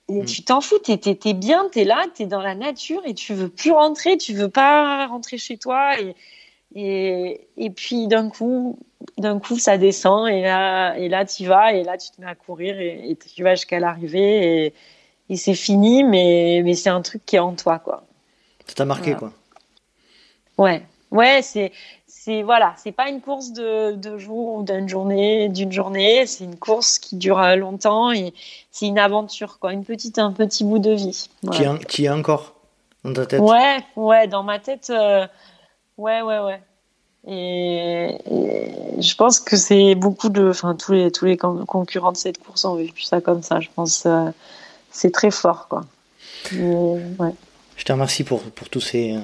Mm. Tu t'en fous, t'es, t'es, bien, t'es là, t'es dans la nature et tu veux plus rentrer, tu veux pas rentrer chez toi et, et, et puis d'un coup, d'un coup ça descend et là, et là tu vas et là tu te mets à courir et, tu vas jusqu'à l'arrivée et, et c'est fini, mais, mais c'est un truc qui est en toi quoi. Ça t'a marqué quoi. Ouais, ouais, c'est c'est voilà, c'est pas une course de deux jours ou d'une journée, d'une journée. C'est une course qui dure euh, longtemps et c'est une aventure, quoi, une petite, un petit bout de vie. Qui, est encore dans ta tête? Ouais, ouais, dans ma tête, euh, ouais, ouais, ouais. Et, je pense que c'est beaucoup de, enfin tous les tous les concurrents de cette course ont vécu ça comme ça. Je pense euh, c'est très fort, quoi. ouais. Je te remercie pour pour tous ces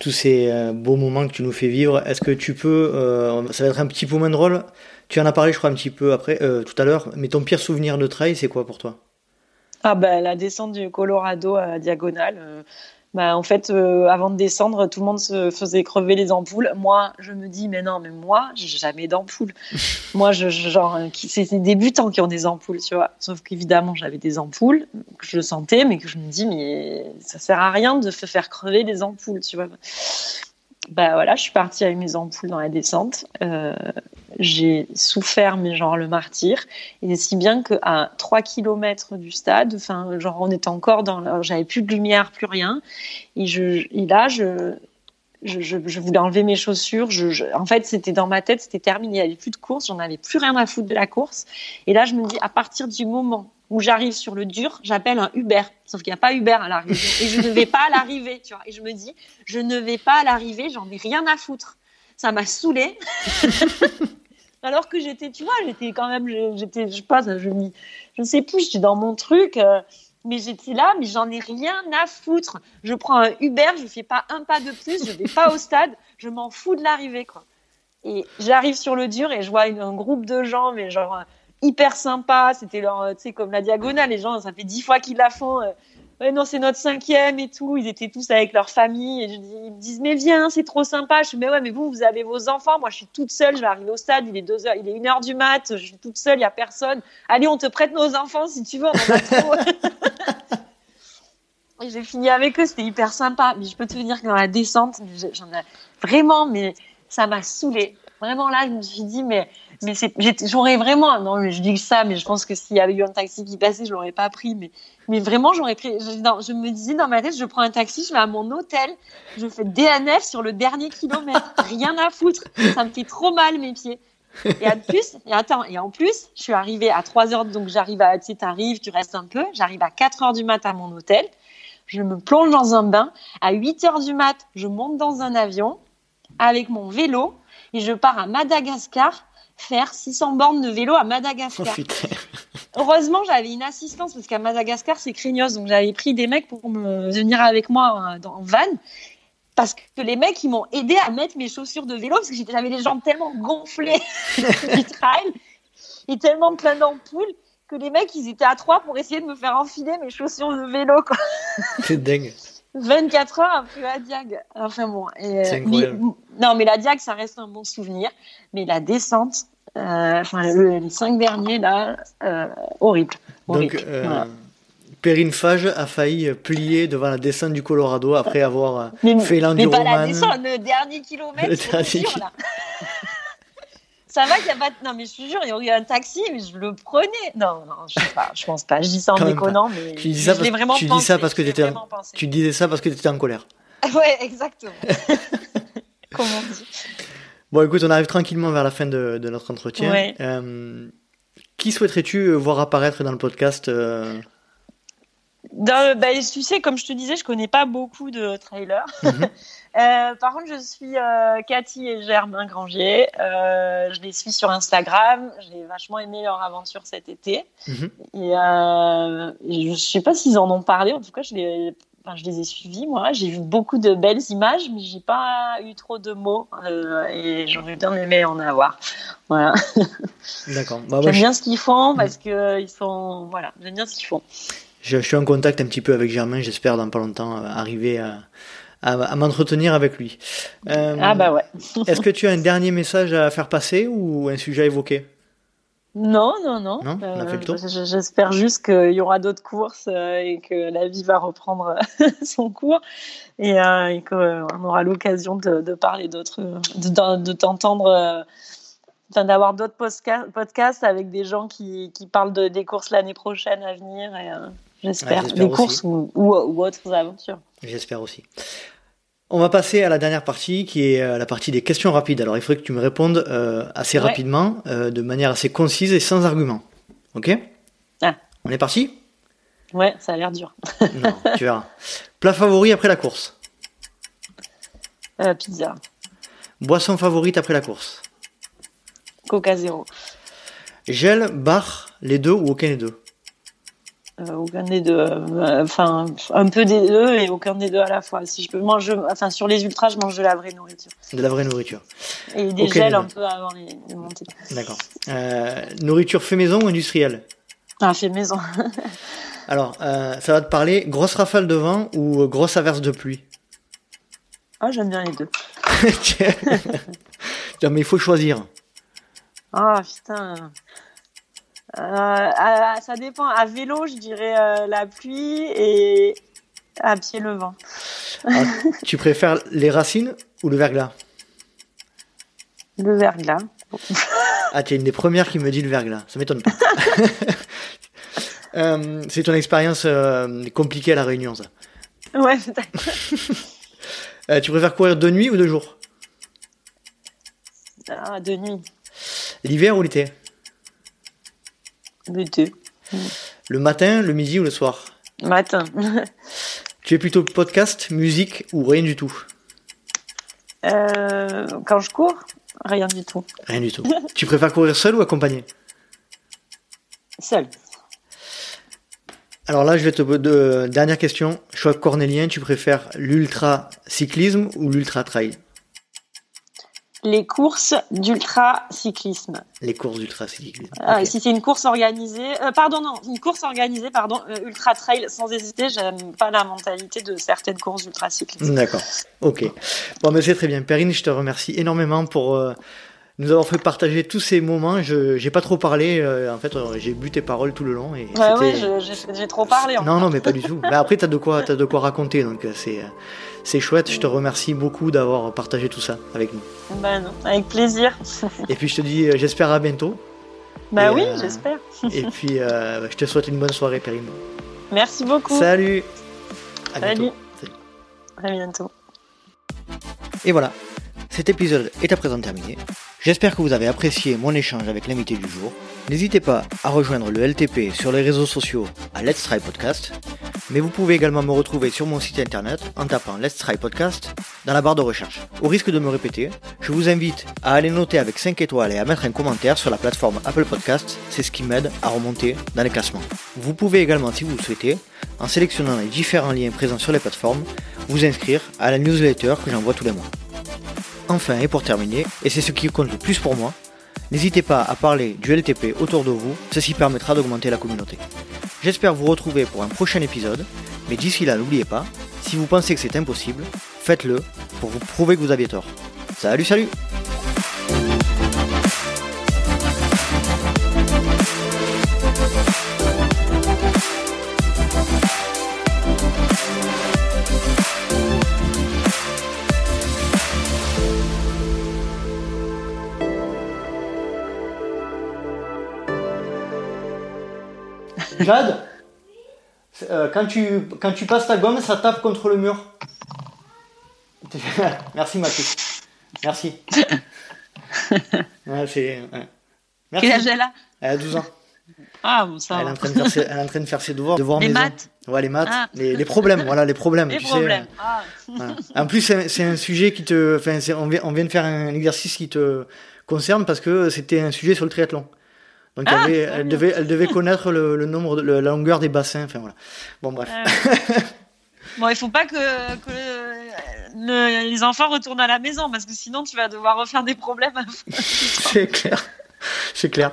tous ces euh, beaux moments que tu nous fais vivre. Est-ce que tu peux, euh, ça va être un petit peu moins drôle, tu en as parlé je crois un petit peu après, euh, tout à l'heure, mais ton pire souvenir de trail c'est quoi pour toi? Ah ben la descente du Colorado à diagonale. Bah, en fait, avant de descendre, tout le monde se faisait crever les ampoules. Moi, je me dis, mais non, mais moi, j'ai jamais d'ampoules. moi, je, genre, c'est des débutants qui ont des ampoules, tu vois. Sauf qu'évidemment, j'avais des ampoules, que je sentais, mais que je me dis, mais ça sert à rien de se faire crever les ampoules, tu vois. Bah voilà, je suis partie avec mes ampoules dans la descente. Euh, j'ai souffert, mais genre le martyr. Et si bien qu'à 3 km du stade, enfin, genre on était encore dans. J'avais plus de lumière, plus rien. Et, là, je, voulais enlever mes chaussures. En fait, c'était dans ma tête, c'était terminé. Il n'y avait plus de course, j'en avais plus rien à foutre de la course. Et là, je me dis, à partir du moment où j'arrive sur le dur, j'appelle un Uber. Sauf qu'il n'y a pas Uber à l'arrivée. Et je ne vais pas à l'arrivée, tu vois. Et je me dis, je ne vais pas à l'arrivée, j'en ai rien à foutre. Ça m'a saoulée. Alors que j'étais, tu vois, j'étais quand même, j'étais, je sais pas, je, je ne sais plus, j'étais dans mon truc. Euh, mais j'étais là, mais j'en ai rien à foutre. Je prends un Uber, je fais pas un pas de plus, je vais pas au stade, je m'en fous de l'arrivée, quoi. Et j'arrive sur le dur et je vois un groupe de gens, mais genre hyper sympa. C'était leur, tu sais, comme la diagonale, les gens, ça fait dix fois qu'ils la font. Euh, ouais, non, c'est notre cinquième et tout. Ils étaient tous avec leur famille. Et je dis, ils me disent, mais viens, c'est trop sympa. Je dis, mais ouais, mais vous, vous avez vos enfants. Moi, je suis toute seule. Je vais arriver au stade. Il est deux heures, il est une heure du mat. Je suis toute seule. Il y a personne. Allez, on te prête nos enfants si tu veux. En j'ai fini avec eux. C'était hyper sympa. Mais je peux te dire que dans la descente, j'en ai vraiment, mais ça m'a saoulée. Vraiment là, je me suis dit, mais mais j'aurais vraiment, non, je dis ça, mais je pense que s'il y avait eu un taxi qui passait, je l'aurais pas pris, mais, mais vraiment, j'aurais pris, je, je, me disais dans ma tête, je prends un taxi, je vais à mon hôtel, je fais DNF sur le dernier kilomètre, rien à foutre, ça me fait trop mal mes pieds. Et en plus, et attends, et en plus, je suis arrivée à 3 heures, donc j'arrive à, tu sais, t'arrives, tu restes un peu, j'arrive à 4 heures du mat à mon hôtel, je me plonge dans un bain, à 8 heures du mat, je monte dans un avion avec mon vélo et je pars à Madagascar faire 600 bornes de vélo à Madagascar. Heureusement, j'avais une assistance parce qu'à Madagascar, c'est craignos. Donc, j'avais pris des mecs pour me venir avec moi en van. Parce que les mecs, ils m'ont aidé à mettre mes chaussures de vélo parce que j'avais les jambes tellement gonflées du trail et tellement plein d'ampoules que les mecs, ils étaient à trois pour essayer de me faire enfiler mes chaussures de vélo. C'est dingue. 24 heures après la Diag. Enfin bon. non, mais la Diag, ça reste un bon souvenir. Mais la descente, euh, enfin, les cinq derniers, là, euh, horrible. Donc, euh, Perrine Fage a failli plier devant la descente du Colorado après avoir fait l'enduroman. Mais pas la descente, le dernier kilomètre, le dernier là. Ça va qu'il n'y a pas. Non, mais je suis jure, il y eu un taxi, mais je le prenais. Non, non, je sais pas, je pense pas. Je dis ça en déconnant, mais. Tu dis ça parce, vraiment tu dis ça parce que étais en... tu disais ça parce que tu étais en colère. ouais, exactement. Comment on dit Bon, écoute, on arrive tranquillement vers la fin de, de notre entretien. Ouais. Euh, qui souhaiterais-tu voir apparaître dans le podcast euh, Dans- bah, tu sais, comme je te disais, je connais pas beaucoup de trailers. Mhm. Euh, par contre, je suis euh, Cathy et Germain Granger. Euh, je les suis sur Instagram. J'ai vachement aimé leur aventure cet été. Mhm. Et, euh, et je sais pas s'ils en ont parlé. En tout cas, je les, enfin, je les ai suivis, moi. J'ai vu beaucoup de belles images, mais j'ai pas eu trop de mots. Et j'aurais bien aimé en avoir. Voilà. D'accord. Bah, J'aime je, bien ce qu'ils font parce que ils sont, voilà, j'aime bien ce qu'ils font. Je- je suis en contact un petit peu avec Germain. J'espère dans pas longtemps euh, arriver à, à, à m'entretenir avec lui. Euh, Ah bah ouais. Est-ce que tu as un dernier message à faire passer ou un sujet à évoquer? Non, non, non. Non, j- J'espère juste qu'il y aura d'autres courses euh, et que la vie va reprendre euh, son cours et, euh, et qu'on aura l'occasion de, de parler d'autres, de, de t'entendre, euh, d'avoir d'autres podcasts avec des gens qui, qui parlent de, des courses l'année prochaine à venir. Et, euh, j'espère. Ouais, des courses ou, ou, ou autres aventures. J'espère aussi. On va passer à la dernière partie qui est euh, la partie des questions rapides. Alors il faudrait que tu me répondes euh, assez Ouais. rapidement, euh, de manière assez concise et sans argument. Ok? Ah. On est parti? Ouais, ça a l'air dur. Non, tu verras. Plat favori après la course? Euh, pizza, Boisson favorite après la course? Coca Zéro. Gel, bar, les deux ou aucun des deux? Aucun des deux. euh, Enfin, un peu des deux et aucun des deux à la fois. Si je peux manger, enfin, sur les ultras, je mange de la vraie nourriture. De la vraie nourriture. Et des gels un peu avant les, les montées. D'accord. Euh, nourriture fait maison ou industrielle? Ah, fait maison. Alors, euh, ça va te parler grosse rafale de vent ou euh, grosse averse de pluie? Ah, j'aime bien les deux. Mais il faut choisir. Ah, putain. Euh, à- ça dépend. À vélo, je dirais euh, la pluie et à pied le vent. Alors, tu préfères les racines ou le verglas? Le verglas. Ah, tu es une des premières qui me dit le verglas. Ça m'étonne pas. Euh, c'est ton expérience euh, compliquée à la Réunion, ça. Ouais. Euh, tu préfères courir de nuit ou de jour? Ah, de nuit. L'hiver ou l'été? Deux. Le matin, le midi ou le soir Matin. Tu es plutôt podcast, musique ou rien du tout Euh, quand je cours, rien du tout. Rien du tout. tu préfères courir seul ou accompagné Seul. Alors là, je vais te de, dernière question. Choix cornélien, tu préfères l'ultra cyclisme ou l'ultra trail Les courses d'ultra cyclisme. Les courses d'ultra cyclisme. Ah, Ok. Si c'est une course organisée, euh, pardon, non, une course organisée, pardon, euh, ultra trail, sans hésiter, j'aime pas la mentalité de certaines courses ultra cyclistes. D'accord. Ok. Bon, mais c'est très bien. Perrine, je te remercie énormément pour euh, nous avoir fait partager tous ces moments. Je j'ai pas trop parlé. euh, en fait, euh, j'ai bu tes paroles tout le long. Et Ouais, ouais, j'ai trop parlé. en Non, non, mais pas du tout. Mais après, t'as de quoi, t'as de quoi raconter, donc euh, c'est, euh, c'est chouette. Je te remercie beaucoup d'avoir partagé tout ça avec nous. Ben non, avec plaisir. Et puis je te dis, euh, j'espère à bientôt. Bah oui, euh, j'espère. Et puis, euh, je te souhaite une bonne soirée, Perrine. Merci beaucoup. Salut. À bientôt. Salut. À bientôt. Et voilà, cet épisode est à présent terminé. J'espère que vous avez apprécié mon échange avec l'invité du jour. N'hésitez pas à rejoindre le LTP sur les réseaux sociaux à Let's Try Podcast, mais vous pouvez également me retrouver sur mon site internet en tapant Let's Try Podcast dans la barre de recherche. Au risque de me répéter, je vous invite à aller noter avec 5 étoiles et à mettre un commentaire sur la plateforme Apple Podcast, c'est ce qui m'aide à remonter dans les classements. Vous pouvez également, si vous le souhaitez, en sélectionnant les différents liens présents sur les plateformes, vous inscrire à la newsletter que j'envoie tous les mois. Enfin, et pour terminer, et c'est ce qui compte le plus pour moi, n'hésitez pas à parler du LTP autour de vous, ceci permettra d'augmenter la communauté. J'espère vous retrouver pour un prochain épisode, mais d'ici là, n'oubliez pas, si vous pensez que c'est impossible, faites-le pour vous prouver que vous aviez tort. Salut, salut Jade, euh, quand, tu, quand tu passes ta gomme, ça tape contre le mur. Merci Mathieu. Merci. ouais, c'est. Ouais. Merci. Quel âge elle a? Elle a 12 ans. Ah, bon, ça elle, est en train de faire ses, elle est en train de faire ses devoirs. devoirs les maison. maths Ouais, les maths. Ah. Les, les, problèmes, voilà, les problèmes. Les tu problèmes. Sais, ah. voilà. En plus, c'est un sujet qui te. Enfin, on vient, on vient de faire un exercice qui te concerne parce que c'était un sujet sur le triathlon. Donc ah, elle, elle, devait, elle devait connaître le, le nombre, de, la longueur des bassins. Enfin voilà. Bon bref. bon, il faut pas que, que le, les enfants retournent à la maison parce que sinon tu vas devoir refaire des problèmes. c'est clair, c'est clair.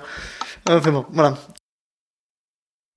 Enfin bon, voilà.